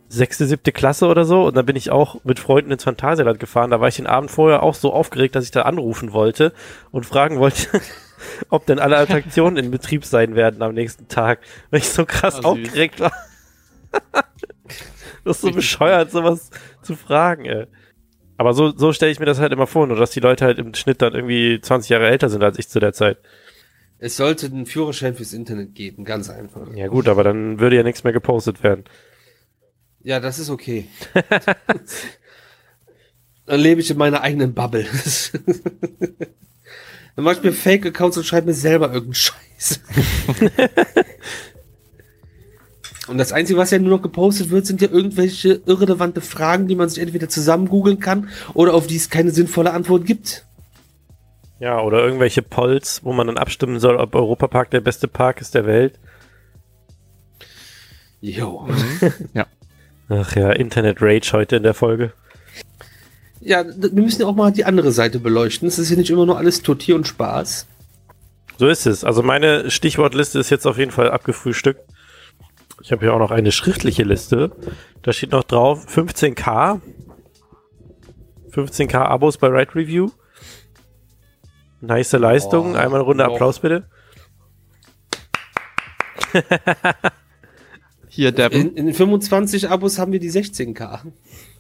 sechste, siebte Klasse oder so und dann bin ich auch mit Freunden ins Phantasialand gefahren. Da war ich den Abend vorher auch so aufgeregt, dass ich da anrufen wollte und fragen wollte, ob denn alle Attraktionen in Betrieb sein werden am nächsten Tag, weil ich so krass süß. aufgeregt war. das ist so bescheuert, sowas zu fragen, ey. Aber so, so stelle ich mir das halt immer vor, nur dass die Leute halt im Schnitt dann irgendwie 20 Jahre älter sind als ich zu der Zeit. Es sollte einen Führerschein fürs Internet geben, ganz einfach. Ja gut, aber dann würde ja nichts mehr gepostet werden. Ja, das ist okay. Dann lebe ich in meiner eigenen Bubble. Dann mach ich mir Fake-Accounts und schreibe mir selber irgendeinen Scheiß. Und das Einzige, was ja nur noch gepostet wird, sind ja irgendwelche irrelevante Fragen, die man sich entweder zusammen googeln kann oder auf die es keine sinnvolle Antwort gibt. Ja, oder irgendwelche Polls, wo man dann abstimmen soll, ob Europapark der beste Park ist der Welt. Jo. Ach ja, Internet Rage heute in der Folge. Ja, wir müssen ja auch mal die andere Seite beleuchten. Es ist ja nicht immer nur alles Totier und Spaß. So ist es. Also meine Stichwortliste ist jetzt auf jeden Fall abgefrühstückt. Ich habe hier auch noch eine schriftliche Liste. Da steht noch drauf 15k. 15k Abos bei Ride Review. Nice Leistung. Oh, Einmal eine Runde. Applaus bitte. Hier, Devin. In, in 25 Abos haben wir die 16k.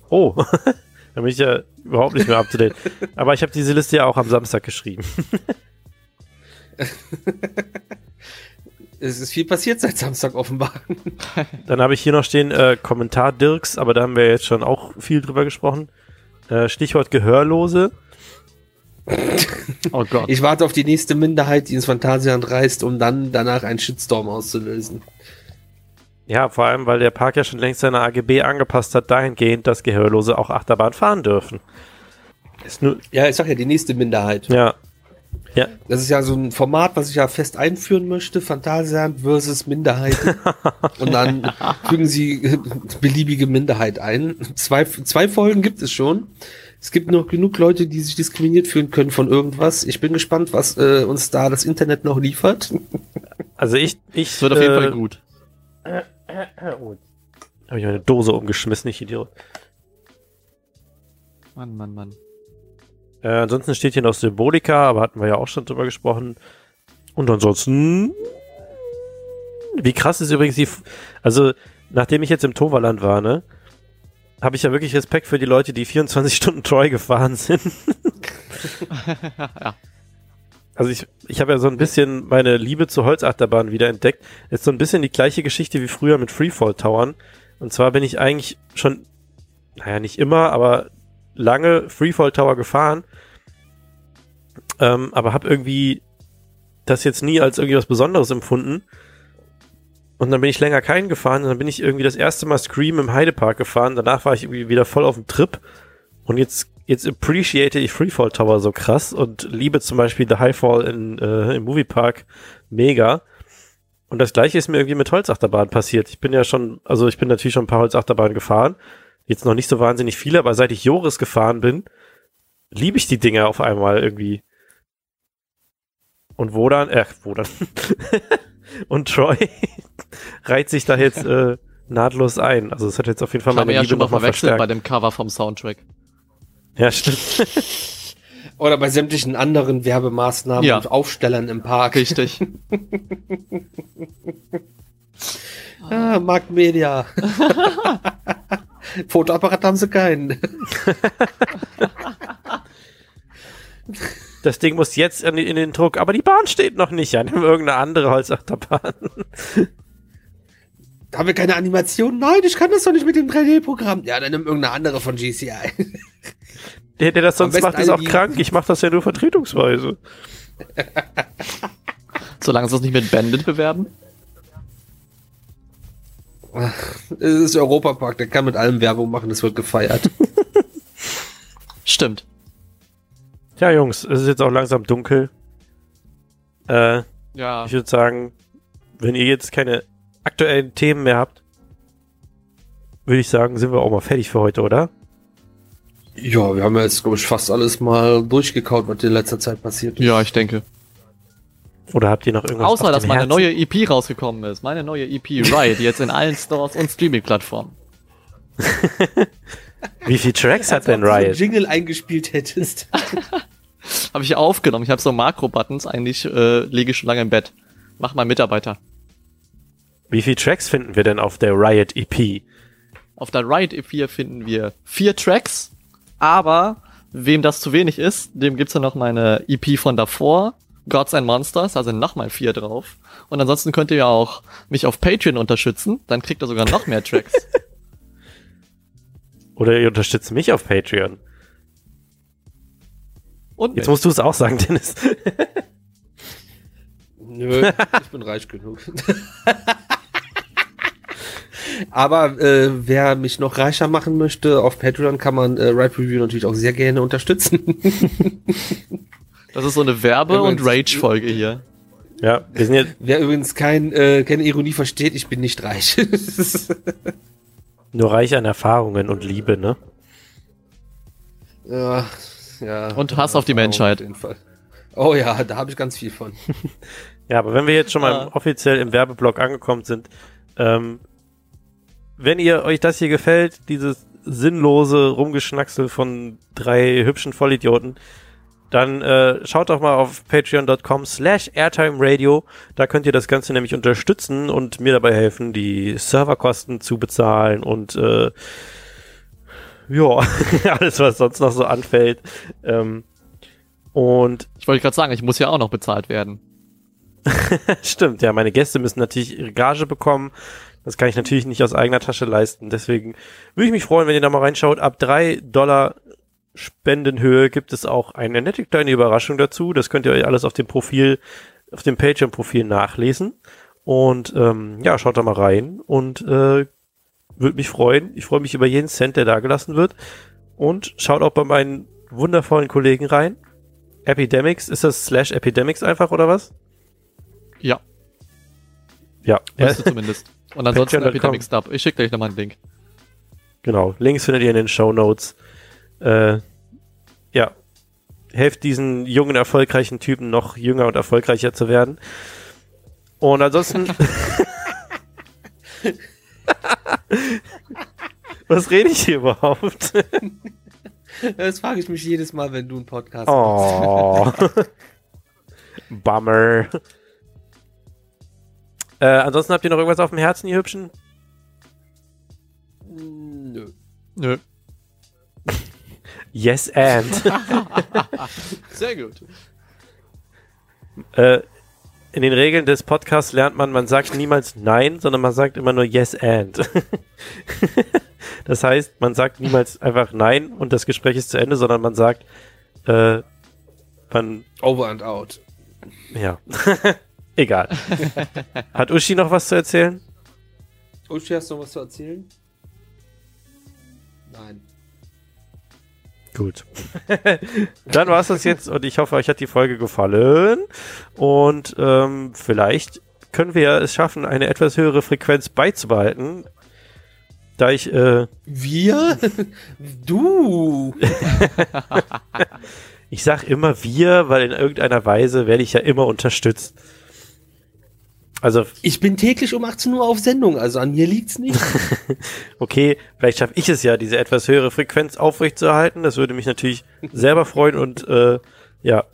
Oh, da bin ich ja überhaupt nicht mehr up to date. Aber ich habe diese Liste ja auch am Samstag geschrieben. Es ist viel passiert seit Samstag offenbar. Dann habe ich hier noch stehen äh, Kommentar Dirks, aber da haben wir jetzt schon auch viel drüber gesprochen. Äh, Stichwort Gehörlose. Oh Gott. Ich warte auf die nächste Minderheit, die ins Phantasialand reist, um dann danach einen Shitstorm auszulösen. Ja, vor allem, weil der Park ja schon längst seine AGB angepasst hat, dahingehend, dass Gehörlose auch Achterbahn fahren dürfen. Ist nur, Ja, ich sag ja, die nächste Minderheit. ja. Ja, Das ist ja so ein Format, was ich ja fest einführen möchte. Phantasialand versus Minderheiten. Und dann fügen sie beliebige Minderheit ein. Zwei, zwei Folgen gibt es schon. Es gibt noch genug Leute, die sich diskriminiert fühlen können von irgendwas. Ich bin gespannt, was äh, uns da das Internet noch liefert. also ich, ich. Das wird auf jeden äh, Fall gut. Oh, habe ich meine Dose umgeschmissen, ich Idiot. Mann, Mann, Mann. Äh, ansonsten steht hier noch Symbolika, aber hatten wir ja auch schon drüber gesprochen. Und ansonsten. Wie krass ist übrigens die. F also, nachdem ich jetzt im Toverland war, ne? Habe ich ja wirklich Respekt für die Leute, die 24 Stunden Troy gefahren sind. ja. Also ich, ich habe ja so ein bisschen meine Liebe zur Holzachterbahn wieder entdeckt. Ist so ein bisschen die gleiche Geschichte wie früher mit Freefall Towern. Und zwar bin ich eigentlich schon, naja, nicht immer, aber lange Freefall Tower gefahren. Ähm, aber habe irgendwie das jetzt nie als irgendwie was Besonderes empfunden. Und dann bin ich länger keinen gefahren und dann bin ich irgendwie das erste Mal Scream im Heidepark gefahren. Danach war ich irgendwie wieder voll auf dem Trip. Und jetzt, jetzt appreciate ich Freefall Tower so krass und liebe zum Beispiel The Highfall in, äh, im Moviepark mega. Und das gleiche ist mir irgendwie mit Holzachterbahn passiert. Ich bin ja schon, also ich bin natürlich schon ein paar Holzachterbahnen gefahren. Jetzt noch nicht so wahnsinnig viele, aber seit ich Joris gefahren bin, liebe ich die Dinger auf einmal irgendwie. Und wo dann, äh, wo dann? und Troy reiht sich da jetzt äh, nahtlos ein. Also es hat jetzt auf jeden Fall meine ja Liebe schon mal nochmal verwechselt bei verstärkt. dem Cover vom Soundtrack. Ja, stimmt. Oder bei sämtlichen anderen Werbemaßnahmen Ja. und Aufstellern im Park. Richtig. Ah, Markt Media. Fotoapparat haben sie keinen. Das Ding muss jetzt in, den Druck, aber die Bahn steht noch nicht. Ja, nimm irgendeine andere Holzachterbahn. Haben wir keine Animation? Nein, ich kann das doch nicht mit dem 3D-Programm. Ja, dann nimm irgendeine andere von GCI. Der, der das sonst macht, ist auch krank. Ich mache das ja nur vertretungsweise. Solange sie es nicht mit Bandit bewerben. Es ist Europapark, der kann mit allem Werbung machen, das wird gefeiert. Stimmt. Ja, Jungs, es ist jetzt auch langsam dunkel. Äh, Ja. ich würde sagen, wenn ihr jetzt keine aktuellen Themen mehr habt, würde ich sagen, sind wir auch mal fertig für heute, oder? ja, wir haben ja jetzt, glaube ich, fast alles mal durchgekaut, was in letzter Zeit passiert ist. Ja, ich denke. Oder habt ihr noch irgendwas Außer, auf dass dem meine Herzen? neue EP rausgekommen ist. Meine neue EP Ride, die jetzt in allen Stores und Streaming-Plattformen. Wie viele Tracks hat denn du so einen Riot? Jingle eingespielt hättest. Habe ich aufgenommen. Ich habe so Makro-Buttons. Eigentlich äh, liege ich schon lange im Bett. Mach mal Mitarbeiter. Wie viele Tracks finden wir denn auf der Riot EP? Auf der Ride EP finden wir vier Tracks, aber wem das zu wenig ist, dem gibt's ja noch meine EP von davor, Gods and Monsters, also nochmal vier drauf. Und ansonsten könnt ihr ja auch mich auf Patreon unterstützen, dann kriegt ihr sogar noch mehr Tracks. Oder ihr unterstützt mich auf Patreon? Und Jetzt mich. musst du es auch sagen, Dennis. Nö, ich bin reich genug. Aber äh, wer mich noch reicher machen möchte, auf Patreon kann man äh, Ride Review natürlich auch sehr gerne unterstützen. Das ist so eine Werbe- und Rage-Folge hier. Ja, wir sind jetzt wer übrigens kein, äh, keine Ironie versteht, ich bin nicht reich. nur reich an Erfahrungen und Liebe, ne? ja, ja. Und Hass auf die Menschheit. Auf jeden Fall. Oh ja, da habe ich ganz viel von. Ja, aber wenn wir jetzt schon mal Ah. offiziell im Werbeblock angekommen sind, ähm, wenn ihr euch das hier gefällt, dieses sinnlose Rumgeschnacksel von drei hübschen Vollidioten, dann äh, schaut doch mal auf patreon.com slash airtime radio. Da könnt ihr das Ganze nämlich unterstützen und mir dabei helfen, die Serverkosten zu bezahlen und äh, ja, alles, was sonst noch so anfällt. Ähm, und Ich wollte gerade sagen, ich muss ja auch noch bezahlt werden. Stimmt, ja, meine Gäste müssen natürlich ihre Gage bekommen. Das kann ich natürlich nicht aus eigener Tasche leisten. Deswegen würde ich mich freuen, wenn ihr da mal reinschaut. Ab drei Dollar Spendenhöhe gibt es auch eine nette kleine Überraschung dazu. Das könnt ihr euch alles auf dem Profil, auf dem Patreon-Profil nachlesen. Und ähm, ja, schaut da mal rein und äh, würde mich freuen. Ich freue mich über jeden Cent, der da gelassen wird. Und schaut auch bei meinen wundervollen Kollegen rein. Epidemics, ist das slash Epidemics einfach oder was? Ja, Ja, weißt du zumindest. Und ansonsten Patreon.com. Epidemic Stub. Ich schicke gleich nochmal einen Link. Genau, Links findet ihr in den Show Notes. Äh, ja, helft diesen jungen, erfolgreichen Typen noch jünger und erfolgreicher zu werden. Und ansonsten. Was rede ich hier überhaupt? Das frage ich mich jedes Mal, wenn du einen Podcast Oh. Bummer. Äh, ansonsten habt ihr noch irgendwas auf dem Herzen, ihr Hübschen? Nö. Nö. Yes and. Sehr gut. äh, in den Regeln des Podcasts lernt man, man sagt niemals Nein, sondern man sagt immer nur Yes and. das heißt, man sagt niemals einfach Nein und das Gespräch ist zu Ende, sondern man sagt, äh, man, Over and out. ja, egal. Hat Uschi noch was zu erzählen? Uschi, hast du noch was zu erzählen? Nein. Gut. Dann war es das jetzt und ich hoffe, euch hat die Folge gefallen. Und ähm, vielleicht können wir es schaffen, eine etwas höhere Frequenz beizubehalten. Da ich, äh, Wir? du! ich sag immer wir, weil in irgendeiner Weise werde ich ja immer unterstützt. Also, Ich bin täglich um 18 Uhr auf Sendung, also an mir liegt's nicht. okay, vielleicht schaffe ich es ja, diese etwas höhere Frequenz aufrechtzuerhalten. Das würde mich natürlich selber freuen und äh, ja,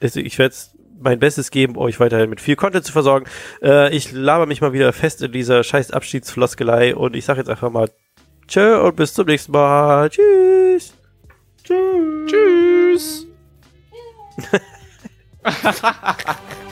ich werde mein Bestes geben, euch weiterhin mit viel Content zu versorgen. Äh, ich laber mich mal wieder fest in dieser scheiß Abschiedsfloskelei und ich sage jetzt einfach mal Tschö und bis zum nächsten Mal. Tschüss. Tschüss. Leitungen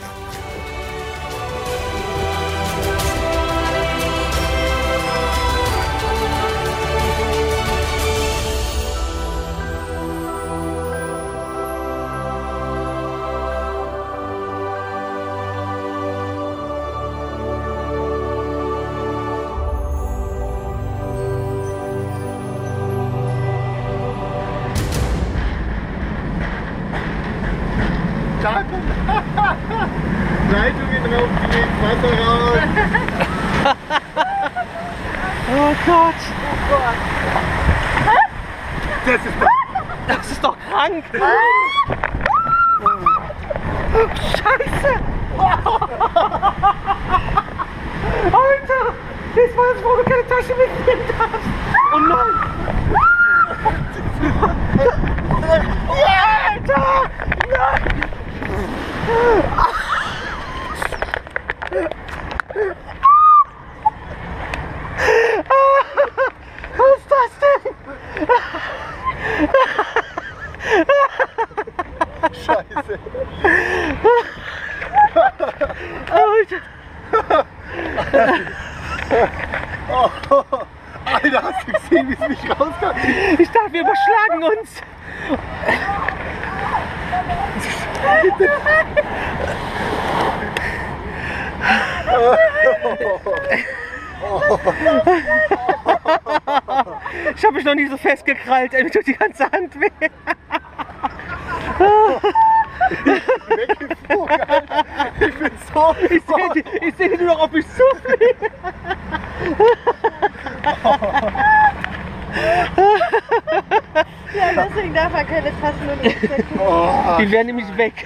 Oh Gott. Das ist doch Das ist doch krank. Alter! Das war jetzt, wo du keine Tasche mitnehmen darfst. Oh nein! Ja, Alter! Nein! Was ist das denn? Scheiße. Alter, hast du gesehen, wie es mich rauskam? Ich dachte, wir überschlagen uns. Ich habe mich noch nie so festgekrallt, ey, mir tut die ganze Hand weh. Ich bin so. Ich sehe die, ich seh nur noch auf mich zufliegen. Ja, deswegen darf er keine Taschennudeln essen. Oh, Die wären nämlich weg.